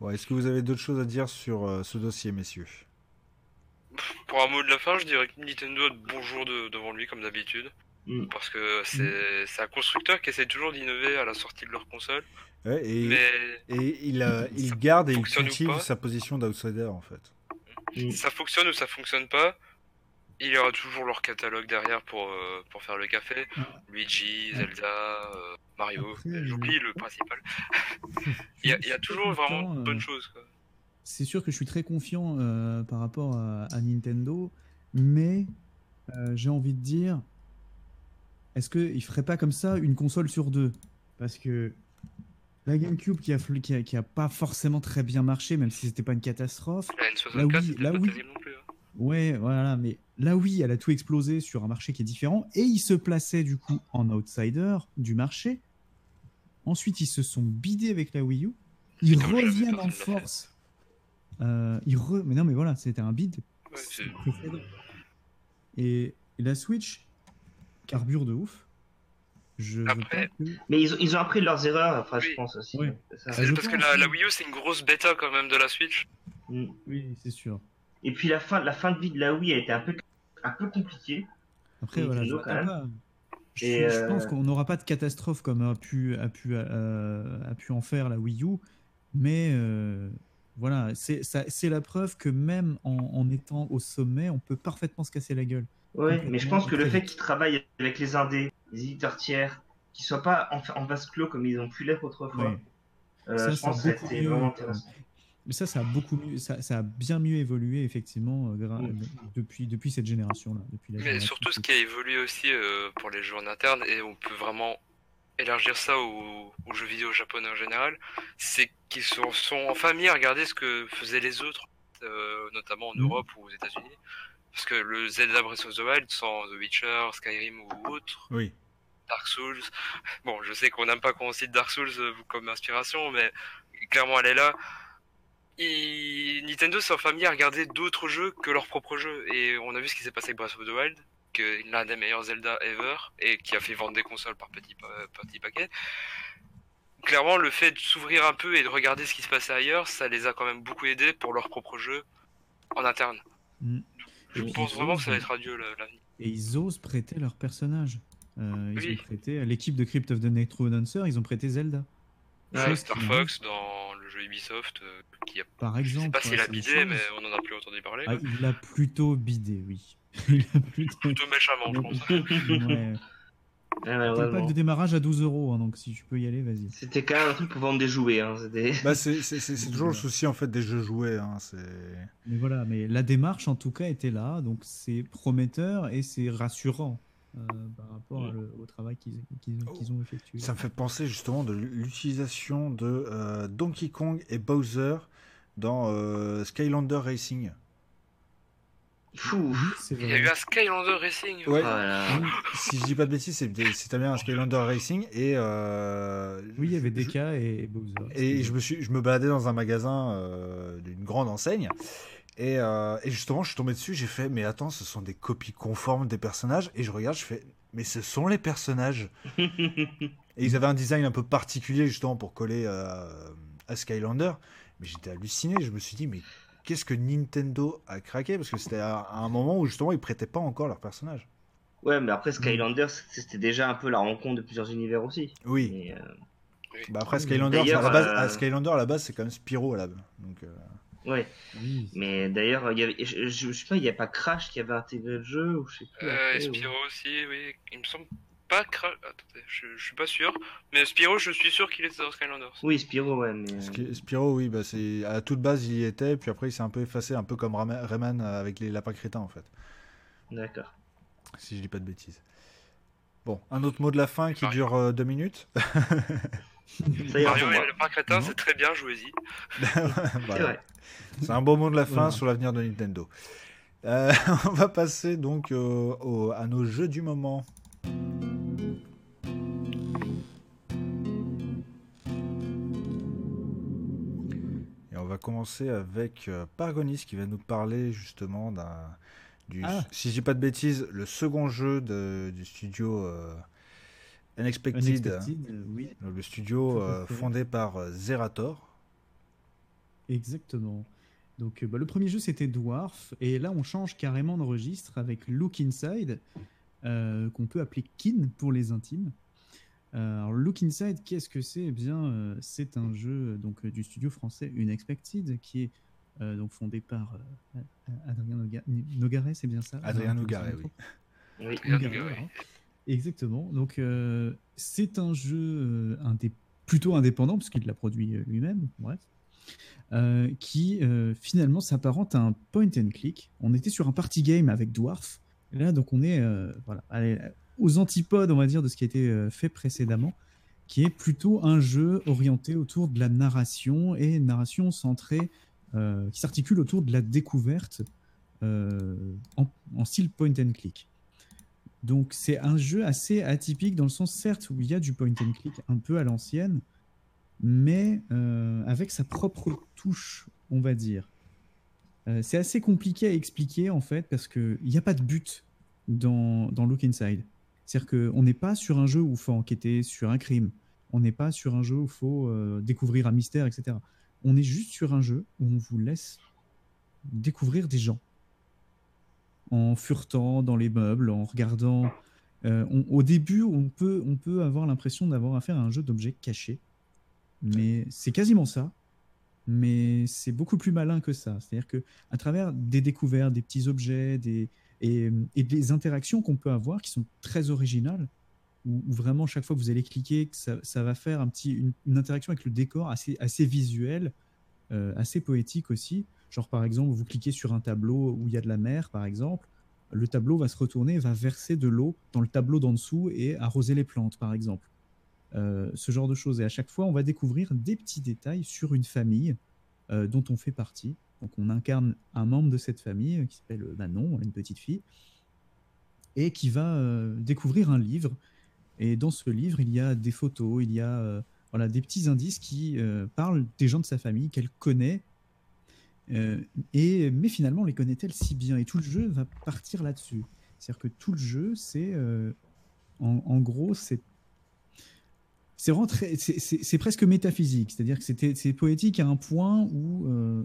Bon, Est-ce que vous avez d'autres choses à dire sur euh, ce dossier, messieurs? Pour un mot de la fin, je dirais que Nintendo a de de- devant lui, comme d'habitude. Mm. Parce que c'est un constructeur qui essaie toujours d'innover à la sortie de leur console. Ouais, et, Mais et il, euh, garde et il cultive sa position d'outsider, en fait. Mm. ça fonctionne ou ça fonctionne pas, Il y aura toujours leur catalogue derrière pour, euh, pour faire le café. Luigi. Zelda, euh, Mario. J'oublie le principal. Il y a, il y a toujours vraiment de euh, bonnes choses. Quoi. C'est sûr que je suis très confiant euh, par rapport à, à Nintendo, mais euh, j'ai envie de dire, est-ce qu'il ne ferait pas comme ça une console sur deux? Parce que la GameCube qui a, fl- qui, a, qui a pas forcément très bien marché, même si c'était pas une catastrophe, La N64, Là, oui, c'était là, pas oui. terrible non plus. hein. ouais, voilà, mais là oui, elle a tout explosé sur un marché qui est différent, et ils se plaçaient du coup en outsider du marché. Ensuite, ils se sont bidés avec la Wii U. Ils reviennent en l'a force. Euh, re... Mais non, mais voilà, c'était un bid Ouais. Et, et la Switch carbure de ouf. Je Après- que- Mais ils, ont- ils ont appris de leurs erreurs, après, je pense aussi. Oui. C'est ça. Parce que la, Wii U, c'est une grosse bêta quand même de la Switch. Mm. Oui, c'est sûr. Et puis la fin, la fin de vie de la Wii a été un peu, un peu compliquée. Après, voilà, je, Nintendo, quand m'attends pas. Je, Et, je pense euh, qu'on n'aura pas de catastrophe comme a pu, a pu, euh, a pu en faire la Wii U, mais euh, voilà, c'est la preuve que même en, en étant au sommet, on peut parfaitement se casser la gueule. Ouais, mais je pense que le fait qu'ils travaillent avec les indés, les éditeurs tiers, qu'ils soient pas en, en vase clos comme ils ont pu l'être autrefois, Ouais. euh, Ça, je ça pense que vraiment euh, intéressant. Mais ça, ça a beaucoup mieux, ça, ça a bien mieux évolué effectivement euh, depuis, depuis cette génération-là. Depuis la Mais génération surtout, ce qui a évolué aussi euh, pour les jeux en interne, et on peut vraiment élargir ça aux, aux jeux vidéo japonais en général, c'est qu'ils sont, sont en famille à regarder ce que faisaient les autres, euh, notamment en Mhm. Europe ou aux États-Unis. Parce que le Zelda Breath of the Wild, sans The Witcher, Skyrim ou autre, Oui. Dark Souls. Bon, je sais qu'on n'aime pas qu'on cite Dark Souls euh, comme inspiration, mais clairement elle est là. Et Nintendo s'est en famille à regarder d'autres jeux que leurs propres jeux. Et on a vu ce qui s'est passé avec Breath of the Wild, que l'un des meilleurs Zelda ever, et qui a fait vendre des consoles par petits pa- petits paquets. Clairement, le fait de s'ouvrir un peu et de regarder ce qui se passait ailleurs, ça les a quand même beaucoup aidés pour leurs propres jeux en interne. Mm. Je Et pense vraiment que ça va être adieu la- l'avenir. Et ils osent prêter leur personnage. Euh, ils Oui. ont prêté à l'équipe de Crypt of the Necrodancer, ils ont prêté Zelda. Ouais, Star Fox dans le jeu Ubisoft, euh, qui a Par Je sais exemple. pas s'il quoi, a bidé, mais on en a plus entendu parler. Ah, il l'a plutôt bidé, oui. il a plutôt. Plutôt méchamment, je pense. Ouais. Le malheureusement. pack de démarrage à 12 euros, hein, donc si tu peux y aller, vas-y. C'était quand même un truc pour vendre des jouets. Hein. Bah, c'est c'est- c'est- c'est toujours le souci en fait des jeux joués. Hein. Mais voilà, mais la démarche en tout cas était là, donc c'est prometteur et c'est rassurant euh, par rapport à le- au travail qu'ils qu'ils- qu'ils ont effectué. Ça me fait penser justement de l'utilisation de euh, Donkey Kong et Bowser dans euh, Skylander Racing. C'est Il y a eu un Skylander Racing. Ouais. Voilà. Oui, si je dis pas de bêtises, c'est- c'était bien un Skylander Racing et euh, Oui, il y avait je- DK et, et Bowser. Et je me suis, je me baladais dans un magasin euh, d'une grande enseigne. Et, euh, et justement, je suis tombé dessus, j'ai fait, mais attends, ce sont des copies conformes des personnages. Et je regarde, je fais, mais ce sont les personnages. Et ils avaient un design un peu particulier, justement, pour coller euh, à Skylander. Mais j'étais halluciné, je me suis dit, mais qu'est-ce que Nintendo a craqué? Parce que c'était à, à un moment où, justement, ils prêtaient pas encore leurs personnages. Ouais, mais après Skylander, c'était déjà un peu la rencontre de plusieurs univers aussi. Oui. Mais, euh, Bah après, Oui, Skylander, d'ailleurs, à la base, euh, à Skylander, à la base, c'est quand même Spyro, là. Donc, euh, ouais. Oui. Mais d'ailleurs, il y avait, je, je, je sais pas, il n'y a pas Crash qui avait intégré le jeu ou je sais plus. Euh, après, ou- Spyro aussi, oui. Il me semble pas Crash. Attendez, je, je suis pas sûr. Mais Spyro, je suis sûr qu'il était dans Skylanders. Oui, Spyro, ouais, mais. euh, Spyro, oui, bah c'est à toute base il y était, puis après il s'est un peu effacé, un peu comme Rayman avec les lapins crétins en fait, D'accord. si je dis pas de bêtises. Bon, un autre mot de la fin qui Mario. dure euh, deux minutes? Ça Mario et le parc crétin, c'est très bien, jouez-y. C'est Voilà. vrai. C'est un bon mot de la fin sur l'avenir de Nintendo. Euh, on va passer donc euh, au- à nos jeux du moment. Et on va commencer avec euh, Pargonis qui va nous parler justement d'un. Du, Ah. Si je dis pas de bêtises, le second jeu de- du studio euh, Unexpected, Unexpected, euh, oui, le studio euh, fondé par Zerator. exactement. Donc bah, le premier jeu c'était Dwarf et là on change carrément de registre avec Look Inside qu'on peut appeler Kin pour les intimes. Euh, alors Look Inside, qu'est-ce que c'est? Eh bien, euh, c'est un jeu donc euh, du studio français Unexpected qui est euh, donc fondé par euh, Adrien Noga- Nogaret, c'est bien ça? Adrien Nogaret, oui. Nogaret. Exactement. Donc, euh, c'est un jeu euh, indé- plutôt indépendant, puisqu'il l'a produit euh, lui-même, bref, euh, qui euh, finalement s'apparente à un point and click. On était sur un party game avec Dwarf. Là, donc, on est euh, aux antipodes, on va dire, de ce qui a été euh, fait précédemment, qui est plutôt un jeu orienté autour de la narration et une narration centrée, euh, qui s'articule autour de la découverte en, en style point and click. Donc c'est un jeu assez atypique dans le sens certes où il y a du point and click un peu à l'ancienne, mais avec sa propre touche, on va dire. Euh, c'est assez compliqué à expliquer en fait parce qu'il n'y a pas de but dans, Look Inside. C'est-à-dire qu'on n'est pas sur un jeu où il faut enquêter sur un crime. On n'est pas sur un jeu où il faut euh, découvrir un mystère, etc. On est juste sur un jeu où on vous laisse découvrir des gens en furetant dans les meubles, en regardant. euh, au début, on peut, on peut avoir l'impression d'avoir affaire à un jeu d'objets cachés. Mais c'est quasiment ça. Mais c'est beaucoup plus malin que ça. C'est-à-dire que à travers des découvertes, des petits objets, des, et, et des interactions qu'on peut avoir qui sont très originales, où, vraiment chaque fois que vous allez cliquer, que ça, va faire un petit, une, interaction avec le décor assez, assez visuel, euh, assez poétique aussi. Genre par exemple, vous cliquez sur un tableau où il y a de la mer, par exemple, le tableau va se retourner, va verser de l'eau dans le tableau d'en dessous et arroser les plantes, par exemple. Euh, ce genre de choses. Et à chaque fois, on va découvrir des petits détails sur une famille euh, dont on fait partie. Donc on incarne un membre de cette famille euh, qui s'appelle Manon, une petite fille, et qui va découvrir un livre. Et dans ce livre, il y a des photos, il y a voilà, des petits indices qui parlent des gens de sa famille qu'elle connaît. Et, mais finalement, les connaît-elle si bien? Et tout le jeu va partir là-dessus. C'est-à-dire que tout le jeu, c'est. en, en gros, c'est. C'est c'est- presque métaphysique, c'est-à-dire que c'était- c'est poétique à un point où, euh,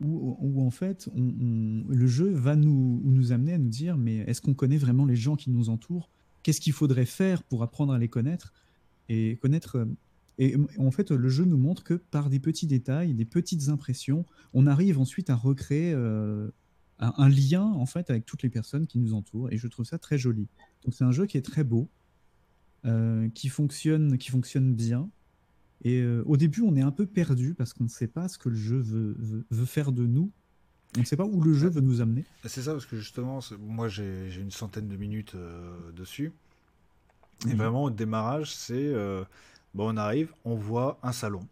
où, en fait le jeu va nous, nous amener à nous dire mais est-ce qu'on connaît vraiment les gens qui nous entourent? Qu'est-ce qu'il faudrait faire pour apprendre à les connaître et connaître euh, et en fait le jeu nous montre que par des petits détails, des petites impressions, on arrive ensuite à recréer euh, un, un lien en fait avec toutes les personnes qui nous entourent. Et je trouve ça très joli. Donc c'est un jeu qui est très beau, euh, qui fonctionne, qui fonctionne bien. Et euh, au début, on est un peu perdu parce qu'on ne sait pas ce que le jeu veut, veut- veut faire de nous. On ne sait pas où le jeu veut nous amener. C'est ça, parce que justement, moi j'ai une centaine de minutes euh, dessus. Et Mhm. vraiment, au démarrage, c'est. bon, on arrive, on voit un salon.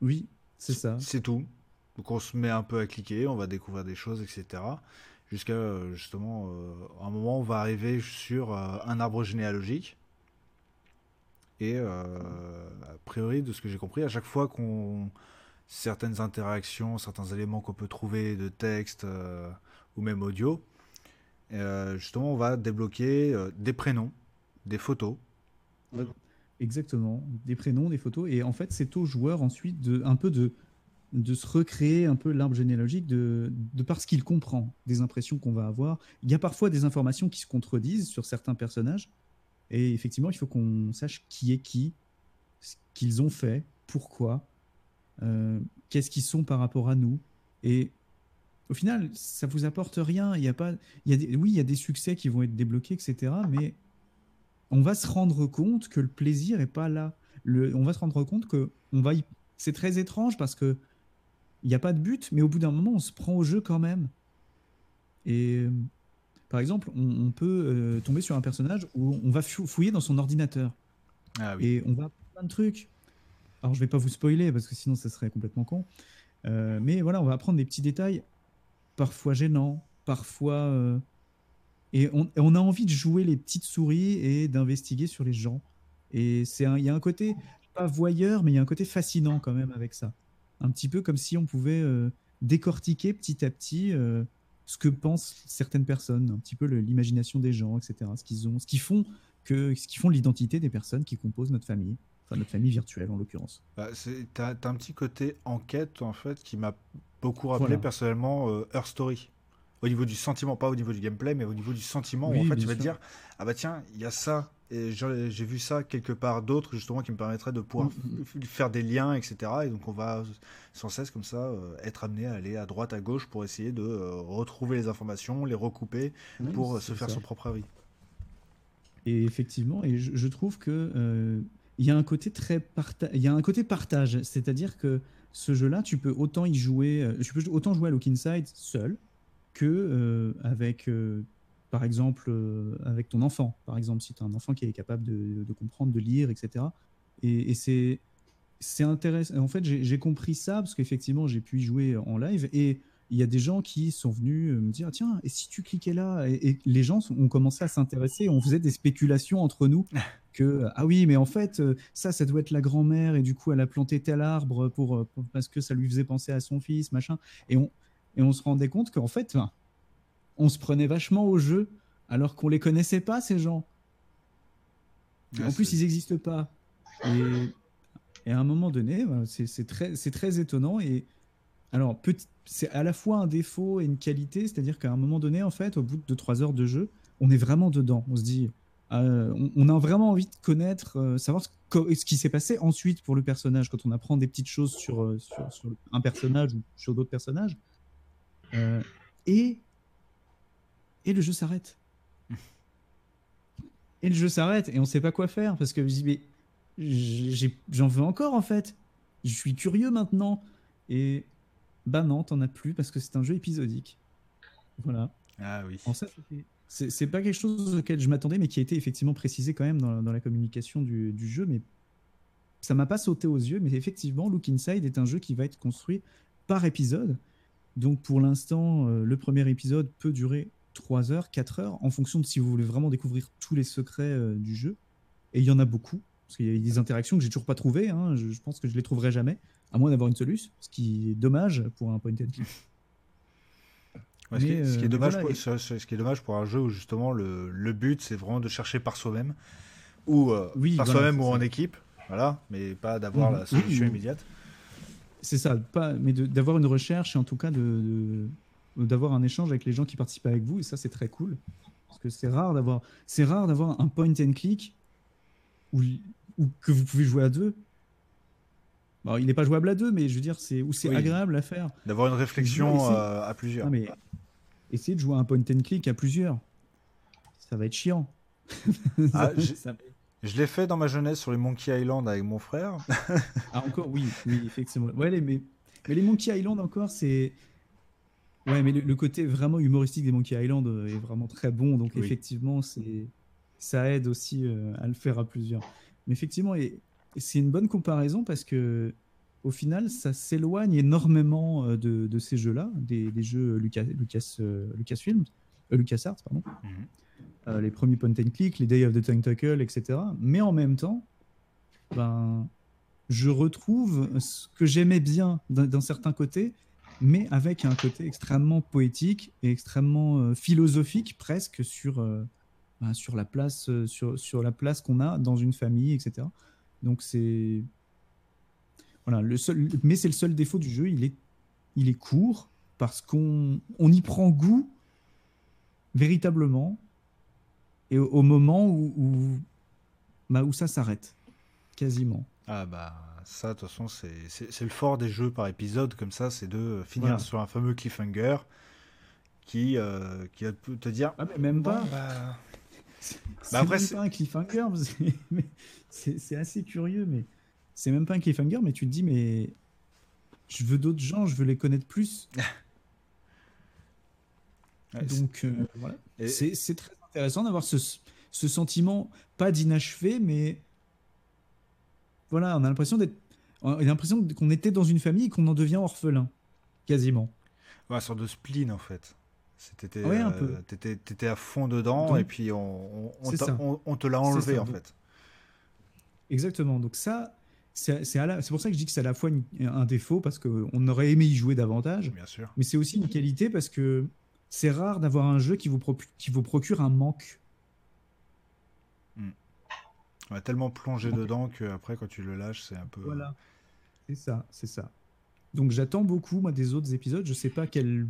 Oui, c'est ça. C'est tout. Donc on se met un peu à cliquer, on va découvrir des choses, etc. Jusqu'à justement, euh, un moment, on va arriver sur euh, un arbre généalogique. Et euh, a priori, de ce que j'ai compris, à chaque fois qu'on certaines interactions, certains éléments qu'on peut trouver de texte euh, ou même audio, euh, justement, on va débloquer des prénoms, des photos. Exactement. Des prénoms, des photos. Et en fait, c'est au joueur ensuite de, un peu de, de se recréer un peu l'arbre généalogique de, de par ce qu'il comprend, des impressions qu'on va avoir. Il y a parfois des informations qui se contredisent sur certains personnages. Et effectivement, il faut qu'on sache qui est qui, ce qu'ils ont fait, pourquoi, euh, qu'est-ce qu'ils sont par rapport à nous. Et au final, ça vous apporte rien. Il y a pas, il y a oui, il y a des succès qui vont être débloqués, etc. Mais on va se rendre compte que le plaisir est pas là. Le, on va se rendre compte que on va c'est très étrange parce que il n'y a pas de but, mais au bout d'un moment, on se prend au jeu quand même. Et par exemple, on, on peut euh, tomber sur un personnage où on va fou- fouiller dans son ordinateur Ah oui. et on va apprendre plein de trucs. Alors, je vais pas vous spoiler parce que sinon, ça serait complètement con. Euh, mais voilà, on va apprendre des petits détails, parfois gênants, parfois. euh, Et on, et on a envie de jouer les petites souris et d'investiguer sur les gens. Et c'est il y a un côté, pas voyeur, mais il y a un côté fascinant quand même avec ça. Un petit peu comme si on pouvait décortiquer petit à petit ce que pensent certaines personnes, un petit peu l'imagination des gens, etc. Ce qu'ils ont, ce qui font que, ce qui font l'identité des personnes qui composent notre famille, enfin notre famille virtuelle en l'occurrence. Bah, T'as t'as un petit côté enquête en fait qui m'a beaucoup rappelé Voilà. personnellement euh, Her Story. Au niveau du sentiment, pas au niveau du gameplay, mais au niveau du sentiment, où en fait tu vas te dire Ah bah tiens, il y a ça et j'ai vu ça quelque part d'autre, justement, qui me permettrait de pouvoir Mm, f- faire des liens, etc. Et donc, on va sans cesse, comme ça, euh, être amené à aller à droite, à gauche pour essayer de euh, retrouver les informations, les recouper pour euh, se faire ça. son propre avis. Et effectivement, et je, je trouve que euh, il y a un côté très il y a un côté partage, c'est-à-dire que ce jeu-là, tu peux autant y jouer, tu peux autant jouer à Look Inside seul que avec, par exemple, euh, avec ton enfant, par exemple, si tu as un enfant qui est capable de, de comprendre, de lire, etc. Et, et c'est c'est intéressant. En fait, j'ai compris ça parce qu'effectivement, j'ai pu y jouer en live et il y a des gens qui sont venus me dire tiens, et si tu cliquais là? Et, et les gens ont commencé à s'intéresser, on faisait des spéculations entre nous que ah oui, mais en fait, euh, ça, ça doit être la grand-mère et du coup, elle a planté tel arbre pour, euh, pour- parce que ça lui faisait penser à son fils, machin. Et on, et on se rendait compte qu'en fait, ben, on se prenait vachement au jeu alors qu'on les connaissait pas, ces gens. Ouais, en plus, ils n'existent pas. Et, et à un moment donné, ben, c'est très, étonnant. Et alors, c'est à la fois un défaut et une qualité, c'est-à-dire qu'à un moment donné, en fait, au bout de trois heures de jeu, on est vraiment dedans. On se dit, euh, on, on a vraiment envie de connaître, euh, savoir ce, qui s'est passé ensuite pour le personnage quand on apprend des petites choses sur, euh, sur, sur un personnage ou sur d'autres personnages. Euh, et, et le jeu s'arrête. Et le jeu s'arrête et on sait pas quoi faire parce que je dis, mais j'en veux encore en fait. Je suis curieux maintenant. Et bah non, t'en as plus parce que c'est un jeu épisodique. Voilà. Ah oui. En c'est pas quelque chose auquel je m'attendais, mais qui a été effectivement précisé quand même dans, dans la communication du, du jeu. Mais ça m'a pas sauté aux yeux. Mais effectivement, Look Inside est un jeu qui va être construit par épisode. Donc pour l'instant, euh, le premier épisode peut durer 3 heures, 4 heures, en fonction de si vous voulez vraiment découvrir tous les secrets euh, du jeu. Et il y en a beaucoup, parce qu'il y a des interactions que j'ai toujours pas trouvées. hein. Je, je pense que je les trouverai jamais, à moins d'avoir une soluce, ce qui est dommage pour un point and click. Ouais, ce, qui est, Mais, ce qui est dommage voilà, pour, et- ce, ce- ce qui est dommage pour un jeu où justement le, le but c'est vraiment de chercher par soi-même ou euh, Oui, par voilà, soi-même ou en équipe, voilà, mais pas d'avoir Mhm. la solution Oui, immédiate. C'est ça, pas, mais d'avoir une recherche et en tout cas de, de- d'avoir un échange avec les gens qui participent avec vous et ça c'est très cool parce que c'est rare d'avoir c'est rare d'avoir un point and click où, où que vous pouvez jouer à deux. Bon, il n'est pas jouable à deux, mais je veux dire c'est où c'est Oui. agréable à faire. D'avoir une réflexion euh, à plusieurs. Non, mais essayez de jouer un point and click à plusieurs, ça va être chiant. Ah, ça- Je l'ai fait dans ma jeunesse sur les Monkey Island avec mon frère. Ah, encore, oui, oui, effectivement. Ouais, les- mais, mais les Monkey Island, encore, c'est. Ouais, mais le, le côté vraiment humoristique des Monkey Island euh, est vraiment très bon. Donc, Oui. effectivement, c'est ça aide aussi euh, à le faire à plusieurs. Mais effectivement, et, et c'est une bonne comparaison parce que. Au final, ça s'éloigne énormément euh, de, de ces jeux-là, des, des jeux Lucas, Lucas, euh, Lucasfilms, euh, LucasArts, pardon. Mhm. Les premiers point and click, les Day of the Tentacle, etc. Mais en même temps, ben, je retrouve ce que j'aimais bien d'un certain côté, mais avec un côté extrêmement poétique et extrêmement euh, philosophique presque sur, euh, ben, sur la place, euh, sur, sur la place qu'on a dans une famille, etc. Donc c'est voilà le seul, mais c'est le seul défaut du jeu. Il est, il est court parce qu'on on y prend goût véritablement et au, moment où, bah, où ça s'arrête quasiment. Ah bah ça de toute façon c'est le fort des jeux par épisode comme ça, c'est de finir sur un fameux cliffhanger qui euh, qui va te dire Ah, mais même pas. Bon, bah, C'est après, même c'est- pas un cliffhanger. c'est- assez curieux, mais c'est même pas un cliffhanger. Mais tu te dis, mais je veux d'autres gens, je veux les connaître plus. ouais, Donc euh, voilà. et- C'est c'est très intéressant d'avoir ce, ce sentiment, pas d'inachevé, mais voilà, on a l'impression d'être. On a l'impression qu'on était dans une famille et qu'on en devient orphelin, quasiment. ouais, sorte de spleen en fait. C'était Ouais, un peu. t'étais t'étais à fond dedans Donc, et puis on, on, te l'a enlevé ça, en donc- fait. Exactement. Donc ça, c'est c'est la- c'est pour ça que je dis que c'est à la fois une- un défaut parce qu'on aurait aimé y jouer davantage, Bien sûr. mais c'est aussi une qualité parce que c'est rare d'avoir un jeu qui vous, qui vous procure un manque. On va tellement plonger dedans que après quand tu le lâches c'est un peu. Voilà. C'est ça, c'est ça. Donc j'attends beaucoup moi des autres épisodes. Je sais pas quel,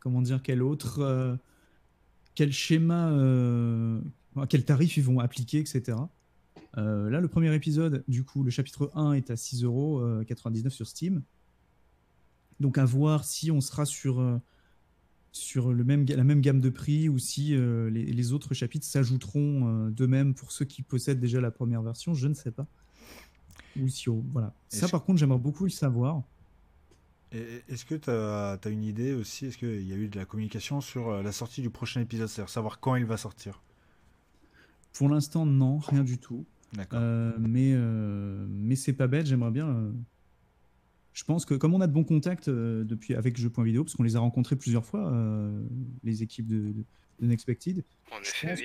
comment dire, quel autre, euh, quel schéma, euh, quel tarif ils vont appliquer, etc. Euh, là, le premier épisode, du coup, le chapitre 1 est à 6,99€ sur Steam. Donc à voir si on sera sur, euh, sur le même, la même gamme de prix ou si euh, les, les autres chapitres s'ajouteront d'eux-mêmes pour ceux qui possèdent déjà la première version, je ne sais pas. Ou si voilà. Ça, par contre, j'aimerais beaucoup le savoir. Est-ce que tu as, une idée aussi? Est-ce qu'il y a eu de la communication sur la sortie du prochain épisode? C'est-à-dire savoir quand il va sortir? Pour l'instant, non, rien du tout. Euh, mais euh, mais c'est pas bête, j'aimerais bien. Euh, je pense que comme on a de bons contacts depuis avec Jeux.vidéo, parce qu'on les a rencontrés plusieurs fois, les équipes de, de, Nexpected, je pense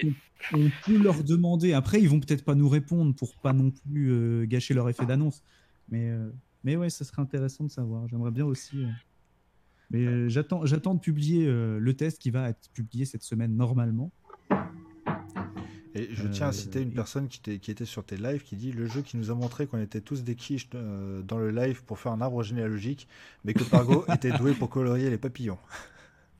qu'on peut leur demander. Après, ils vont peut-être pas nous répondre pour pas non plus gâcher leur effet d'annonce. Mais mais ouais, ça serait intéressant de savoir. J'aimerais bien aussi. Mais j'attends, j'attends de publier le test qui va être publié cette semaine normalement. Et je tiens à citer une euh, personne qui, qui, était sur tes lives qui dit le jeu qui nous a montré qu'on était tous des quiches euh, dans le live pour faire un arbre généalogique, mais que Pargo était doué pour colorier les papillons.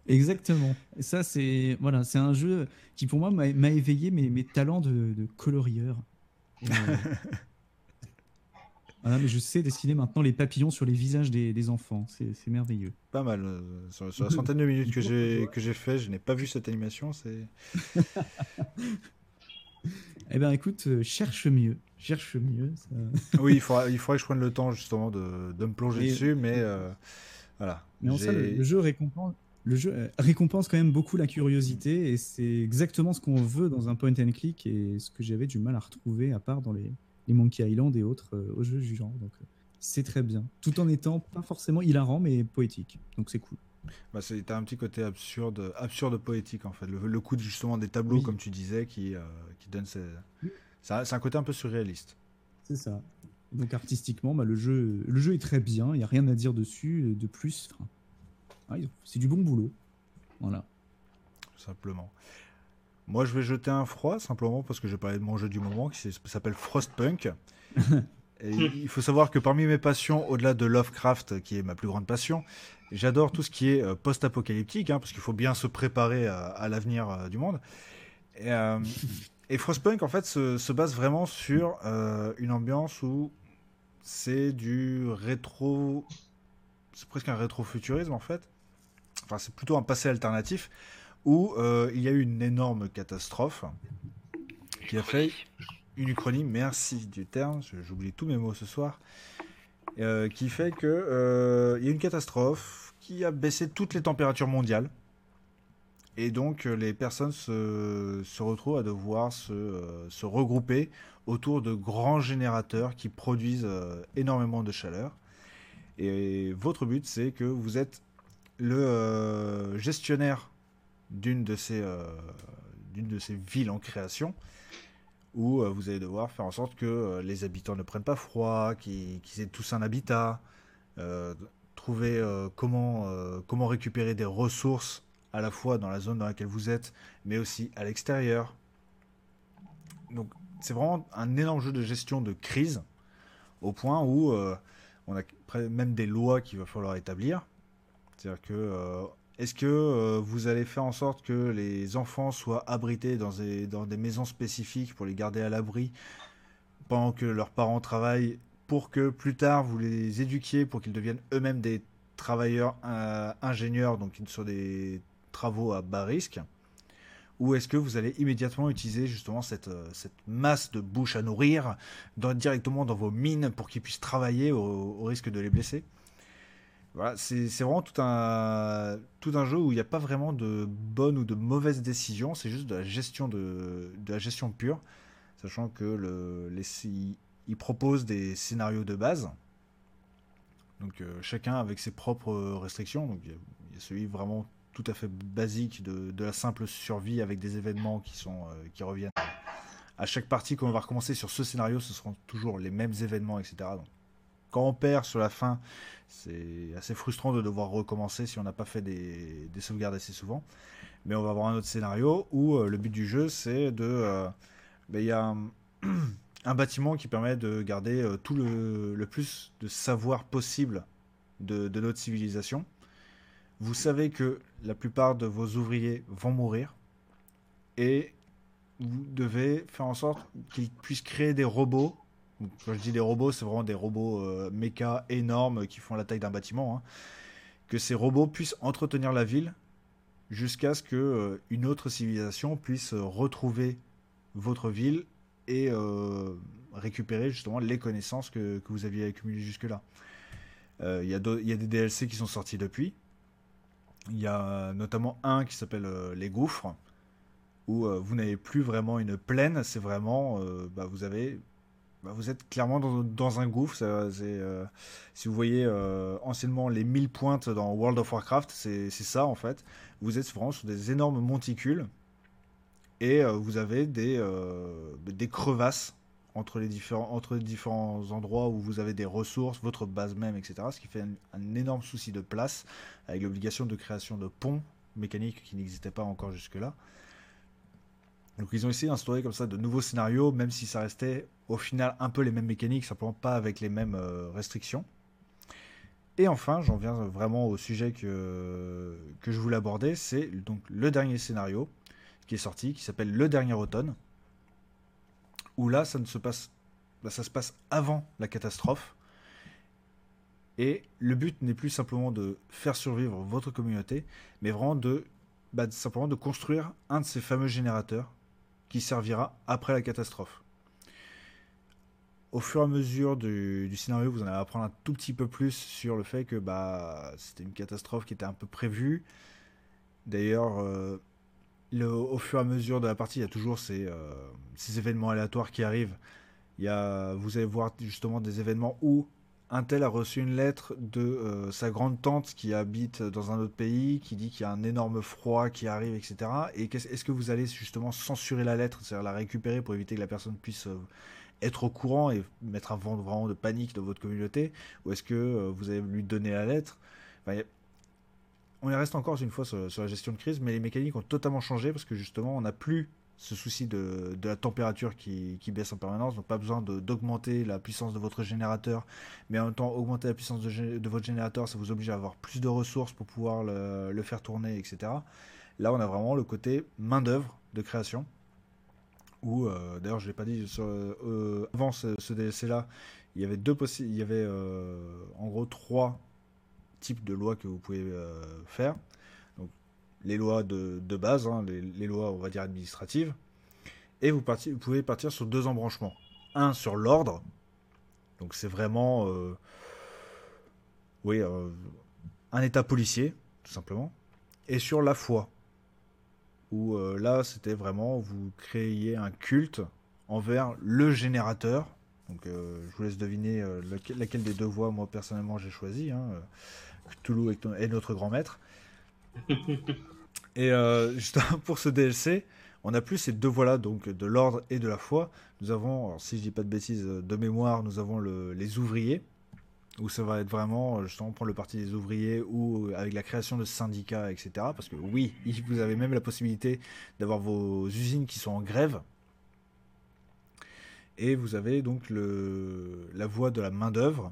Exactement. Et ça, c'est voilà, c'est un jeu qui pour moi m'a éveillé mes, mes talents de, de colorieur. voilà, mais je sais dessiner maintenant les papillons sur les visages des, des enfants. C'est merveilleux. Pas mal. Euh, sur, sur, la centaine de minutes que j'ai que j'ai fait, je n'ai pas vu cette animation. C'est Eh bien, écoute, euh, cherche mieux. Cherche mieux. oui, il faudrait, il faudrait que je prenne le temps justement de, de me plonger dessus, mais euh, voilà. Mais le, jeu récompense, le jeu euh, récompense quand même beaucoup la curiosité et c'est exactement ce qu'on veut dans un point and click et ce que j'avais du mal à retrouver à part dans les, les Monkey Island et autres aux jeux du genre. Donc c'est très bien, tout en étant pas forcément hilarant mais poétique. Donc c'est cool. Bah, c'est un petit côté absurde, absurde poétique en fait. Le, coup de, justement des tableaux, comme tu disais, qui, euh, qui donne. C'est un côté un peu surréaliste. C'est ça. Donc artistiquement, bah, le, jeu, le jeu est très bien. Il n'y a rien à dire dessus. De plus, c'est du bon boulot. Voilà. Simplement. Moi, je vais jeter un froid simplement parce que je parlais de mon jeu du moment qui s'appelle Frostpunk. Et il faut savoir que parmi mes passions, au-delà de Lovecraft, qui est ma plus grande passion, J'adore tout ce qui est euh, post-apocalyptique, hein, parce qu'il faut bien se préparer à, l'avenir euh, du monde. Et, euh, et, Frostpunk, en fait, se, base vraiment sur une ambiance où c'est du rétro. C'est presque un rétro-futurisme, en fait. Enfin, c'est plutôt un passé alternatif où il y a eu une énorme catastrophe qui a fait uchronie, merci du terme, j'oublie tous mes mots ce soir, euh, qui fait que euh, y a une catastrophe qui a baissé toutes les températures mondiales. Et donc euh, les personnes se, retrouvent à devoir se, se, regrouper autour de grands générateurs qui produisent énormément de chaleur. Et votre but, c'est que vous êtes le gestionnaire d'une de, d'une de ces villes en création où euh, vous allez devoir faire en sorte que euh, les habitants ne prennent pas froid, qu'ils aient tous un habitat, euh, trouver comment, comment récupérer des ressources à la fois dans la zone dans laquelle vous êtes, mais aussi à l'extérieur. Donc c'est vraiment un énorme jeu de gestion de crise, au point où on a même des lois qu'il va falloir établir. C'est-à-dire que est-ce que euh, vous allez faire en sorte que les enfants soient abrités dans des, maisons spécifiques pour les garder à l'abri pendant que leurs parents travaillent pour que plus tard vous les éduquiez pour qu'ils deviennent eux-mêmes des travailleurs euh, ingénieurs, donc sur des travaux à bas risque? Ou est-ce que vous allez immédiatement utiliser justement cette, euh, masse de bouche à nourrir directement dans vos mines pour qu'ils puissent travailler au risque de les blesser? Voilà, c'est vraiment tout un, tout un jeu où il n'y a pas vraiment de bonne ou de mauvaise décision, c'est juste de la gestion, de, de, la gestion pure, sachant que le, les, il propose des scénarios de base, donc euh, chacun avec ses propres restrictions, donc il y, a, celui vraiment tout à fait basique de, de, la simple survie avec des événements qui, sont, euh, qui reviennent. À chaque partie qu'on va recommencer sur ce scénario, ce seront toujours les mêmes événements, etc. quand on perd sur la fin, c'est assez frustrant de devoir recommencer si on n'a pas fait des, sauvegardes assez souvent. Mais on va avoir un autre scénario où euh, le but du jeu, c'est de... Euh, ben, il y a un, bâtiment qui permet de garder euh, tout le, plus de savoir possible de, de notre civilisation. Vous savez que la plupart de vos ouvriers vont mourir. Et vous devez faire en sorte qu'ils puissent créer des robots. Quand je dis des robots, c'est vraiment des robots euh, méca énormes qui font la taille d'un bâtiment. Hein. Que ces robots puissent entretenir la ville jusqu'à ce que euh, une autre civilisation puisse retrouver votre ville et récupérer justement les connaissances que, que vous aviez accumulées jusque-là. Il y, y, a des DLC qui sont sortis depuis. Il y a notamment un qui s'appelle Les Gouffres, où euh, vous n'avez plus vraiment une plaine, c'est vraiment, euh, bah, vous avez, bah, vous êtes clairement dans, un gouffre. Euh, si vous voyez anciennement les 1000 pointes dans World of Warcraft, c'est ça en fait. Vous êtes vraiment sur des énormes monticules et vous avez des, crevasses entre les différents endroits où vous avez des ressources, votre base même, etc. Ce qui fait un énorme souci de place, avec l'obligation de création de ponts mécaniques qui n'existaient pas encore jusque-là. Donc ils ont essayé d'instaurer comme ça de nouveaux scénarios, même si ça restait au final un peu les mêmes mécaniques, simplement pas avec les mêmes euh, restrictions. Et enfin, j'en viens vraiment au sujet que, que je voulais aborder, c'est donc le dernier scénario qui est sorti, qui s'appelle Le Dernier Automne, où là, ça ne se passe, bah, ça se passe avant la catastrophe. Et le but n'est plus simplement de faire survivre votre communauté, mais vraiment de bah, simplement de construire un de ces fameux générateurs qui servira après la catastrophe. Au fur et à mesure du, scénario, vous allez apprendre un tout petit peu plus sur le fait que bah, c'était une catastrophe qui était un peu prévue. D'ailleurs, euh, au fur et à mesure de la partie, il y a toujours ces, euh, événements aléatoires qui arrivent. Vous allez voir justement des événements où un tel a reçu une lettre de euh, sa grande tante qui habite dans un autre pays, qui dit qu'il y a un énorme froid qui arrive, etc. Et est-ce que vous allez justement censurer la lettre, c'est-à-dire la récupérer pour éviter que la personne puisse euh, être au courant et mettre un vent vraiment de panique dans votre communauté? Ou est-ce que euh, vous allez lui donner la lettre? On y reste encore une fois sur, sur, la gestion de crise, mais les mécaniques ont totalement changé parce que justement on n'a plus ce souci de, la température qui, baisse en permanence. Donc pas besoin d'augmenter la puissance de votre générateur, mais en même temps augmenter la puissance de, votre générateur, ça vous oblige à avoir plus de ressources pour pouvoir le, faire tourner, etc. Là, on a vraiment le côté main d'œuvre de création. Ou euh, d'ailleurs, je l'ai pas dit euh, avant ce, DLC là, il y avait deux il y avait euh, en gros trois types de lois que vous pouvez faire les lois de, base, hein, les, lois, on va dire, administratives. Et vous, vous pouvez partir sur deux embranchements. Un sur l'ordre. Donc c'est vraiment... Euh, oui, euh, un état policier, tout simplement. Et sur la foi. Où euh, là, c'était vraiment, vous créiez un culte envers le générateur. Donc je vous laisse deviner laquelle des deux voies, moi personnellement, j'ai choisi. Hein. Cthulhu est notre grand maître. Et euh, justement, pour ce DLC, on a plus ces deux voies-là, donc de l'ordre et de la foi. Nous avons, si je dis pas de bêtises, de mémoire, nous avons les ouvriers, où ça va être vraiment, justement, prendre le parti des ouvriers, ou avec la création de syndicats, etc. Parce que oui, vous avez même la possibilité d'avoir vos usines qui sont en grève. Et vous avez donc la voie de la main-d'œuvre,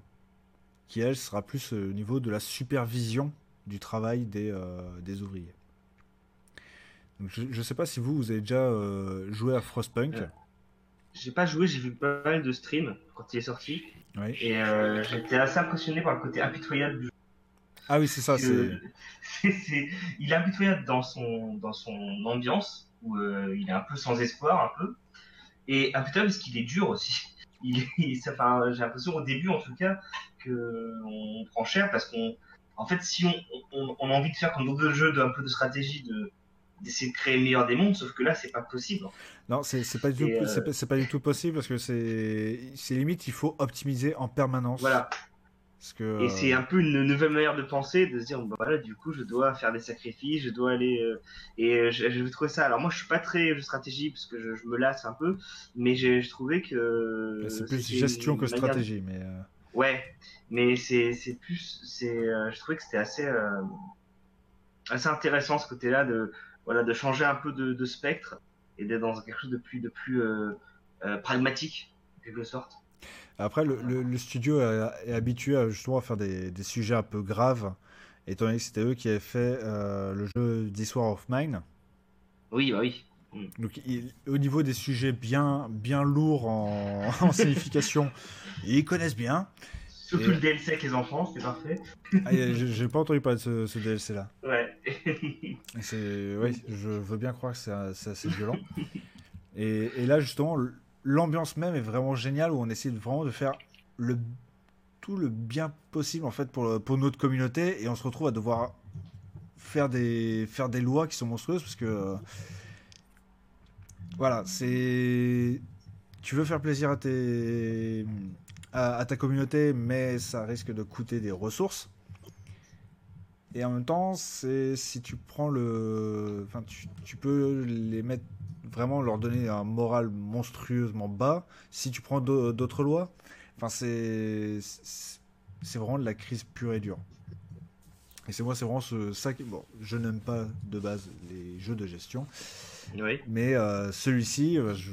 qui elle sera plus au niveau de la supervision du travail des, euh, des ouvriers. je ne sais pas si vous, vous avez déjà euh, joué à Frostpunk. Euh, j'ai pas joué, j'ai vu pas mal de streams quand il est sorti. Et j'étais assez impressionné par le côté impitoyable du jeu. Ah oui, c'est ça. C'est... il est impitoyable dans son, dans son ambiance, où il est un peu sans espoir, un peu. Et impitoyable parce qu'il est dur aussi. Il, enfin, j'ai l'impression au début, en tout cas, qu'on prend cher parce qu'on en fait, si on, a envie de faire comme d'autres jeux de un peu de stratégie, de d'essayer de créer le meilleur des mondes, sauf que là, c'est pas possible. Non, c'est pas, du tout, euh, pas, du tout possible parce que c'est limite, il faut optimiser en permanence. Voilà. que, Et c'est un peu une nouvelle manière de penser, de se dire, bah voilà, du coup, je dois faire des sacrifices, je dois aller. Euh, et je, je trouver ça. Alors, moi, je suis pas très de stratégie parce que je, me lasse un peu, mais j'ai trouvé que. C'est plus gestion que stratégie, mais. Euh, Ouais, mais c'est plus, c'est, euh, je trouvais que c'était assez, euh, assez intéressant ce côté-là de, voilà, de changer un peu de, spectre et d'être dans quelque chose de plus, de plus euh, pragmatique, en quelque sorte. Après, le, le, studio est, habitué à, justement à faire des, des, sujets un peu graves, étant donné que c'était eux qui avaient fait le jeu This War of Mine. Oui, bah oui. Donc, il- au niveau des sujets bien, bien lourds en, en signification, ils connaissent bien. Surtout Et- le DLC avec les enfants, c'est parfait. Ah, j'ai pas entendu parler de ce, ce DLC là. Ouais. Oui, je veux bien croire que c'est c'est assez violent. Et, et là, justement, l'ambiance même est vraiment géniale où on essaie de- vraiment de faire le, tout le bien possible en fait pour, le- pour notre communauté et on se retrouve à devoir faire des, faire des lois qui sont monstrueuses parce que euh, voilà, c'est tu veux faire plaisir à tes à, à ta communauté, mais ça risque de coûter des ressources. Et en même temps, c'est si tu prends le, enfin, tu, tu peux les mettre vraiment leur donner un moral monstrueusement bas si tu prends d'au- d'autres lois. Enfin, c'est c'est vraiment de la crise pure et dure. Et c'est moi, c'est vraiment ce, ça qui, bon, je n'aime pas de base les jeux de gestion, oui. mais euh, celui-ci, euh, je-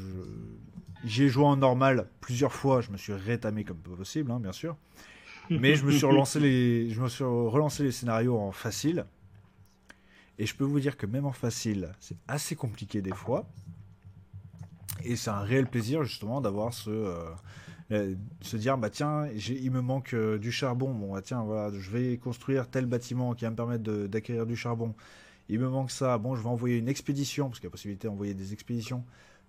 j'y ai joué en normal plusieurs fois. Je me suis rétamé comme possible, hein, bien sûr. Mais je me suis relancé les, scénarios en facile. Et je peux vous dire que même en facile, c'est assez compliqué des fois. Et c'est un réel plaisir justement d'avoir ce, euh, se dire bah tiens, j'ai- il me manque euh, du charbon. Bon bah tiens voilà, je vais construire tel bâtiment qui va me permettre d'acquérir du charbon. Il me manque ça. Bon, je vais envoyer une expédition parce qu'il y a possibilité d'envoyer des expéditions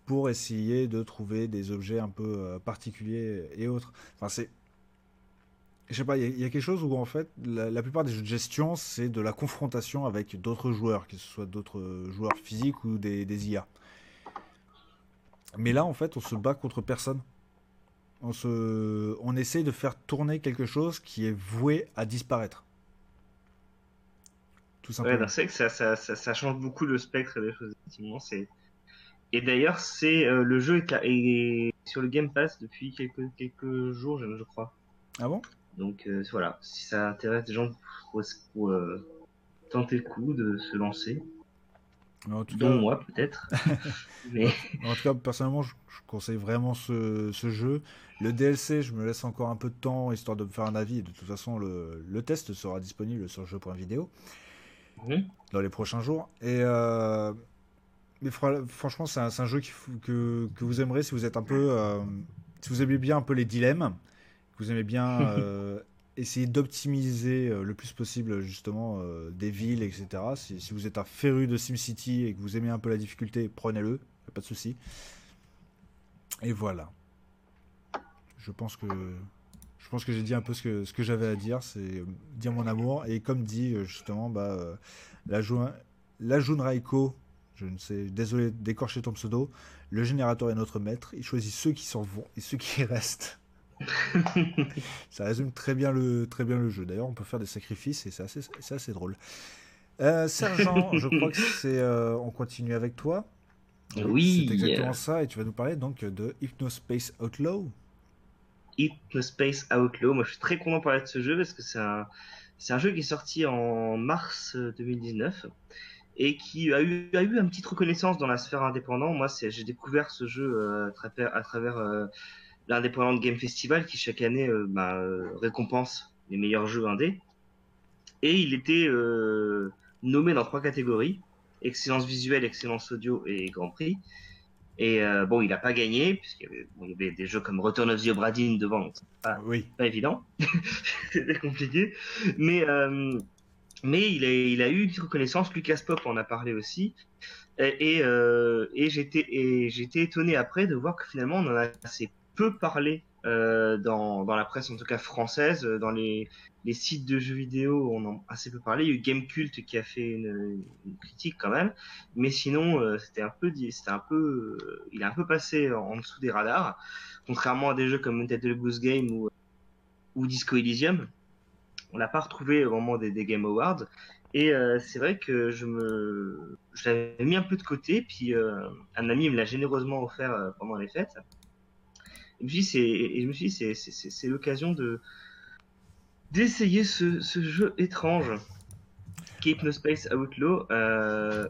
pour essayer de trouver des objets un peu euh, particuliers et autres. Enfin c'est je sais pas, il y, a- il y a quelque chose où en fait la, la plupart des jeux de gestion c'est de la confrontation avec d'autres joueurs, que ce soit d'autres euh, joueurs physiques ou des, des IA. Mais là en fait on se bat contre personne. On, se, on essaye de faire tourner quelque chose qui est voué à disparaître. Tout Ouais, simplement. non, c'est vrai que ça, ça, ça, ça change beaucoup le spectre des choses, effectivement. C'est... Et d'ailleurs, c'est euh, le jeu est, est sur le Game Pass depuis quelques, quelques jours, je, je crois. Ah bon? Donc euh, voilà, si ça intéresse des gens pour, pour, euh, tenter le coup de se lancer, Mais en tout dont cas, moi peut-être. Mais En tout cas, personnellement, je, je conseille vraiment ce, ce jeu. Le DLC, je me laisse encore un peu de temps histoire de me faire un avis. De toute façon, le, le test sera disponible sur jeu.vidéo Mhm. dans les prochains jours. Et mais franchement, c'est un, jeu que, que vous aimerez si vous êtes un peu, euh, si vous aimez bien un peu les dilemmes, que vous aimez bien euh, essayer d'optimiser euh, le plus possible justement euh, des villes, etc. Si, si vous êtes un féru de SimCity et que vous aimez un peu la difficulté, prenez-le, pas de souci. Et voilà. Je pense que je pense que j'ai dit un peu ce que, ce que j'avais à dire, c'est dire mon amour. Et comme dit justement, bah, la, Jun, la Raiko, je ne sais, désolé d'écorcher ton pseudo, le générateur est notre maître. Il choisit ceux qui s'en vont et ceux qui restent. Ça résume très bien le, très bien le jeu. D'ailleurs, on peut faire des sacrifices et c'est assez, c'est assez drôle. Euh, Sergent, je crois que c'est. euh, on continue avec toi. Oui. C'est exactement ça. Et tu vas nous parler donc de Hypnospace Outlaw. Hypnospace Outlaw, moi je suis très content de parler de ce jeu parce que c'est un, c'est un jeu qui est sorti en mars euh, 2019 et qui a eu, a eu une petite reconnaissance dans la sphère indépendante. Moi, c'est, j'ai découvert ce jeu euh, à travers, à travers euh, l'Independent Game Festival qui chaque année euh, bah, récompense les meilleurs jeux indés. Et il était euh, nommé dans trois catégories excellence visuelle, excellence audio et Grand Prix. Et euh, bon, il n'a pas gagné puisqu'il y, avait, bon, y avait des jeux comme Return of the Obra Dinn devant, donc pas, Oui. pas évident, c'était compliqué. Mais euh, mais il a, eu une reconnaissance. Lucas Pop en a parlé aussi. Euh, et j'étais étonné après de voir que finalement on en a assez peu parlé euh, dans, la presse en tout cas française, dans les, sites de jeux vidéo on en a assez peu parlé. Il y a eu Gamecult qui a fait une, critique quand même, mais sinon euh, c'était un peu il a un peu passé en, dessous des radars, contrairement à des jeux comme Untitled Goose Game ou Disco Elysium on l'a pas retrouvé au moment des, Game Awards. Et euh, c'est vrai que je me, je l'avais mis un peu de côté, puis euh, un ami me l'a généreusement offert euh, pendant les fêtes. Et c'est, et je me suis dit, c'est l'occasion de d'essayer ce, ce jeu étrange, qui est Hypnospace Outlaw. Euh...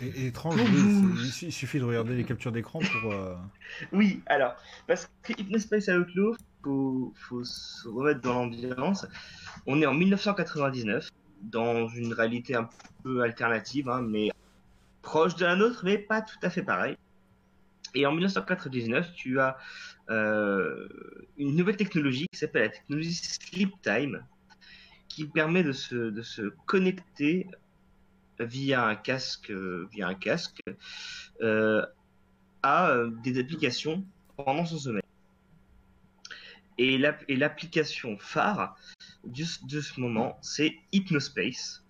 Et, et étrange, oui, il, suffit de regarder les captures d'écran pour. euh, Oui, alors, parce que Hypnospace Outlaw, faut, faut se remettre dans l'ambiance. On est en 1999, dans une réalité un peu alternative, hein, mais proche de la nôtre, mais pas tout à fait pareil. Et en 1999, tu as euh, une nouvelle technologie qui s'appelle la technologie Sleep Time, qui permet de se, de se connecter via un casque, via un casque euh, à euh, des applications pendant son sommeil. Et l'application phare de, ce moment, c'est Hypnospace.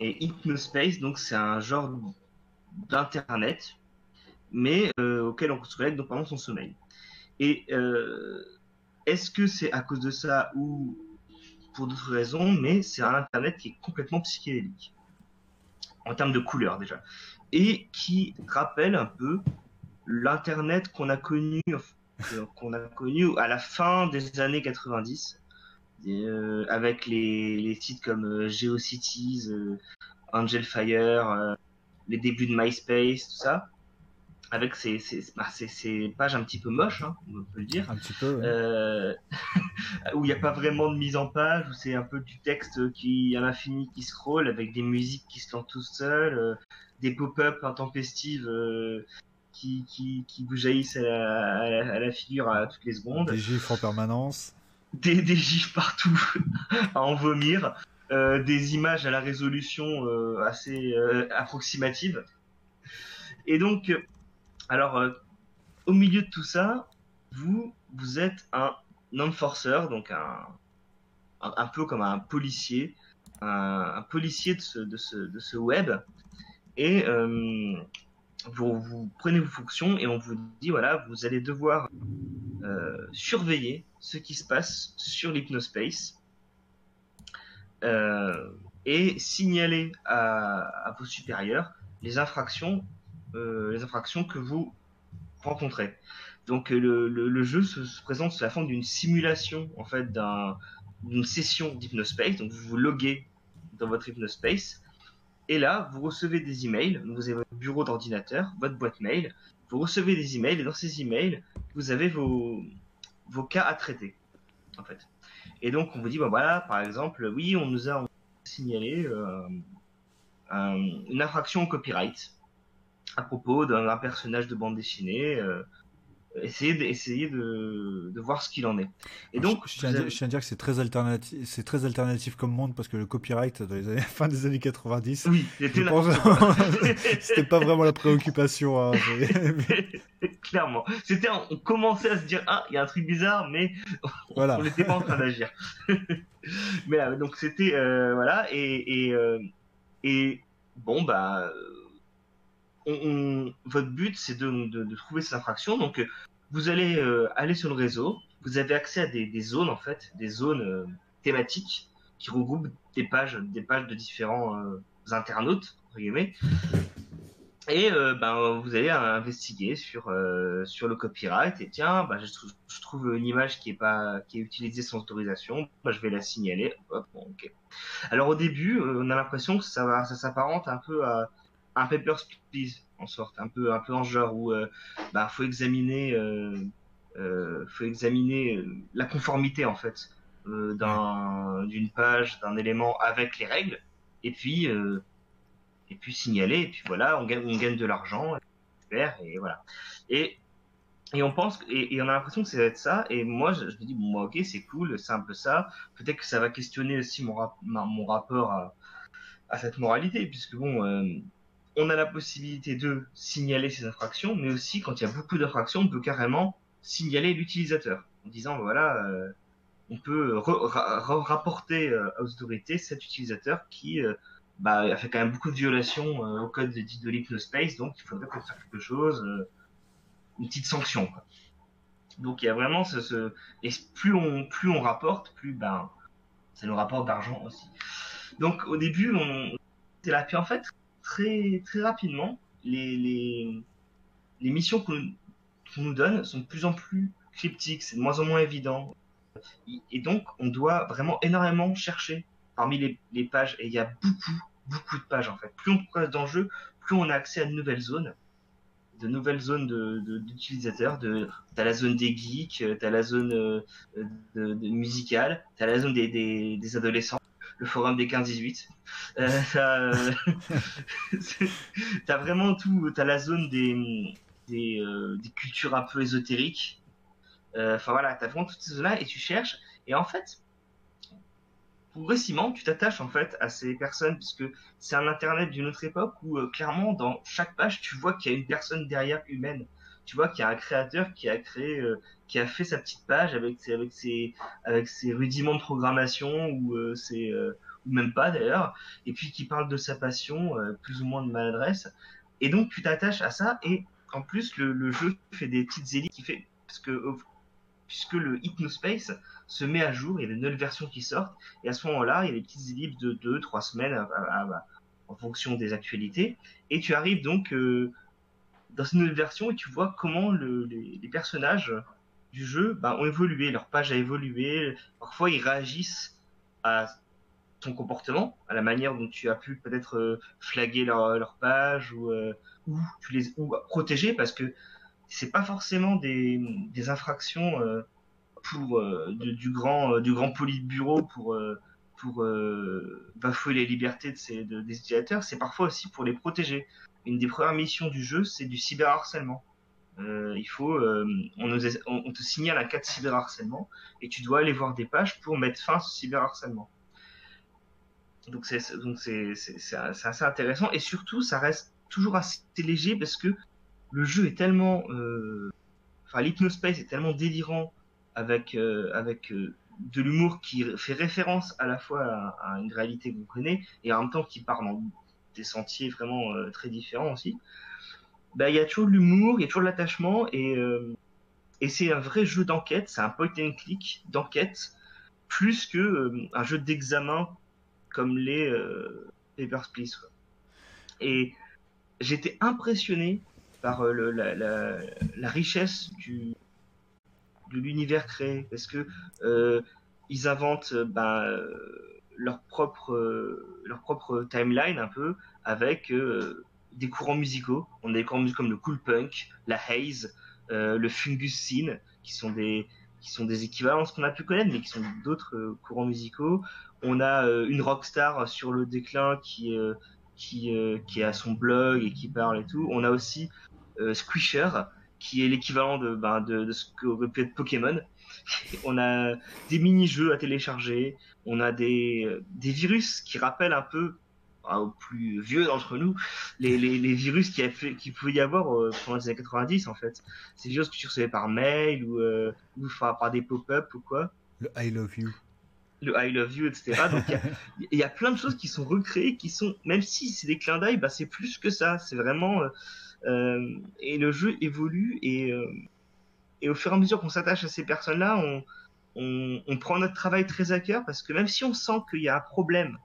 Et Hypnospace, donc, c'est un genre d'internet, mais euh, auquel on se connecte pendant son sommeil. Et euh, est-ce que c'est à cause de ça ou pour d'autres raisons, mais c'est un internet qui est complètement psychédélique en termes de couleurs déjà, et qui rappelle un peu l'internet qu'on a connu qu'on a connu à la fin des années 90, euh, avec les, les, sites comme euh, GeoCities, euh, Angel Fire, les débuts de MySpace, tout ça, avec ces, ces, bah, pages un petit peu moches, hein, on peut le dire, un petit peu, où il n'y a pas vraiment de mise en page, où c'est un peu du texte qui à l'infini qui scroll, avec des musiques qui se lancent tout seuls, des pop-up intempestives qui, qui, qui vous jaillissent à la, à, la, figure à toutes les secondes. Des gifs en permanence. Des, des gifs partout à en vomir. Euh, des images à la résolution euh, assez euh, approximative. Et donc, alors, euh, au milieu de tout ça, vous, êtes un enforcer, donc un, peu comme un policier, un, policier de ce, web. Et euh, vous, prenez vos fonctions et on vous dit voilà, vous allez devoir euh, surveiller ce qui se passe sur l'hypnospace et signaler à, vos supérieurs les infractions, les infractions que vous rencontrez. Donc le, le, jeu se, se, présente sous la forme d'une simulation en fait d'une session d'hypnospace. Donc vous vous loguez dans votre hypnospace et là, vous recevez des emails. Vous avez votre bureau d'ordinateur, votre boîte mail. Vous recevez des emails et dans ces emails, vous avez vos, cas à traiter, en fait. Et donc, on vous dit, bah voilà, par exemple, oui, on nous a signalé euh, un, une infraction au copyright à propos d'un personnage de bande dessinée. Euh, essayer de, essayer de, de voir ce qu'il en est. Et donc, je, je, tiens, avez... je, tiens, à dire que c'est très alternatif, c'est très alternatif comme monde parce que le copyright dans les années, fin des années 90, oui, c'était pas vraiment la préoccupation. Hein, Clairement, c'était on commençait à se dire ah il y a un truc bizarre, mais voilà. on n'était pas en train d'agir. mais donc c'était euh, voilà et et, euh, et bon bah votre but, c'est de, trouver ces infractions. Donc, vous allez euh, aller sur le réseau. Vous avez accès à des, zones, en fait, des zones euh, thématiques qui regroupent des pages, des pages de différents euh, internautes, entre guillemets. Et ben, vous allez investiguer sur, sur le copyright. Et tiens, ben, je, trouve, une image qui est, pas, qui est utilisée sans autorisation. Ben, je vais la signaler. Hop. Alors, au début, on a l'impression que ça, ça s'apparente un peu à un Papers, Please en sorte, un peu, un peu en genre où euh, bah, faut examiner, euh, euh, faut examiner la conformité en fait d'un, d'une page, d'un élément avec les règles, et puis, et puis signaler, et puis voilà, on gagne, on gagne de l'argent, et voilà. Et et on pense et, on a l'impression que ça va être ça et moi je, me dis bon moi, ok c'est cool c'est un peu ça peut-être que ça va questionner aussi mon, rap, mon rapport à, à cette moralité puisque bon on a la possibilité de signaler ces infractions, mais aussi quand il y a beaucoup d'infractions, on peut carrément signaler l'utilisateur en disant voilà, euh, on peut ra rapporter euh, aux autorités cet utilisateur qui euh, bah, a fait quand même beaucoup de violations euh, au code de, de l'hypnospace, donc il faudrait fasse quelque chose, euh, une petite sanction. Quoi. Donc il y a vraiment ce, ce, et plus on plus on rapporte, plus ben ça nous rapporte d'argent aussi. Donc au début on c'est là puis en fait très, très rapidement, les, les, les missions qu'on qu nous donne sont de plus en plus cryptiques, c'est de moins en moins évident. Et donc, on doit vraiment énormément chercher parmi les, les pages. Et il y a beaucoup, beaucoup de pages en fait. Plus on progresse dans plus on a accès à de nouvelles zones, de nouvelles zones d'utilisateurs. De, de, t'as la zone des geeks, t'as la zone euh, de, de musicale, t'as la zone des, des adolescents le forum des 15-18. Euh, t'as, euh, t'as vraiment tout, t'as la zone des, des, euh, des cultures un peu ésotériques. Euh, Enfin voilà, t'as vraiment toutes ces zones-là et tu cherches. Et en fait, progressivement, tu t'attaches en fait à ces personnes puisque c'est un internet d'une autre époque où clairement dans chaque page tu vois qu'il y a une personne derrière humaine. Tu vois qu'il y a un créateur qui a créé, euh, qui a fait sa petite page avec ses, avec ses, avec ses rudiments de programmation ou euh, euh, ou même pas d'ailleurs, et puis qui parle de sa passion, euh, plus ou moins de maladresse. Et donc tu t'attaches à ça et en plus le, le jeu fait des petites élites qui fait parce que puisque le Hypnospace se met à jour, il y a des nouvelles versions qui sortent, et à ce moment-là, il y a des petites ellipses de 2-3 semaines à- à- à- en fonction des actualités, et tu arrives donc euh, dans une nouvelle version et tu vois comment le- les, personnages du jeu bah, ont évolué, leur page a évolué, parfois ils réagissent à ton comportement, à la manière dont tu as pu peut-être euh, flaguer leur, page ou, euh, ou protéger parce que c'est pas forcément des, infractions euh, pour du grand du grand politburo pour pour bafouer les libertés de- des utilisateurs, c'est parfois aussi pour les protéger. Une des premières missions du jeu, c'est du cyberharcèlement. Euh, il faut, euh, on, te signale un cas de cyberharcèlement et tu dois aller voir des pages pour mettre fin à ce cyberharcèlement. Donc c'est donc assez intéressant et surtout ça reste toujours assez léger parce que le jeu est tellement, euh, enfin l'hypnospace est tellement délirant avec avec de l'humour qui fait référence à la fois à, à une réalité qu'on connaît et en même temps qui part dans des sentiers vraiment euh, très différents aussi. Bah il y a toujours de l'humour, il y a toujours de l'attachement et euh, et c'est un vrai jeu d'enquête, c'est un point and click d'enquête plus que euh, un jeu d'examen comme les Papers, Please. Et j'étais impressionné par la, richesse du, de l'univers créé parce que ils inventent euh, leur propre euh, leur propre timeline un peu avec euh, des courants musicaux. On a des courants musicaux comme le cool punk, la haze, euh, le fungus scene, qui sont des qui sont des équivalences qu'on a pu connaître, mais qui sont d'autres courants musicaux. On a euh, une rockstar sur le déclin qui euh, qui qui a son blog et qui parle et tout. On a aussi Squisher, qui est l'équivalent de, ben, de, ce qu'aurait pu être Pokémon. on a des mini-jeux à télécharger, on a des, des virus qui rappellent un peu, ah, aux plus vieux d'entre nous, les, les, les virus a fait- qu'il pouvait y avoir euh, pendant les années 90 en fait. C'est des virus que tu recevais par mail ou, euh, ou par des pop-up ou quoi. Le I love you. Le I love you, etc. Donc il y a- il y, a plein de choses qui sont recréées, qui sont, même si c'est des clins d'œil, bah, c'est plus que ça. C'est vraiment. euh, et le jeu évolue et, et au fur et à mesure qu'on s'attache à ces personnes-là, on, on, on prend notre travail très à cœur parce que même si on sent qu'il y a un problème,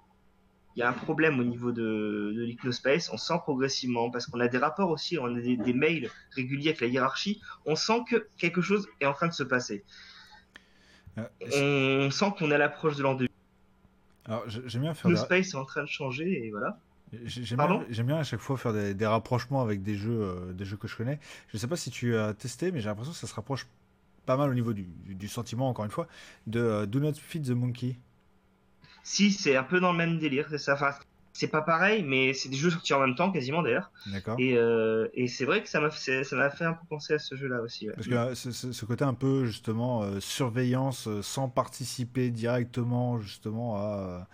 il y a un problème au niveau de, de l'hypnospace, on sent progressivement parce qu'on a des rapports aussi, on a des, des mails réguliers avec la hiérarchie, on sent que quelque chose est en train de se passer. Euh, On sent qu'on est à l'approche de l'an 2000. Alors, j'aime bien faire est en train de changer et voilà. J'ai- J'aime bien, j'aime bien à chaque fois faire des, des rapprochements avec des jeux, euh, des jeux que je connais. Je sais pas si tu as testé, mais j'ai l'impression que ça se rapproche pas mal au niveau du, sentiment, encore une fois, de euh, Do Not Feed the Monkey. Si, c'est un peu dans le même délire, c'est ça. Enfin, c'est pas pareil, mais c'est des jeux sortis en même temps, quasiment d'ailleurs. D'accord Et, euh, et c'est vrai que ça m'a fait, ça m'a fait un peu penser à ce jeu-là aussi. ouais. Parce que ce, ce- côté un peu, justement, surveillance sans participer directement, justement, à,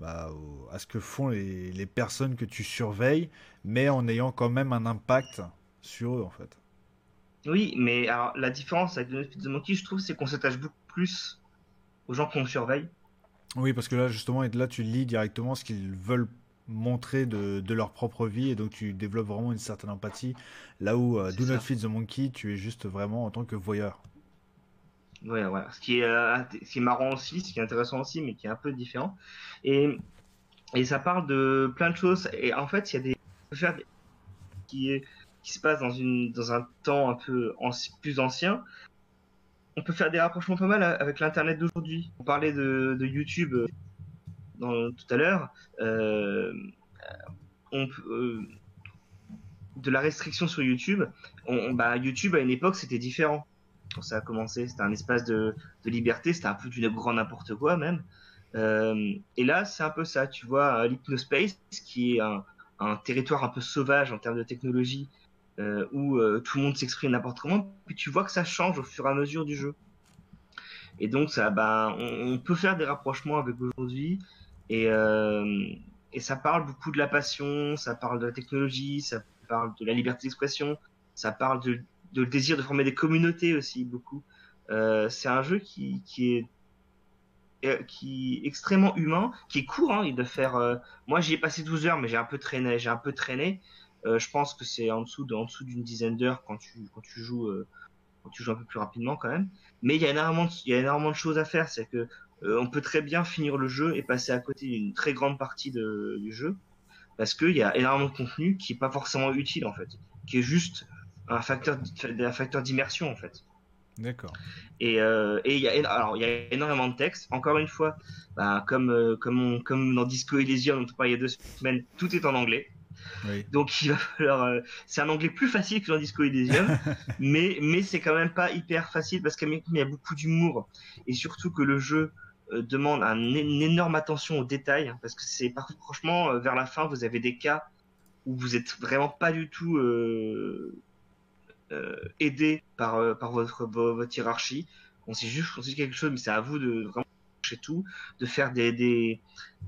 bah, à ce que font les, les personnes que tu surveilles, mais en ayant quand même un impact sur eux, en fait. Oui, mais alors la différence avec Feed the Monkey, je trouve, c'est qu'on s'attache beaucoup plus aux gens qu'on surveille. Oui, parce que là, justement, et là, tu lis directement ce qu'ils veulent montrer de, de leur propre vie, et donc tu développes vraiment une certaine empathie. Là où euh, Do ça. Not Feed the Monkey, tu es juste vraiment en tant que voyeur. Voilà. Ce qui est, euh, ce qui est marrant aussi, ce qui est intéressant aussi, mais qui est un peu différent. Et, et ça parle de plein de choses. Et en fait, il y a des, faire qui qui se passe dans une, dans un temps un peu plus ancien. On peut faire des rapprochements pas mal avec l'internet d'aujourd'hui. On parlait de, de YouTube euh, tout à l'heure. Euh, de la restriction sur YouTube. Bah, YouTube à une époque c'était différent quand ça a commencé. C'était un espace de, liberté, c'était un peu du grand n'importe quoi même. Euh, et là, c'est un peu ça. Tu vois, l'Hypnospace, qui est un, territoire un peu sauvage en termes de technologie, euh, où euh, tout le monde s'exprime n'importe comment, puis tu vois que ça change au fur et à mesure du jeu. Et donc, ça, ben, on, peut faire des rapprochements avec aujourd'hui. Euh, et ça parle beaucoup de la passion, ça parle de la technologie, ça parle de la liberté d'expression, ça parle de, de, le désir de former des communautés aussi, beaucoup. Euh, c'est un jeu qui, qui est euh, qui est extrêmement humain, qui est court. Hein, il doit faire. Euh, moi, j'y ai passé 12 heures, mais j'ai un peu traîné. J'ai un peu traîné. Euh, je pense que c'est en dessous, de, en dessous d'une dizaine d'heures quand tu quand tu joues euh, quand tu joues un peu plus rapidement quand même. Mais il y a énormément de, il y a énormément de choses à faire. C'est que on peut très bien finir le jeu et passer à côté d'une très grande partie de, du jeu parce qu'il y a énormément de contenu qui est pas forcément utile en fait, qui est juste un facteur, un facteur d'immersion en fait. D'accord. Et euh, et il y a alors il y a énormément de textes. Encore une fois, bah, comme euh, comme on, comme dans Disco Elysium dont on parlait il y a deux semaines, tout est en anglais. Oui. Donc il va falloir. Euh, c'est un anglais plus facile que dans Disco Elysium, mais mais c'est quand même pas hyper facile parce qu'il y a beaucoup d'humour et surtout que le jeu demande un, une énorme attention aux détails hein, parce que c'est franchement vers la fin vous avez des cas où vous êtes vraiment pas du tout aidé par euh, votre votre hiérarchie. On sait juste on sait quelque chose mais c'est à vous de vraiment chez tout, de faire des des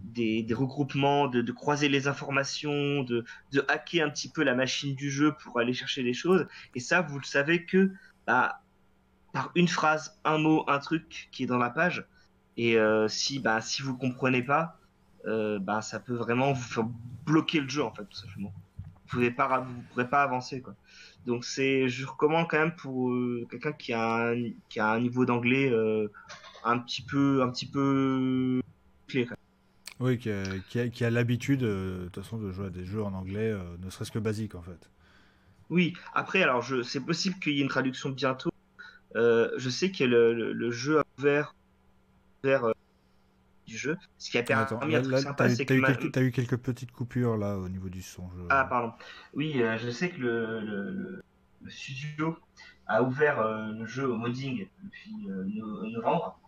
des, regroupements, de, croiser les informations, de de hacker un petit peu la machine du jeu pour aller chercher les choses. Et ça vous le savez que bah par une phrase, un mot, un truc qui est dans la page, et euh, si bah si vous comprenez pas, euh, bah ça peut vraiment vous faire bloquer le jeu en fait tout simplement. Vous pouvez pas pourrez pas avancer quoi. Donc c'est je recommande quand même pour euh, quelqu'un qui a un, qui a un niveau d'anglais euh, un petit peu un petit peu clé. Oui, qui a, qui a, qui a l'habitude euh, de toute façon de jouer à des jeux en anglais, ne serait-ce que basique en fait. Oui, après alors je c'est possible qu'il y ait une traduction bientôt. Je sais que le, le, le jeu a ouvert vers du jeu. Ce qui a permis Attends, un là, truc là, sympa, t'as eu, ma- quelques, t'as eu quelques petites coupures là au niveau du son. je- Ah, pardon. Oui, euh, je sais que le, le, le- le studio a ouvert euh, le jeu au modding depuis euh, no- novembre.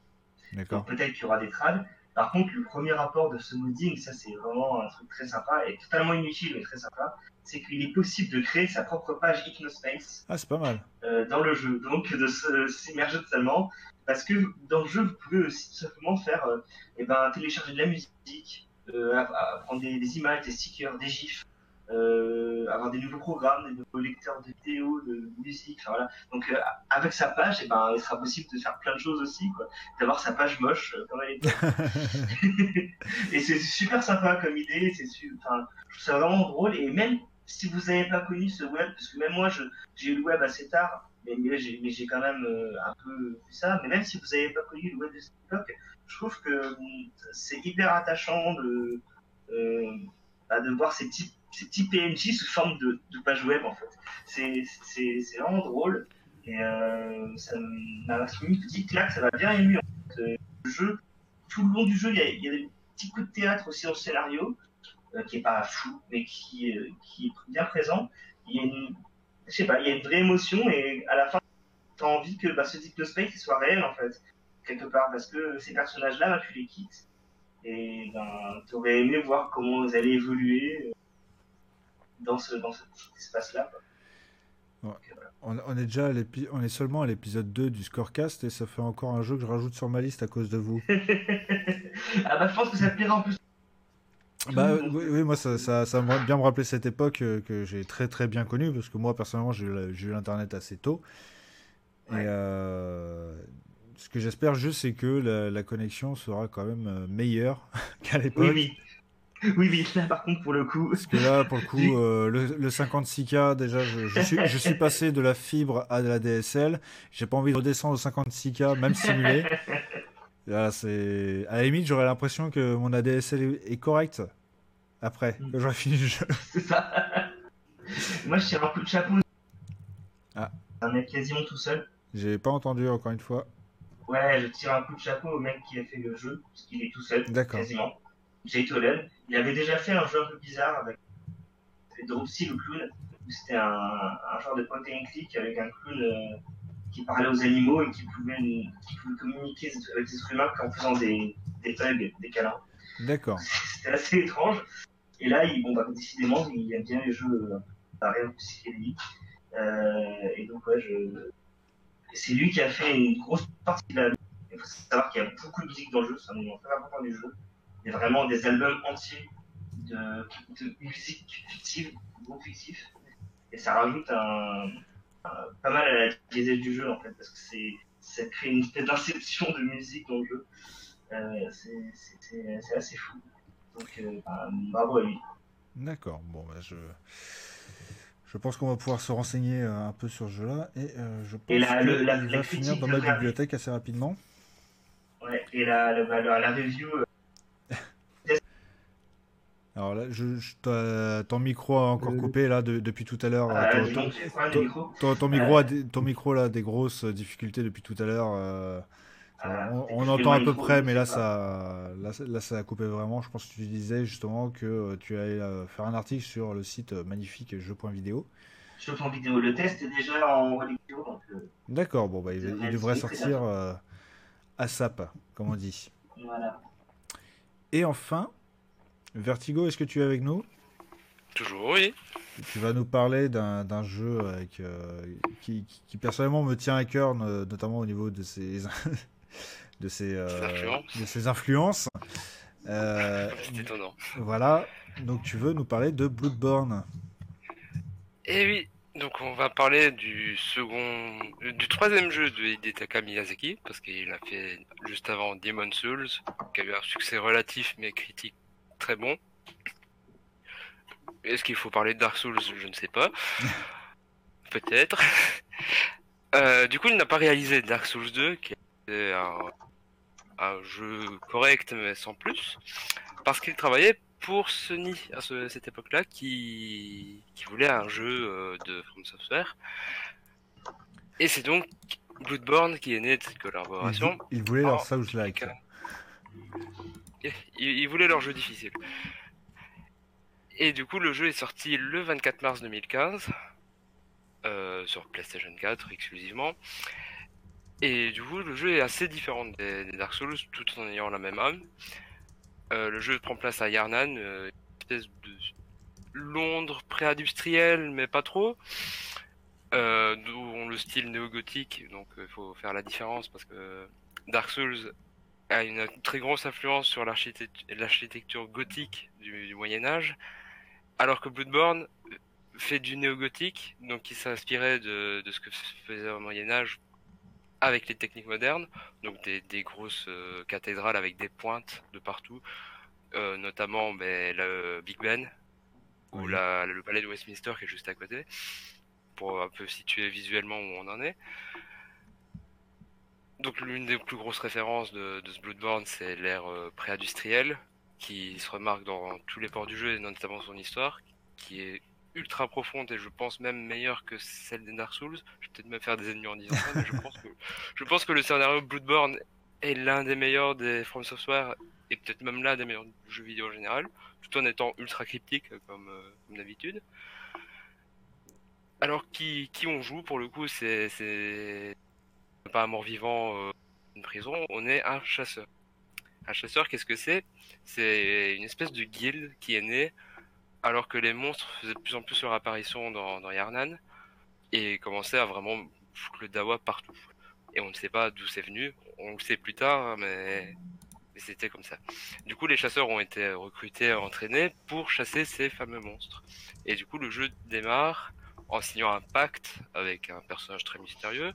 D'accord. Donc peut-être qu'il y aura des trades. Par contre, le premier rapport de ce modding, ça c'est vraiment un truc très sympa et totalement inutile mais très sympa, c'est qu'il est possible de créer sa propre page Hypnospace Ah, c'est pas mal. euh, dans le jeu, donc de s'immerger totalement, parce que dans le jeu, vous pouvez aussi tout simplement faire, euh, eh ben, télécharger de la musique, euh, à- à prendre des, des images, des stickers, des gifs, euh, avoir des nouveaux programmes, des nouveaux lecteurs de vidéos, de musique, enfin, voilà. Donc euh, avec sa page, eh ben, il sera possible de faire plein de choses aussi. D'avoir sa page moche euh, comme elle est. et c'est super sympa comme idée, c'est enfin, je trouve ça vraiment drôle et même si vous n'avez pas connu ce web, parce que même moi j'ai eu le web assez tard, mais, j'ai quand même euh, un peu vu ça, mais même si vous n'avez pas connu le web de cette époque, je trouve que hum, c'est hyper attachant de, euh, bah, de voir ces petits, ces petits PNJ sous forme de, de page web en fait. C'est vraiment drôle et euh, ça m'a mis une petite claque, ça m'a bien ému Le jeu, tout le long du jeu, il y a, il y a des petits coups de théâtre aussi dans le scénario, qui est pas fou, mais qui, qui est bien présent. Il y a une, je sais pas, il y a une vraie émotion et à la fin, t'as envie que bah, ce Space il soit réel en fait, quelque part, parce que ces personnages-là, bah, tu les quittes et ben, t'aurais aimé voir comment ils allaient évoluer euh, dans ce dans cet espace-là. quoi. On, on est déjà à on est seulement à l'épisode 2 du Scorecast et ça fait encore un jeu que je rajoute sur ma liste à cause de vous. ah bah je pense que ça te plaira en plus. Bah Donc, oui, oui, moi ça, ça, ça m'a bien me rappeler cette époque euh, que j'ai très très bien connue parce que moi personnellement j'ai eu l'internet assez tôt. Ouais. Et euh, ce que j'espère juste c'est que la, la connexion sera quand même euh, meilleure qu'à l'époque. Oui, oui. Oui, oui, là par contre pour le coup. Parce que là, pour le coup, euh, le, le 56K, déjà, je, je suis, je suis passé de la fibre à de la DSL. J'ai pas envie de redescendre au 56K, même simulé. Là, c'est... À la limite, j'aurais l'impression que mon ADSL est, est correct après, Mm. que j'aurai fini le jeu. C'est ça. Moi je tire un coup de chapeau. Ah. Un mec quasiment tout seul. J'ai pas entendu encore une fois. Ouais, je tire un coup de chapeau au mec qui a fait le jeu, parce qu'il est tout seul, D'accord. quasiment. Jay Tolen. Il avait déjà fait un jeu un peu bizarre avec Dropsy le clown, c'était un, un genre de point and click avec un clown euh, qui parlait aux animaux et qui pouvait, qui communiquer avec les êtres humains qu'en faisant des, des des câlins. D'accord. C'était assez étrange. Et là, il, bon, bah, décidément, il aime bien les jeux euh, à rien psychédélique. Euh, et donc, ouais, je... c'est lui qui a fait une grosse partie de la. Il faut savoir qu'il y a beaucoup de musique dans le jeu, c'est un élément très important du jeu. Il y a vraiment des albums entiers de, de musique fictive, groupe fictif. Et ça rajoute un- pas mal à la diesel du jeu, en fait, parce que c'est ça crée une espèce d'inception de musique dans le jeu. Euh, c'est- assez fou. Donc, euh, bah, bravo à lui. D'accord. Bon, bah, je. Je pense qu'on va pouvoir se renseigner euh, un peu sur ce jeu-là et euh, je pense Et la- qu'il le- la- va la finir critique dans ma bibliothèque assez rapidement. Ouais, et la, la, la, la review, Alors là, je, je- t'as- ton micro a encore Euh, coupé là de- depuis tout à l'heure. euh, Ton- micro. ton, micro a des, ton micro là des grosses difficultés depuis tout à l'heure. euh, Ah, on, entend à peu micro, près, mais là ça, là, ça- là, ça a coupé vraiment. Je pense que tu disais justement que euh, tu allais euh, faire un article sur le site euh, magnifique jeu.vidéo. Je suis en vidéo. Le test est déjà en relecture, euh, D'accord, bon, bah, il, devrait sortir euh, à SAP, comme on dit. voilà. Et enfin, Vertigo, est-ce que tu es avec nous? Toujours, oui. Tu vas nous parler d'un jeu avec, euh, qui, qui- qui, personnellement me tient à cœur, no- notamment au niveau de ses, de ses, euh, Ses influences. de ses influences. Euh, C'est étonnant. voilà, donc tu veux nous parler de Bloodborne? Eh oui, donc on va parler du second, euh, du troisième jeu de Hidetaka Miyazaki, parce qu'il a fait juste avant Demon Souls, qui a eu un succès relatif mais critique très bon. Est-ce qu'il faut parler de Dark Souls? Je ne sais pas. Peut-être. Euh, du coup, il n'a pas réalisé Dark Souls 2, qui était un, un jeu correct mais sans plus, parce qu'il travaillait pour Sony à ce- cette époque-là, qui, qui voulait un jeu euh, de From Software. Et c'est donc Bloodborne qui est né de cette collaboration. ils voulaient leur Ah, Souls-like. Ils, voulaient leur jeu difficile. Et du coup, le jeu est sorti le 24 mars 2015 euh, sur PlayStation 4 exclusivement. Et du coup, le jeu est assez différent des, Dark Souls tout en ayant la même âme. Euh, le jeu prend place à Yarnan, euh, une espèce de Londres pré-industriel, mais pas trop. D'où le style néo-gothique, donc il faut faire la différence parce que Dark Souls a une très grosse influence sur l'architecture gothique du, du Moyen Âge, alors que Bloodborne fait du néo-gothique, donc il s'inspirait de, de ce que faisait au Moyen Âge avec les techniques modernes, donc des, des grosses euh, cathédrales avec des pointes de partout, euh, notamment ben, le Big Ben ou la- le palais de Westminster qui est juste à côté, pour un peu situer visuellement où on en est. Donc l'une des plus grosses références de, ce Bloodborne, c'est l'ère euh, pré-industrielle, qui se remarque dans tous les ports du jeu et notamment son histoire, qui est ultra profonde et je pense même meilleure que celle des Dark Souls. Je vais peut-être me faire des ennemis en disant ça, mais je pense que je pense que le scénario Bloodborne est l'un des meilleurs des From Software et peut-être même l'un des meilleurs jeux vidéo en général, tout en étant ultra cryptique comme, euh, comme d'habitude. Alors qui, qui on joue pour le coup, c'est pas un mort-vivant euh, une prison, on est un chasseur. Un chasseur, qu'est-ce que c'est? C'est une espèce de guilde qui est née alors que les monstres faisaient de plus en plus leur apparition dans, Yarnan et commençaient à vraiment foutre le dawa partout. Et on ne sait pas d'où c'est venu, on le sait plus tard, hein, mais, mais c'était comme ça. Du coup, les chasseurs ont été recrutés, entraînés pour chasser ces fameux monstres. Et du coup, le jeu démarre en signant un pacte avec un personnage très mystérieux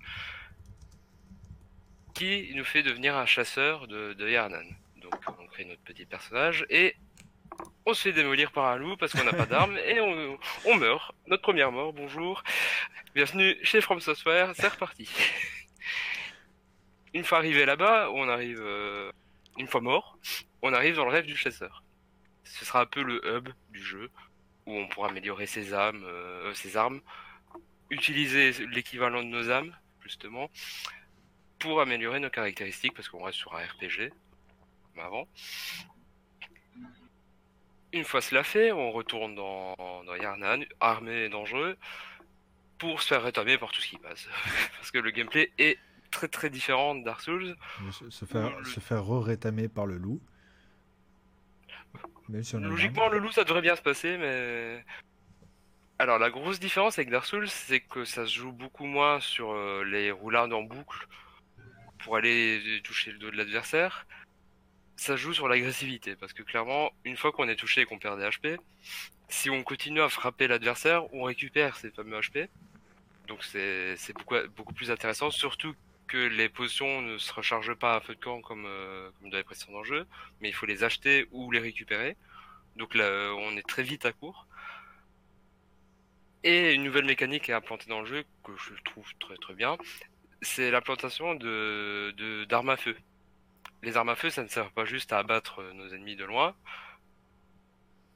qui nous fait devenir un chasseur de, de Yarnan. Donc on crée notre petit personnage et on se fait démolir par un loup parce qu'on n'a pas d'armes et on, meurt. Notre première mort, bonjour. Bienvenue chez From Software, c'est reparti. Une fois arrivé là-bas, on arrive, euh, une fois mort, on arrive dans le rêve du chasseur. Ce sera un peu le hub du jeu où on pourra améliorer ses âmes, euh, ses armes, utiliser l'équivalent de nos âmes, justement, pour améliorer nos caractéristiques, parce qu'on reste sur un RPG, comme avant. Une fois cela fait, on retourne dans, dans Yarnan, armé et dangereux, pour se faire rétamer par tout ce qui passe. Parce que le gameplay est très très différent de Dark Souls. Se, faire, Le- se faire re-rétamer par le loup. Même si on a une Logiquement, le loup, ça devrait bien se passer, mais. Alors, la grosse différence avec Dark Souls, c'est que ça se joue beaucoup moins sur euh, les roulades en boucle pour aller toucher le dos de l'adversaire. Ça joue sur l'agressivité, parce que clairement, une fois qu'on est touché et qu'on perd des HP, si on continue à frapper l'adversaire, on récupère ces fameux HP. Donc, c'est beaucoup plus intéressant, surtout que les potions ne se rechargent pas à feu de camp comme, euh, comme dans les précédents jeux mais il faut les acheter ou les récupérer. Donc là, euh, on est très vite à court. Et une nouvelle mécanique est implantée dans le jeu que je trouve très très bien, c'est l'implantation de d'armes à feu. Les armes à feu, ça ne sert pas juste à abattre euh, nos ennemis de loin.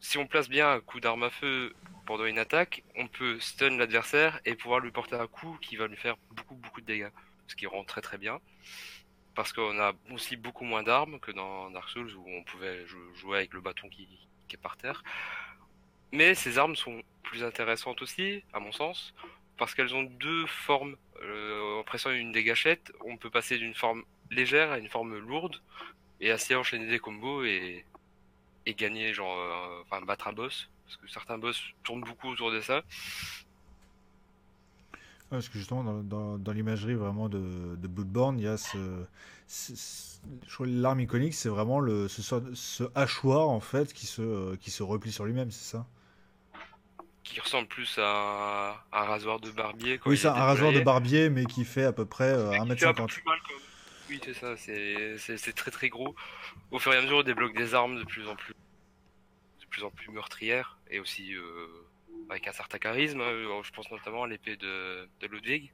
Si on place bien un coup d'arme à feu pendant une attaque, on peut stun l'adversaire et pouvoir lui porter un coup qui va lui faire beaucoup beaucoup de dégâts, ce qui rend très très bien parce qu'on a aussi beaucoup moins d'armes que dans Dark Souls où on pouvait jou- jouer avec le bâton qui, qui est par terre. Mais ces armes sont plus intéressantes aussi, à mon sens, parce qu'elles ont deux formes. Euh, en pressant une des gâchettes, on peut passer d'une forme légère à une forme lourde et ainsi enchaîner des combos et, gagner, genre, euh, enfin battre un boss. Parce que certains boss tournent beaucoup autour de ça. Parce que justement, dans, l'imagerie vraiment de, Bloodborne, il y a ce. l'arme iconique, c'est vraiment ce, ce hachoir en fait qui se, qui se replie sur lui-même, c'est ça? Qui ressemble plus à un, rasoir de barbier. Oui, c'est est un rasoir de barbier, mais qui fait à peu près euh, Mais qui fait un peu 1m50. plus mal, quand même. Oui, c'est ça, c'est très très gros. Au fur et à mesure, on débloque des armes de plus en plus de plus en plus meurtrières et aussi euh, avec un certain charisme. hein. Je pense notamment à l'épée de, de Ludwig.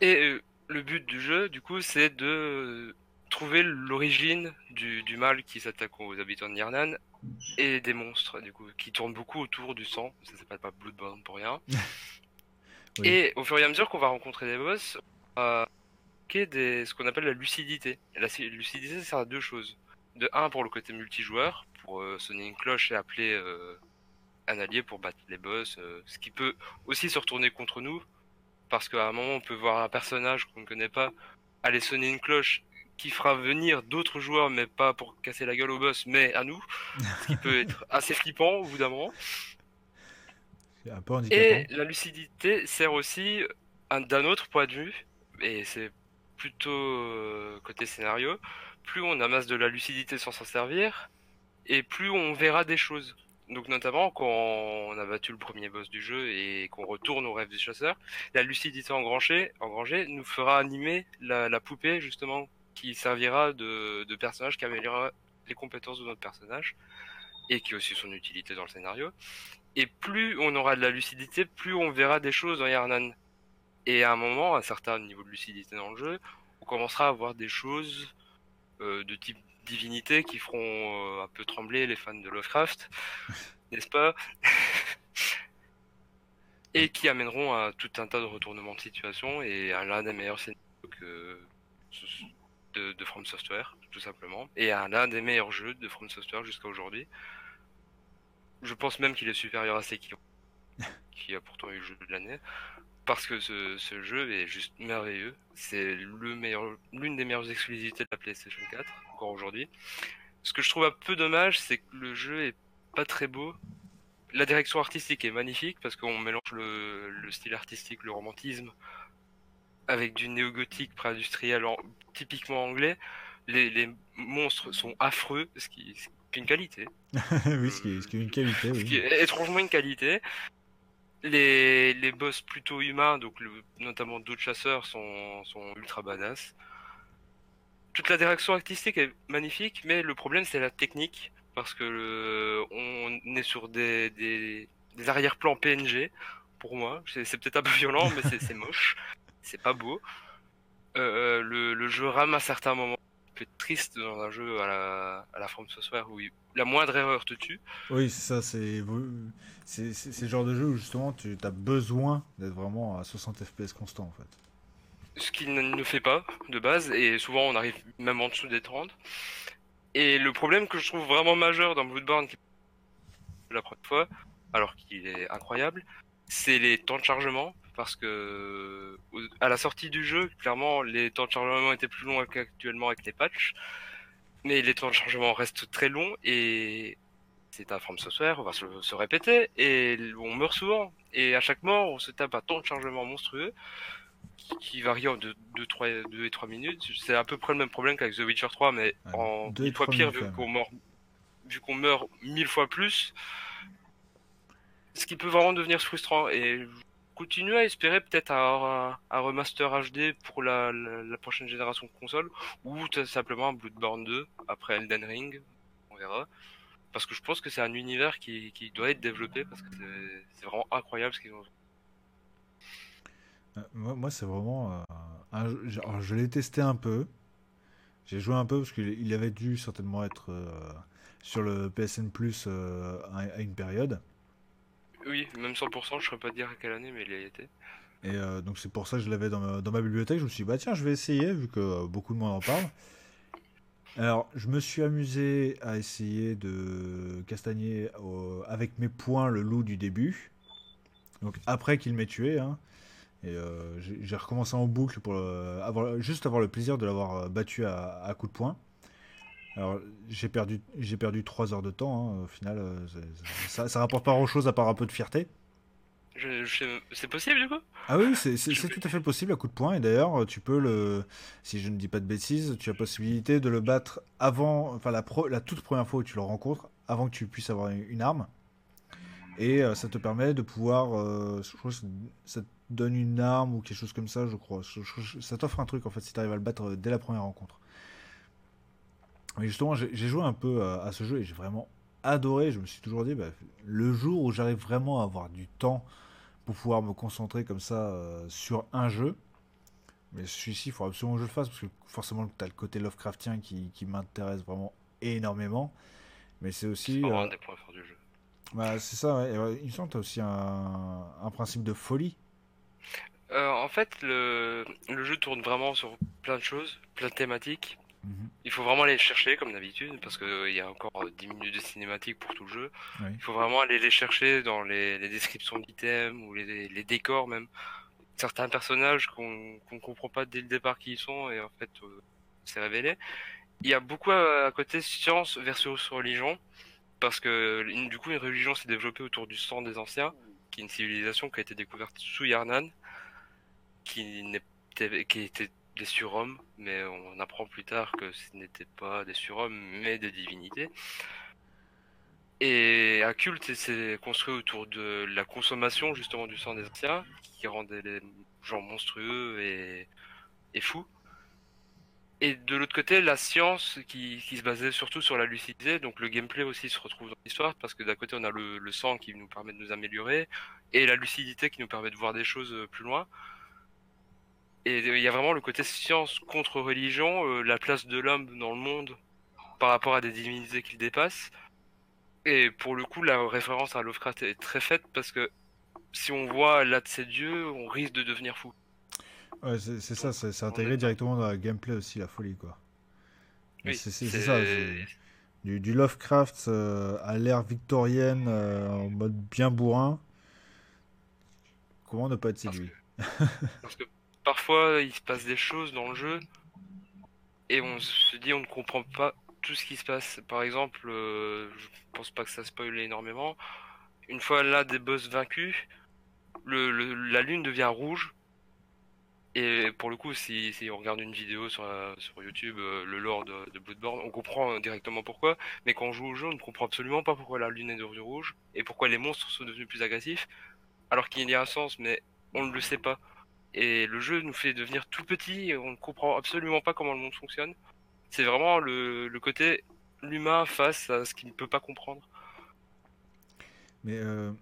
Et euh, le but du jeu, du coup, c'est de trouver l'origine du, du mal qui s'attaque aux habitants de Nirnan et des monstres, du coup, qui tournent beaucoup autour du sang. Ça s'appelle pas Bloodborne pour rien. Oui. Et au fur et à mesure qu'on va rencontrer des boss, on va débloquer des, ce qu'on appelle la lucidité. La lucidité, ça sert à deux choses. De un, pour le côté multijoueur, pour euh, sonner une cloche et appeler euh, un allié pour battre les boss, euh, ce qui peut aussi se retourner contre nous, parce qu'à un moment, on peut voir un personnage qu'on ne connaît pas aller sonner une cloche qui fera venir d'autres joueurs, mais pas pour casser la gueule au boss, mais à nous, ce qui peut être assez flippant au bout d'un moment. C'est un peu Et la lucidité sert aussi un- d'un autre point de vue, et c'est plutôt euh, côté scénario, plus on amasse de la lucidité sans s'en servir, et plus on verra des choses. Donc notamment quand on a battu le premier boss du jeu et qu'on retourne au rêve du chasseur, la lucidité engrangée, engrangée nous fera animer la, la poupée justement qui servira de, de personnage qui améliorera les compétences de notre personnage et qui a aussi son utilité dans le scénario. Et plus on aura de la lucidité, plus on verra des choses dans Yarnan. Et à un moment, à un certain niveau de lucidité dans le jeu, on commencera à voir des choses euh, de type divinité qui feront euh, un peu trembler les fans de Lovecraft, n'est-ce pas? Et qui amèneront à tout un tas de retournements de situation et à l'un des meilleurs scénarios que de, de From Software, tout simplement, et à l'un des meilleurs jeux de From Software jusqu'à aujourd'hui. Je pense même qu'il est supérieur à Sekiro, qui a pourtant eu le jeu de l'année, parce que ce, ce jeu est juste merveilleux. C'est le meilleur, l'une des meilleures exclusivités de la PlayStation 4 encore aujourd'hui. Ce que je trouve un peu dommage, c'est que le jeu est pas très beau. La direction artistique est magnifique parce qu'on mélange le, le style artistique, le romantisme, avec du néo-gothique pré-industriel en- typiquement anglais. Les, les monstres sont affreux, ce qui, ce qui est une qualité oui, ce qui, est, ce qui est une qualité, ce qui oui. est étrangement une qualité. Les, les boss plutôt humains, donc le- notamment d'autres chasseurs, sont, sont ultra badass. Toute la direction artistique est magnifique, mais le problème c'est la technique, parce que le- on est sur des, des, des arrière-plans PNG, pour moi. C'est peut-être un peu violent, mais c'est moche. C'est pas beau. Euh, le, le jeu rame à certains moments. Peut être triste dans un jeu à la, à la From Software où il- la moindre erreur te tue. Oui, c'est ça, c'est le genre de jeu où justement tu as besoin d'être vraiment à 60 FPS constant en fait. ce qu'il ne fait pas de base, et souvent on arrive même en dessous des 30. Et le problème que je trouve vraiment majeur dans Bloodborne, qui est la première fois, alors qu'il est incroyable, c'est les temps de chargement. Parce que à la sortie du jeu, clairement, les temps de chargement étaient plus longs qu'actuellement avec les patchs. Mais les temps de chargement restent très longs et c'est un From Software, on va se, répéter, et on meurt souvent. Et à chaque mort, on se tape un temps de chargement monstrueux qui, varie en 2 et 3 minutes. C'est à peu près le même problème qu'avec The Witcher 3, mais en deux fois pire vu qu'on meurt, vu qu'on meurt mille fois plus. Ce qui peut vraiment devenir frustrant. Et continue à espérer peut-être un, remaster HD pour la, prochaine génération de console ou simplement un Bloodborne 2 après Elden Ring. On verra. Parce que je pense que c'est un univers qui, doit être développé parce que c'est vraiment incroyable ce qu'ils ont. Euh, moi, c'est vraiment un jeu. je l'ai testé un peu. J'ai joué un peu parce qu'il avait dû certainement être euh, sur le PSN Plus euh, à une période. Oui, même 100%, je ne saurais pas dire à quelle année, mais il y a été. Et euh, donc c'est pour ça que je l'avais dans ma, bibliothèque. Je me suis dit, bah tiens, je vais essayer, vu que euh, beaucoup de monde en parle. Alors, je me suis amusé à essayer de castagner avec mes points le loup du début. Donc après qu'il m'ait tué. Hein. Et euh, j'ai recommencé en boucle pour avoir, juste avoir le plaisir de l'avoir battu à coups de poing. Alors, j'ai perdu, j'ai perdu 3 heures de temps. Hein, au final, euh, ça, ça rapporte pas grand-chose à part un peu de fierté. c'est possible du coup? Ah oui, c'est tout à fait possible à coup de poing. Et d'ailleurs, tu peux le, si je ne dis pas de bêtises, tu as possibilité de le battre avant, enfin la, la toute première fois où tu le rencontres, avant que tu puisses avoir une, arme. Et euh, ça te permet de pouvoir, euh, je crois que ça te donne une arme ou quelque chose comme ça, je crois. ça t'offre un truc en fait si tu arrives à le battre dès la première rencontre. Mais justement, j'ai joué un peu à, ce jeu et j'ai vraiment adoré. Je me suis toujours dit, bah, le jour où j'arrive vraiment à avoir du temps pour pouvoir me concentrer comme ça euh, sur un jeu, mais celui-ci, il faut absolument que je le fasse parce que forcément, tu as le côté Lovecraftien qui, qui m'intéresse vraiment énormément. Mais c'est aussi. C'est euh, des points forts du jeu. Bah, c'est ça, ouais. il me semble que tu as aussi un, un, principe de folie. Euh, en fait, le, le jeu tourne vraiment sur plein de choses, plein de thématiques. Il faut vraiment aller les chercher comme d'habitude parce qu'il euh, y a encore 10 minutes de cinématique pour tout le jeu. Il faut vraiment aller les chercher dans les, descriptions d'items ou les, décors même. Certains personnages qu'on ne comprend pas dès le départ qui ils sont et en fait euh, c'est révélé. Il y a beaucoup à, côté science versus religion parce que du coup une religion s'est développée autour du sang des anciens qui est une civilisation qui a été découverte sous Yarnan qui, qui était des surhommes, mais on apprend plus tard que ce n'étaient pas des surhommes, mais des divinités. Et un culte s'est construit autour de la consommation justement du sang des anciens, qui rendait les gens monstrueux et, et fous. Et de l'autre côté, la science qui, qui, se basait surtout sur la lucidité, donc le gameplay aussi se retrouve dans l'histoire, parce que d'un côté on a le, le, sang qui nous permet de nous améliorer, et la lucidité qui nous permet de voir des choses plus loin. Et il y a vraiment le côté science contre religion, euh, la place de l'homme dans le monde par rapport à des divinités qu'il dépasse. Et pour le coup, la référence à Lovecraft est très faite parce que si on voit là de ces dieux, on risque de devenir fou. Ouais, c'est ça, c'est intégré directement dans la gameplay aussi, la folie, quoi. Oui, c'est ça. Du, du, Lovecraft euh, à l'ère victorienne euh, en mode bien bourrin. Comment ne pas être séduit parce que parfois il se passe des choses dans le jeu et on se dit on ne comprend pas tout ce qui se passe. Par exemple, euh, je pense pas que ça spoil énormément. Une fois là des boss vaincus, le, la lune devient rouge. Et pour le coup, si, si on regarde une vidéo sur, sur YouTube, euh, le lore de, de, Bloodborne, on comprend directement pourquoi. Mais quand on joue au jeu, on ne comprend absolument pas pourquoi la lune est devenue rouge et pourquoi les monstres sont devenus plus agressifs. Alors qu'il y a un sens, mais on ne le sait pas. Et le jeu nous fait devenir tout petit, et on ne comprend absolument pas comment le monde fonctionne. C'est vraiment le, côté l'humain face à ce qu'il ne peut pas comprendre. Mais euh,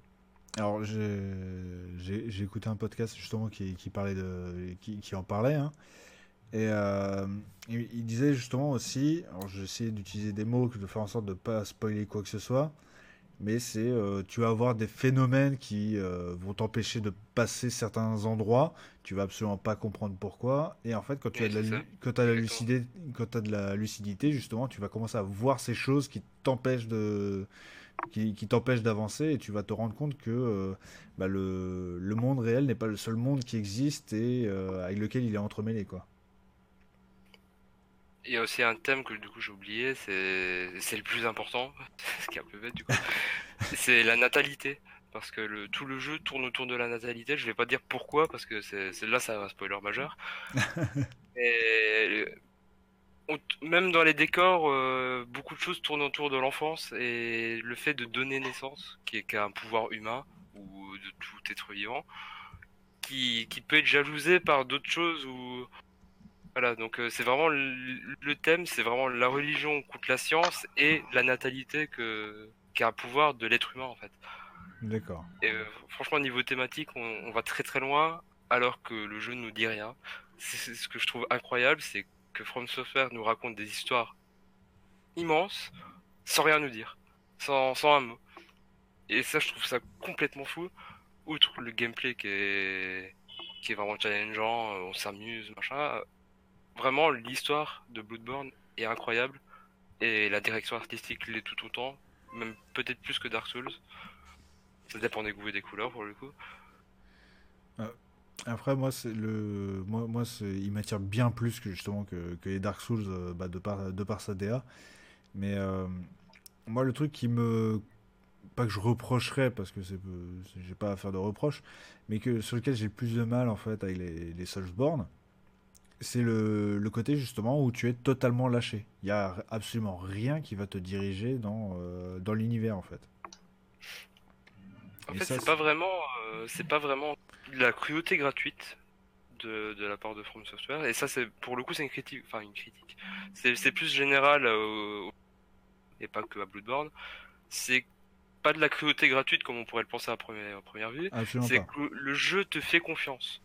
alors j'ai écouté un podcast justement qui, parlait de qui, en parlait hein. et euh, il, disait justement aussi alors j'essaie d'utiliser des mots de faire en sorte de pas spoiler quoi que ce soit mais c'est euh, tu vas avoir des phénomènes qui euh, vont t'empêcher de passer certains endroits. Tu vas absolument pas comprendre pourquoi. Et en fait, quand tu as, de la, quand as la lucidité, quand as de la lucidité, justement, tu vas commencer à voir ces choses qui t'empêchent de qui, d'avancer et tu vas te rendre compte que euh, bah, le, le monde réel n'est pas le seul monde qui existe et avec lequel il est entremêlé quoi. Il y a aussi un thème que du coup j'ai oublié, c'est c'est le plus important, ce qui est un peu bête du coup. c'est la natalité. Parce que le, tout le jeu tourne autour de la natalité. Je vais pas dire pourquoi, parce que c'est c'est- là, ça va un spoiler majeur. Et on même dans les décors, euh, beaucoup de choses tournent autour de l'enfance et le fait de donner naissance, qui est, qui a un pouvoir humain ou de tout être vivant, qui, qui peut être jalousé par d'autres choses ou voilà. Donc euh, c'est vraiment le, le thème, c'est vraiment la religion contre la science et la natalité que qui a un pouvoir de l'être humain en fait. D'accord. Et euh, franchement, niveau thématique, on, on va très très loin, alors que le jeu ne nous dit rien. C'est ce que je trouve incroyable, c'est que From Software nous raconte des histoires immenses, sans rien nous dire, sans, sans un mot. Et ça, je trouve ça complètement fou. Outre le gameplay qui est, qui est vraiment challengeant, on s'amuse, machin. Euh, Vraiment, l'histoire de Bloodborne est incroyable. Et la direction artistique l'est tout autant, même peut-être plus que Dark Souls. Ça dépend des goûts et des couleurs pour le coup. Après, moi, c'est le, moi, moi il m'attire bien plus que justement que, les Dark Souls euh, bah, de par, de par sa DA. Mais euh, moi, le truc qui me, pas que je reprocherais parce que c'est, j'ai pas à faire de reproches, mais que sur lequel j'ai plus de mal en fait avec les, les Soulsborne, c'est le, le côté justement où tu es totalement lâché. Il y a absolument rien qui va te diriger dans, euh, dans l'univers en fait. En Et fait, ça, c'est pas vraiment, euh, c'est pas vraiment de la cruauté gratuite de, de la part de From Software. Et ça, c'est pour le coup, c'est une critique, enfin une critique. C'est plus général euh, et pas que à Bloodborne. C'est pas de la cruauté gratuite comme on pourrait le penser à première, à première vue. C'est que le jeu te fait confiance.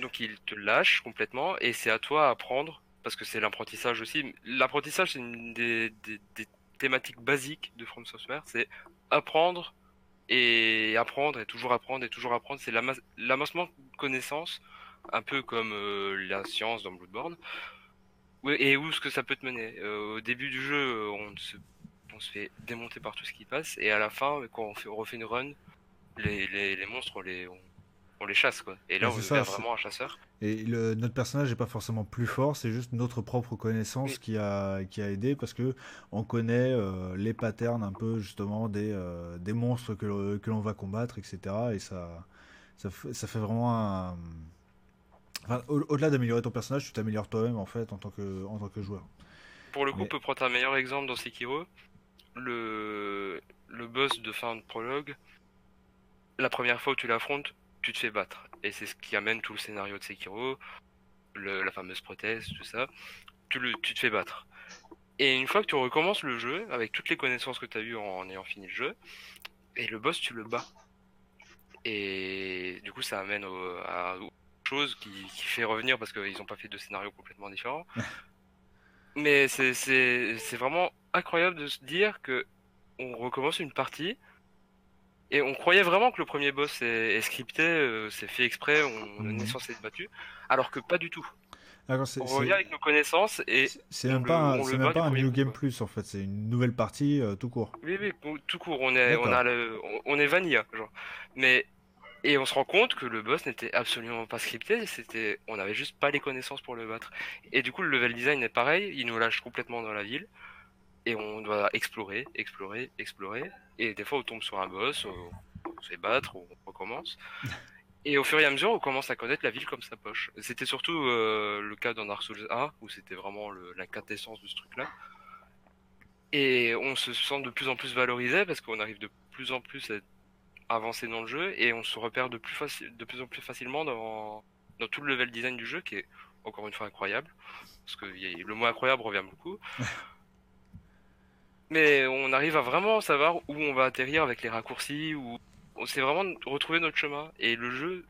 Donc il te lâche complètement et c'est à toi à apprendre parce que c'est l'apprentissage aussi. L'apprentissage c'est une des, des- thématiques basiques de From Software, c'est apprendre et apprendre et toujours apprendre et toujours apprendre. C'est l'amas- l'amassement de connaissances, un peu comme euh, la science dans Bloodborne. Et où est-ce que ça peut te mener? Euh, Au début du jeu, euh, on se, fait démonter par tout ce qui passe et à la fin, quand on, fait, refait une run, les, monstres, on les, on les chasse quoi. Et là, Ouais, on devient vraiment un chasseur. Et le, notre personnage n'est pas forcément plus fort, c'est juste notre propre connaissance Oui. qui a, qui a aidé parce que on connaît euh, les patterns un peu justement des, euh, des monstres que, que l'on va combattre, etc. Et ça, ça, fait, ça fait vraiment un. Enfin, au- au-delà d'améliorer ton personnage, tu t'améliores toi-même en fait en tant que, en tant que joueur. Pour le coup, Mais- on peut prendre un meilleur exemple dans Sekiro. Le, le boss de fin de prologue, la première fois où tu l'affrontes, tu te fais battre. Et c'est ce qui amène tout le scénario de Sekiro, le- la fameuse prothèse, tout ça. Tu, le, tu te fais battre. Et une fois que tu recommences le jeu, avec toutes les connaissances que tu as eues en, en ayant fini le jeu, et le boss, tu le bats. Et du coup, ça amène au- à autre chose qui, qui fait revenir parce qu'ils n'ont pas fait deux scénarios complètement différents. Mais c'est vraiment incroyable de se dire que on recommence une partie et on croyait vraiment que le premier boss est, est scripté, euh, c'est fait exprès, on, on Mhm. est censé être battu, alors que pas du tout. Alors, On revient avec nos connaissances et c'est- même pas, le même pas un New Game quoi. Plus en fait, c'est une nouvelle partie euh, tout court. oui, oui, tout court, on est, on a le, on, est vanilla, genre. Mais et on se rend compte que le boss n'était absolument pas scripté, c'était, on avait juste pas les connaissances pour le battre. Et du coup, le level design est pareil, il nous lâche complètement dans la ville et on doit explorer, explorer, explorer. Et des fois, on tombe sur un boss, on, on se fait battre, on recommence. Et au fur et à mesure, on commence à connaître la ville comme sa poche. C'était surtout euh, le cas dans Dark Souls 1, où c'était vraiment le- la quintessence de ce truc-là. Et on se sent de plus en plus valorisé parce qu'on arrive de plus en plus à avancer dans le jeu et on se repère de plus, faci- de plus en plus facilement dans, dans tout le level design du jeu qui est encore une fois incroyable. Parce que y a- le mot incroyable revient beaucoup. Mais on arrive à vraiment savoir où on va atterrir avec les raccourcis, où on sait vraiment retrouver notre chemin. Et le jeu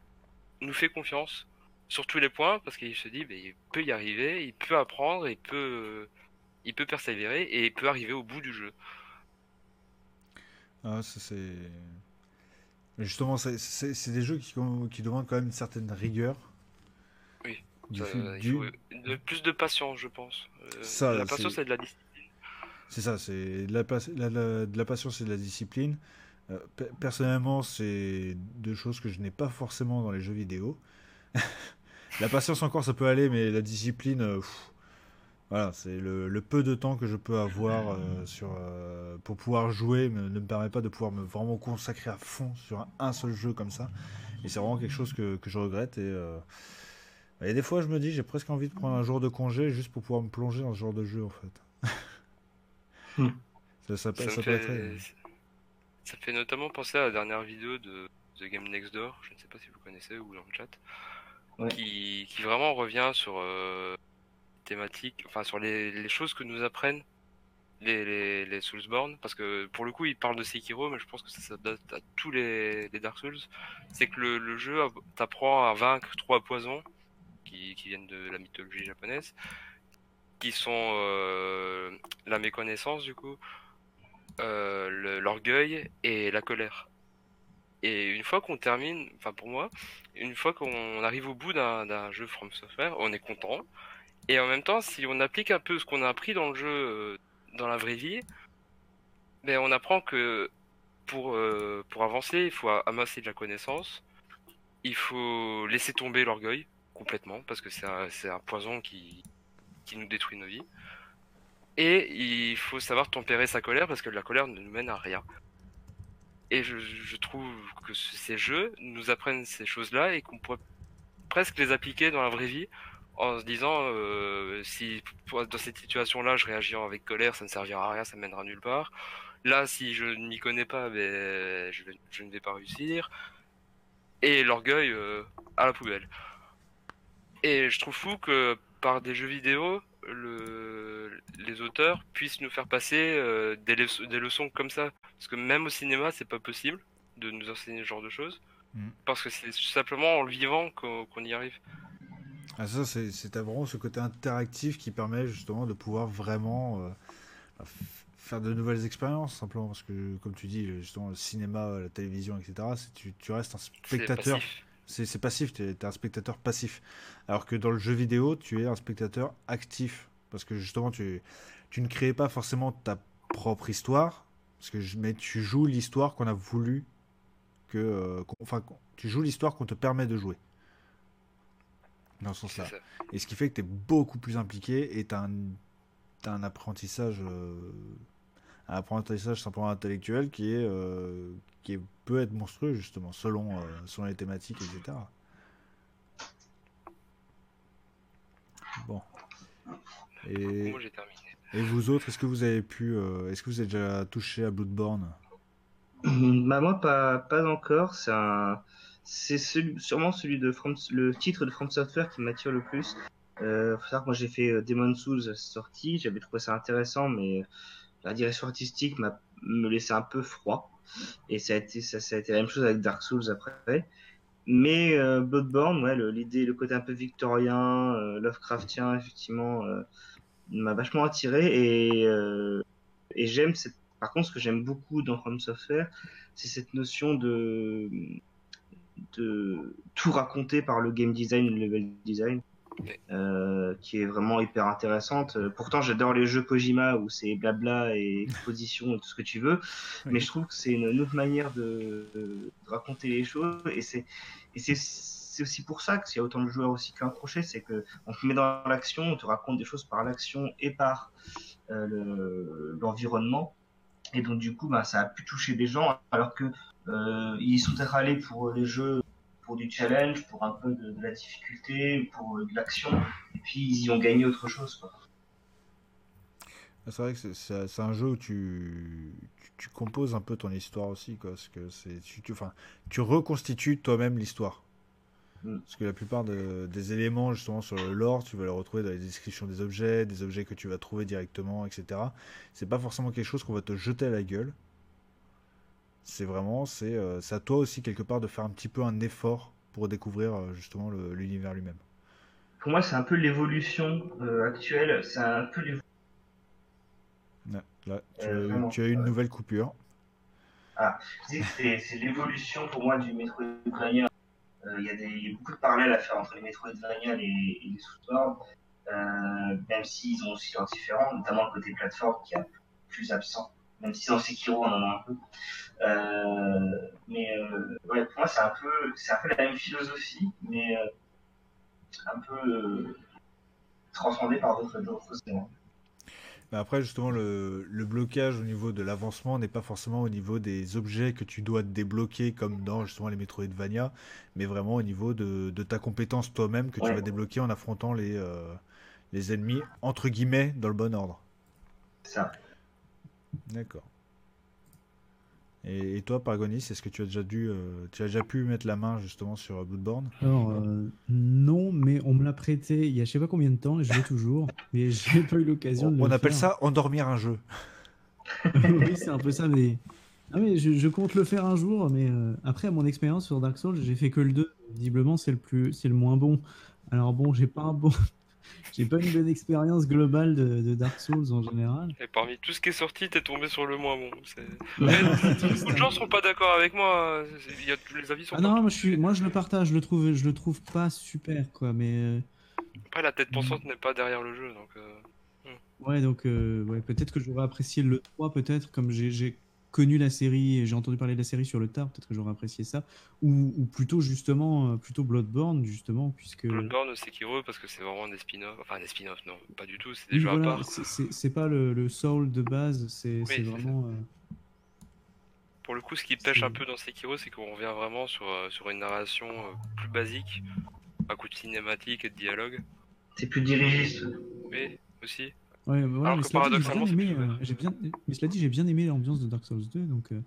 nous fait confiance sur tous les points parce qu'il se dit, ben, il peut y arriver, il peut apprendre, il peut, il peut persévérer et il peut arriver au bout du jeu. Ah, ça, c'est. Justement, c'est- des jeux qui, qui demandent quand même une certaine rigueur. Oui, Du Ça, fait il du- faut de- plus de patience, je pense. Euh, Ça, la patience c'est- de la discipline. C'est ça, c'est de la, patience et de la discipline. Euh, pe- personnellement, c'est deux choses que je n'ai pas forcément dans les jeux vidéo. La patience encore, ça peut aller, mais la discipline, euh, voilà, c'est le, peu de temps que je peux avoir euh, pour pouvoir jouer ne me permet pas de pouvoir me vraiment consacrer à fond sur un, seul jeu comme ça. Et c'est vraiment quelque chose que, je regrette. Et, et des fois, je me dis, j'ai presque envie de prendre un jour de congé juste pour pouvoir me plonger dans ce genre de jeu, en fait. Hmm. ça, ça, peut- Ça, ça me peut fait... être- ça me fait notamment penser à la dernière vidéo de The Game Next Door, je ne sais pas si vous connaissez ou dans le chat, Ouais. qui, qui vraiment revient sur euh, thématiques, enfin sur les, les choses que nous apprennent les, les, les Soulsborne, parce que pour le coup il parle de Sekiro, mais je pense que ça s'adapte à tous les, les Dark Souls, c'est que le, le jeu t'apprend à vaincre trois poisons qui, qui viennent de la mythologie japonaise, qui sont euh, la méconnaissance du coup, euh, l'orgueil et la colère. Et une fois qu'on termine, enfin pour moi, une fois qu'on arrive au bout d'un jeu From Software, on est content. Et en même temps, si on applique un peu ce qu'on a appris dans le jeu, euh, dans la vraie vie, ben on apprend que pour, pour avancer, il faut amasser de la connaissance, il faut laisser tomber l'orgueil complètement, parce que c'est un, un poison qui, qui nous détruit nos vies. Et il faut savoir tempérer sa colère, parce que la colère ne nous mène à rien. Et je, trouve que ce- ces jeux nous apprennent ces choses-là et qu'on pourrait presque les appliquer dans la vraie vie en se disant euh, si dans cette situation-là je réagis avec colère, ça ne servira à rien, ça ne mènera nulle part. Là, si je ne m'y connais pas, ben, je ne vais pas réussir. Et l'orgueil euh, à la poubelle. Et je trouve fou que par des jeux vidéo, le, les auteurs puissent nous faire passer euh, des, leçons- des leçons comme ça. Parce que même au cinéma, c'est pas possible de nous enseigner ce genre de choses. Mm. Parce que c'est simplement en le vivant qu'on y arrive. Ah, ça, c'est vraiment ce côté interactif qui permet justement de pouvoir vraiment euh, f- faire de nouvelles expériences, simplement. Parce que, comme tu dis, justement, le cinéma, la télévision, etc., c'est- tu, tu restes un spectateur. C'est passif, tu es, un spectateur passif. Alors que dans le jeu vidéo, tu es un spectateur actif. Parce que justement, tu, tu ne crées pas forcément ta propre histoire, parce que, mais tu joues l'histoire qu'on a voulu que. euh, enfin, tu joues l'histoire qu'on te permet de jouer. Dans ce sens-là. Et ce qui fait que tu es beaucoup plus impliqué et tu as, un apprentissage, euh, un apprentissage simplement intellectuel qui, est, euh, qui est- peut être monstrueux, justement, selon, euh, selon les thématiques, etc. Bon. Et, Moi j'ai terminé. et vous autres, est-ce que vous avez pu. euh, est-ce que vous avez déjà touché à Bloodborne? Bah moi pas pas encore. C'est un c'est celui- sûrement celui de From, le titre de From Software qui m'attire le plus. Euh, faut savoir que moi j'ai fait Demon Souls sorti, j'avais trouvé ça intéressant, mais euh, la direction artistique m'a me laissait un peu froid. Et ça a été ça, ça a été la même chose avec Dark Souls après. Mais euh, Bloodborne, ouais, l'idée, le côté un peu victorien, euh, Lovecraftien, effectivement, euh, m'a vachement attiré et euh, et j'aime cette par contre, ce que j'aime beaucoup dans From Software, c'est cette notion de, de tout raconter par le game design, le level design, euh, qui est vraiment hyper intéressante. Euh, Pourtant, j'adore les jeux Kojima où c'est blabla et exposition et tout ce que tu veux, mais je trouve que c'est une, autre manière de, de raconter les choses et c'est et c'est c'est aussi pour ça qu'il y a autant de joueurs aussi qu'un crochet, c'est que on te met dans l'action, on te raconte des choses par l'action et par euh, le- l'environnement. Et donc du coup, bah, ça a pu toucher des gens, alors que euh, ils sont peut-être allés pour les jeux, pour du challenge, pour un peu de, de la difficulté, pour euh, de l'action, et puis ils y ont gagné autre chose. Quoi. Ah, C'est vrai que c'est- un jeu où tu, tu, tu composes un peu ton histoire aussi, quoi. Parce que c'est, tu, tu, enfin, tu reconstitues toi-même l'histoire. Mm. Parce que la plupart de- des éléments, justement, sur le lore, tu vas les retrouver dans les descriptions des objets, des objets que tu vas trouver directement, etc. C'est pas forcément quelque chose qu'on va te jeter à la gueule. C'est vraiment, c'est euh, c'est à toi aussi, quelque part, de faire un petit peu un effort pour découvrir, euh, justement, l'univers lui-même. Pour moi, c'est un peu l'évolution euh, actuelle, c'est un peu l'évolution. Là, tu, as, eu- vraiment, tu as une nouvelle coupure. Que c'est l'évolution pour moi du Metroidvania. Il y a des, y a beaucoup de parallèles à faire entre les Metroidvania et, et les Soulsborne, même s'ils ont aussi leurs différents, notamment le côté plateforme qui a plus absent, même si dans Sekiro on en a un peu. Euh, mais euh, ouais, pour moi c'est un peu c'est un peu la même philosophie, mais euh, un peu transcendée par d'autres éléments. Mais après, justement, le, le blocage au niveau de l'avancement n'est pas forcément au niveau des objets que tu dois débloquer, comme dans justement les Metroidvania, mais vraiment au niveau de, de ta compétence toi-même que tu vas débloquer en affrontant les, euh, les ennemis, entre guillemets, dans le bon ordre. Ça. D'accord. Et, et toi, Paragonis, est-ce que tu as déjà dû, euh, tu as déjà pu mettre la main justement sur euh, Bloodborne? Alors, euh, non, mais on me l'a prêté il y a je sais pas combien de temps et je l'ai toujours, mais j'ai pas eu l'occasion de On le appelle faire. ça endormir un jeu. oui, c'est un peu ça, mais. Ah, mais je, je compte le faire un jour, mais euh, après, à mon expérience sur Dark Souls, j'ai fait que le 2. Visiblement, c'est le, plus, c'est le moins bon. Alors, bon, j'ai pas un bon. J'ai pas une bonne expérience globale de, de Dark Souls en général. Et parmi tout ce qui est sorti, t'es tombé sur le moins bon. Beaucoup de hein. gens sont pas d'accord avec moi. y a- les avis sont Ah pas. non, moi je, suis, moi je le partage, je le trouve, je le trouve pas super quoi, mais euh, Après, la tête pensante n'est pas derrière le jeu, donc. euh, ouais donc euh, ouais, peut-être que j'aurais apprécié le 3 peut-être comme j'ai connu la série et j'ai entendu parler de la série sur le tard, peut-être que j'aurais apprécié ça ou, ou plutôt justement euh, plutôt Bloodborne justement puisque Bloodborne, Sekiro, parce que c'est vraiment des spin-offs. Enfin, des spin-offs, non, pas du tout. C'est des Oui, jeux voilà, à part. c'est- pas le, le soul de base, c'est vraiment euh, Pour le coup, ce qui pêche un peu dans Sekiro, c'est qu'on revient vraiment sur, euh, sur une narration plus basique, à coup de cinématique et de dialogue, C'est plus dirigiste. mais aussi. Ouais, mais voilà, Alors mais que cela dit, j'ai bien aimé, euh, ouvert. j'ai bien, mais cela dit, j'ai bien aimé l'ambiance de Dark Souls 2, donc. euh,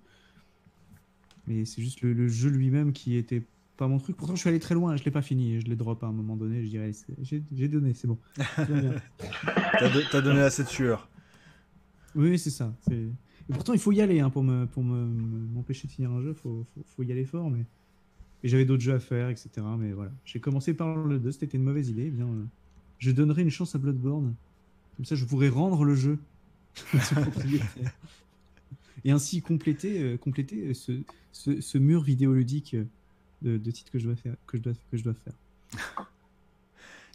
Mais c'est juste le, le jeu lui-même qui était pas mon truc. Pourtant, je suis allé très loin, je l'ai pas fini, je l'ai drop à un moment donné. Je dirais, j'ai donné, c'est bon. T'as do- t'as donné assez de sueur. oui, c'est ça. Et pourtant, il faut y aller hein, pour me pour me- me- m'empêcher de finir un jeu. Faut, faut, faut y aller fort, mais. Et j'avais d'autres jeux à faire, etc. Mais voilà, j'ai commencé par le 2, c'était une mauvaise idée. eh bien, euh, je donnerai une chance à Bloodborne. Comme ça, je pourrais rendre le jeu à son propriétaire. Et ainsi compléter, euh, compléter euh, ce, ce, ce mur vidéoludique euh, de, de titres que je dois faire. Que je dois, que je dois faire.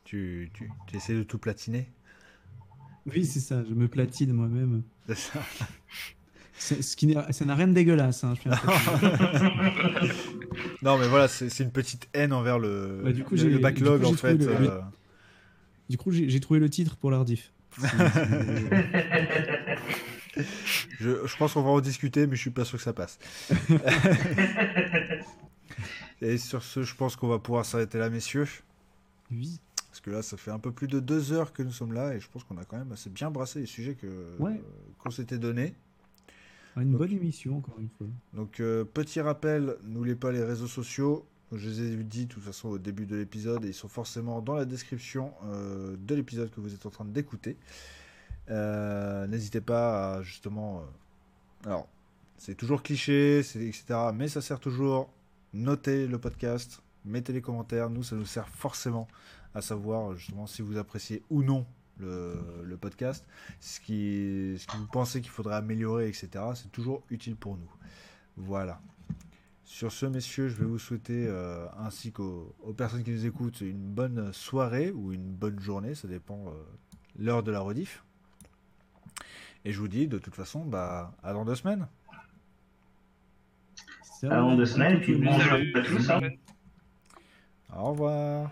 Tu, tu, tu essaies de tout platiner? Oui, c'est ça, je me platine moi-même. C'est ça Ce qui ça n'a rien de dégueulasse. Hein, je. Non, mais voilà, c'est une petite haine envers le, Bah, du coup, le- backlog du coup, en fait. le- euh, du coup, j'ai trouvé le titre pour l'Ardif. Je, je pense qu'on va en discuter, mais je suis pas sûr que ça passe. Et sur ce, je pense qu'on va pouvoir s'arrêter là, messieurs. oui. Parce que là, ça fait un peu plus de deux heures que nous sommes là, et je pense qu'on a quand même assez bien brassé les sujets Ouais. qu'on s'était donnés. Une Donc- bonne émission, encore une fois. Donc, euh, petit rappel, n'oubliez pas les réseaux sociaux. Je les ai dit de toute façon au début de l'épisode et ils sont forcément dans la description euh, de l'épisode que vous êtes en train d'écouter. Euh, N'hésitez pas à justement. euh, alors, c'est toujours cliché, etc. Mais ça sert toujours. Notez le podcast, mettez les commentaires. Nous, ça nous sert forcément à savoir justement si vous appréciez ou non le, podcast, ce ce que vous pensez qu'il faudrait améliorer, etc. C'est toujours utile pour nous. Voilà. Sur ce, messieurs, je vais vous souhaiter, euh, ainsi qu'aux aux personnes qui nous écoutent, une bonne soirée ou une bonne journée, ça dépend euh, l'heure de la rediff. Et je vous dis, de toute façon, bah, à dans deux semaines. Avant va. deux semaines, puis bon à tous. hein. Au revoir.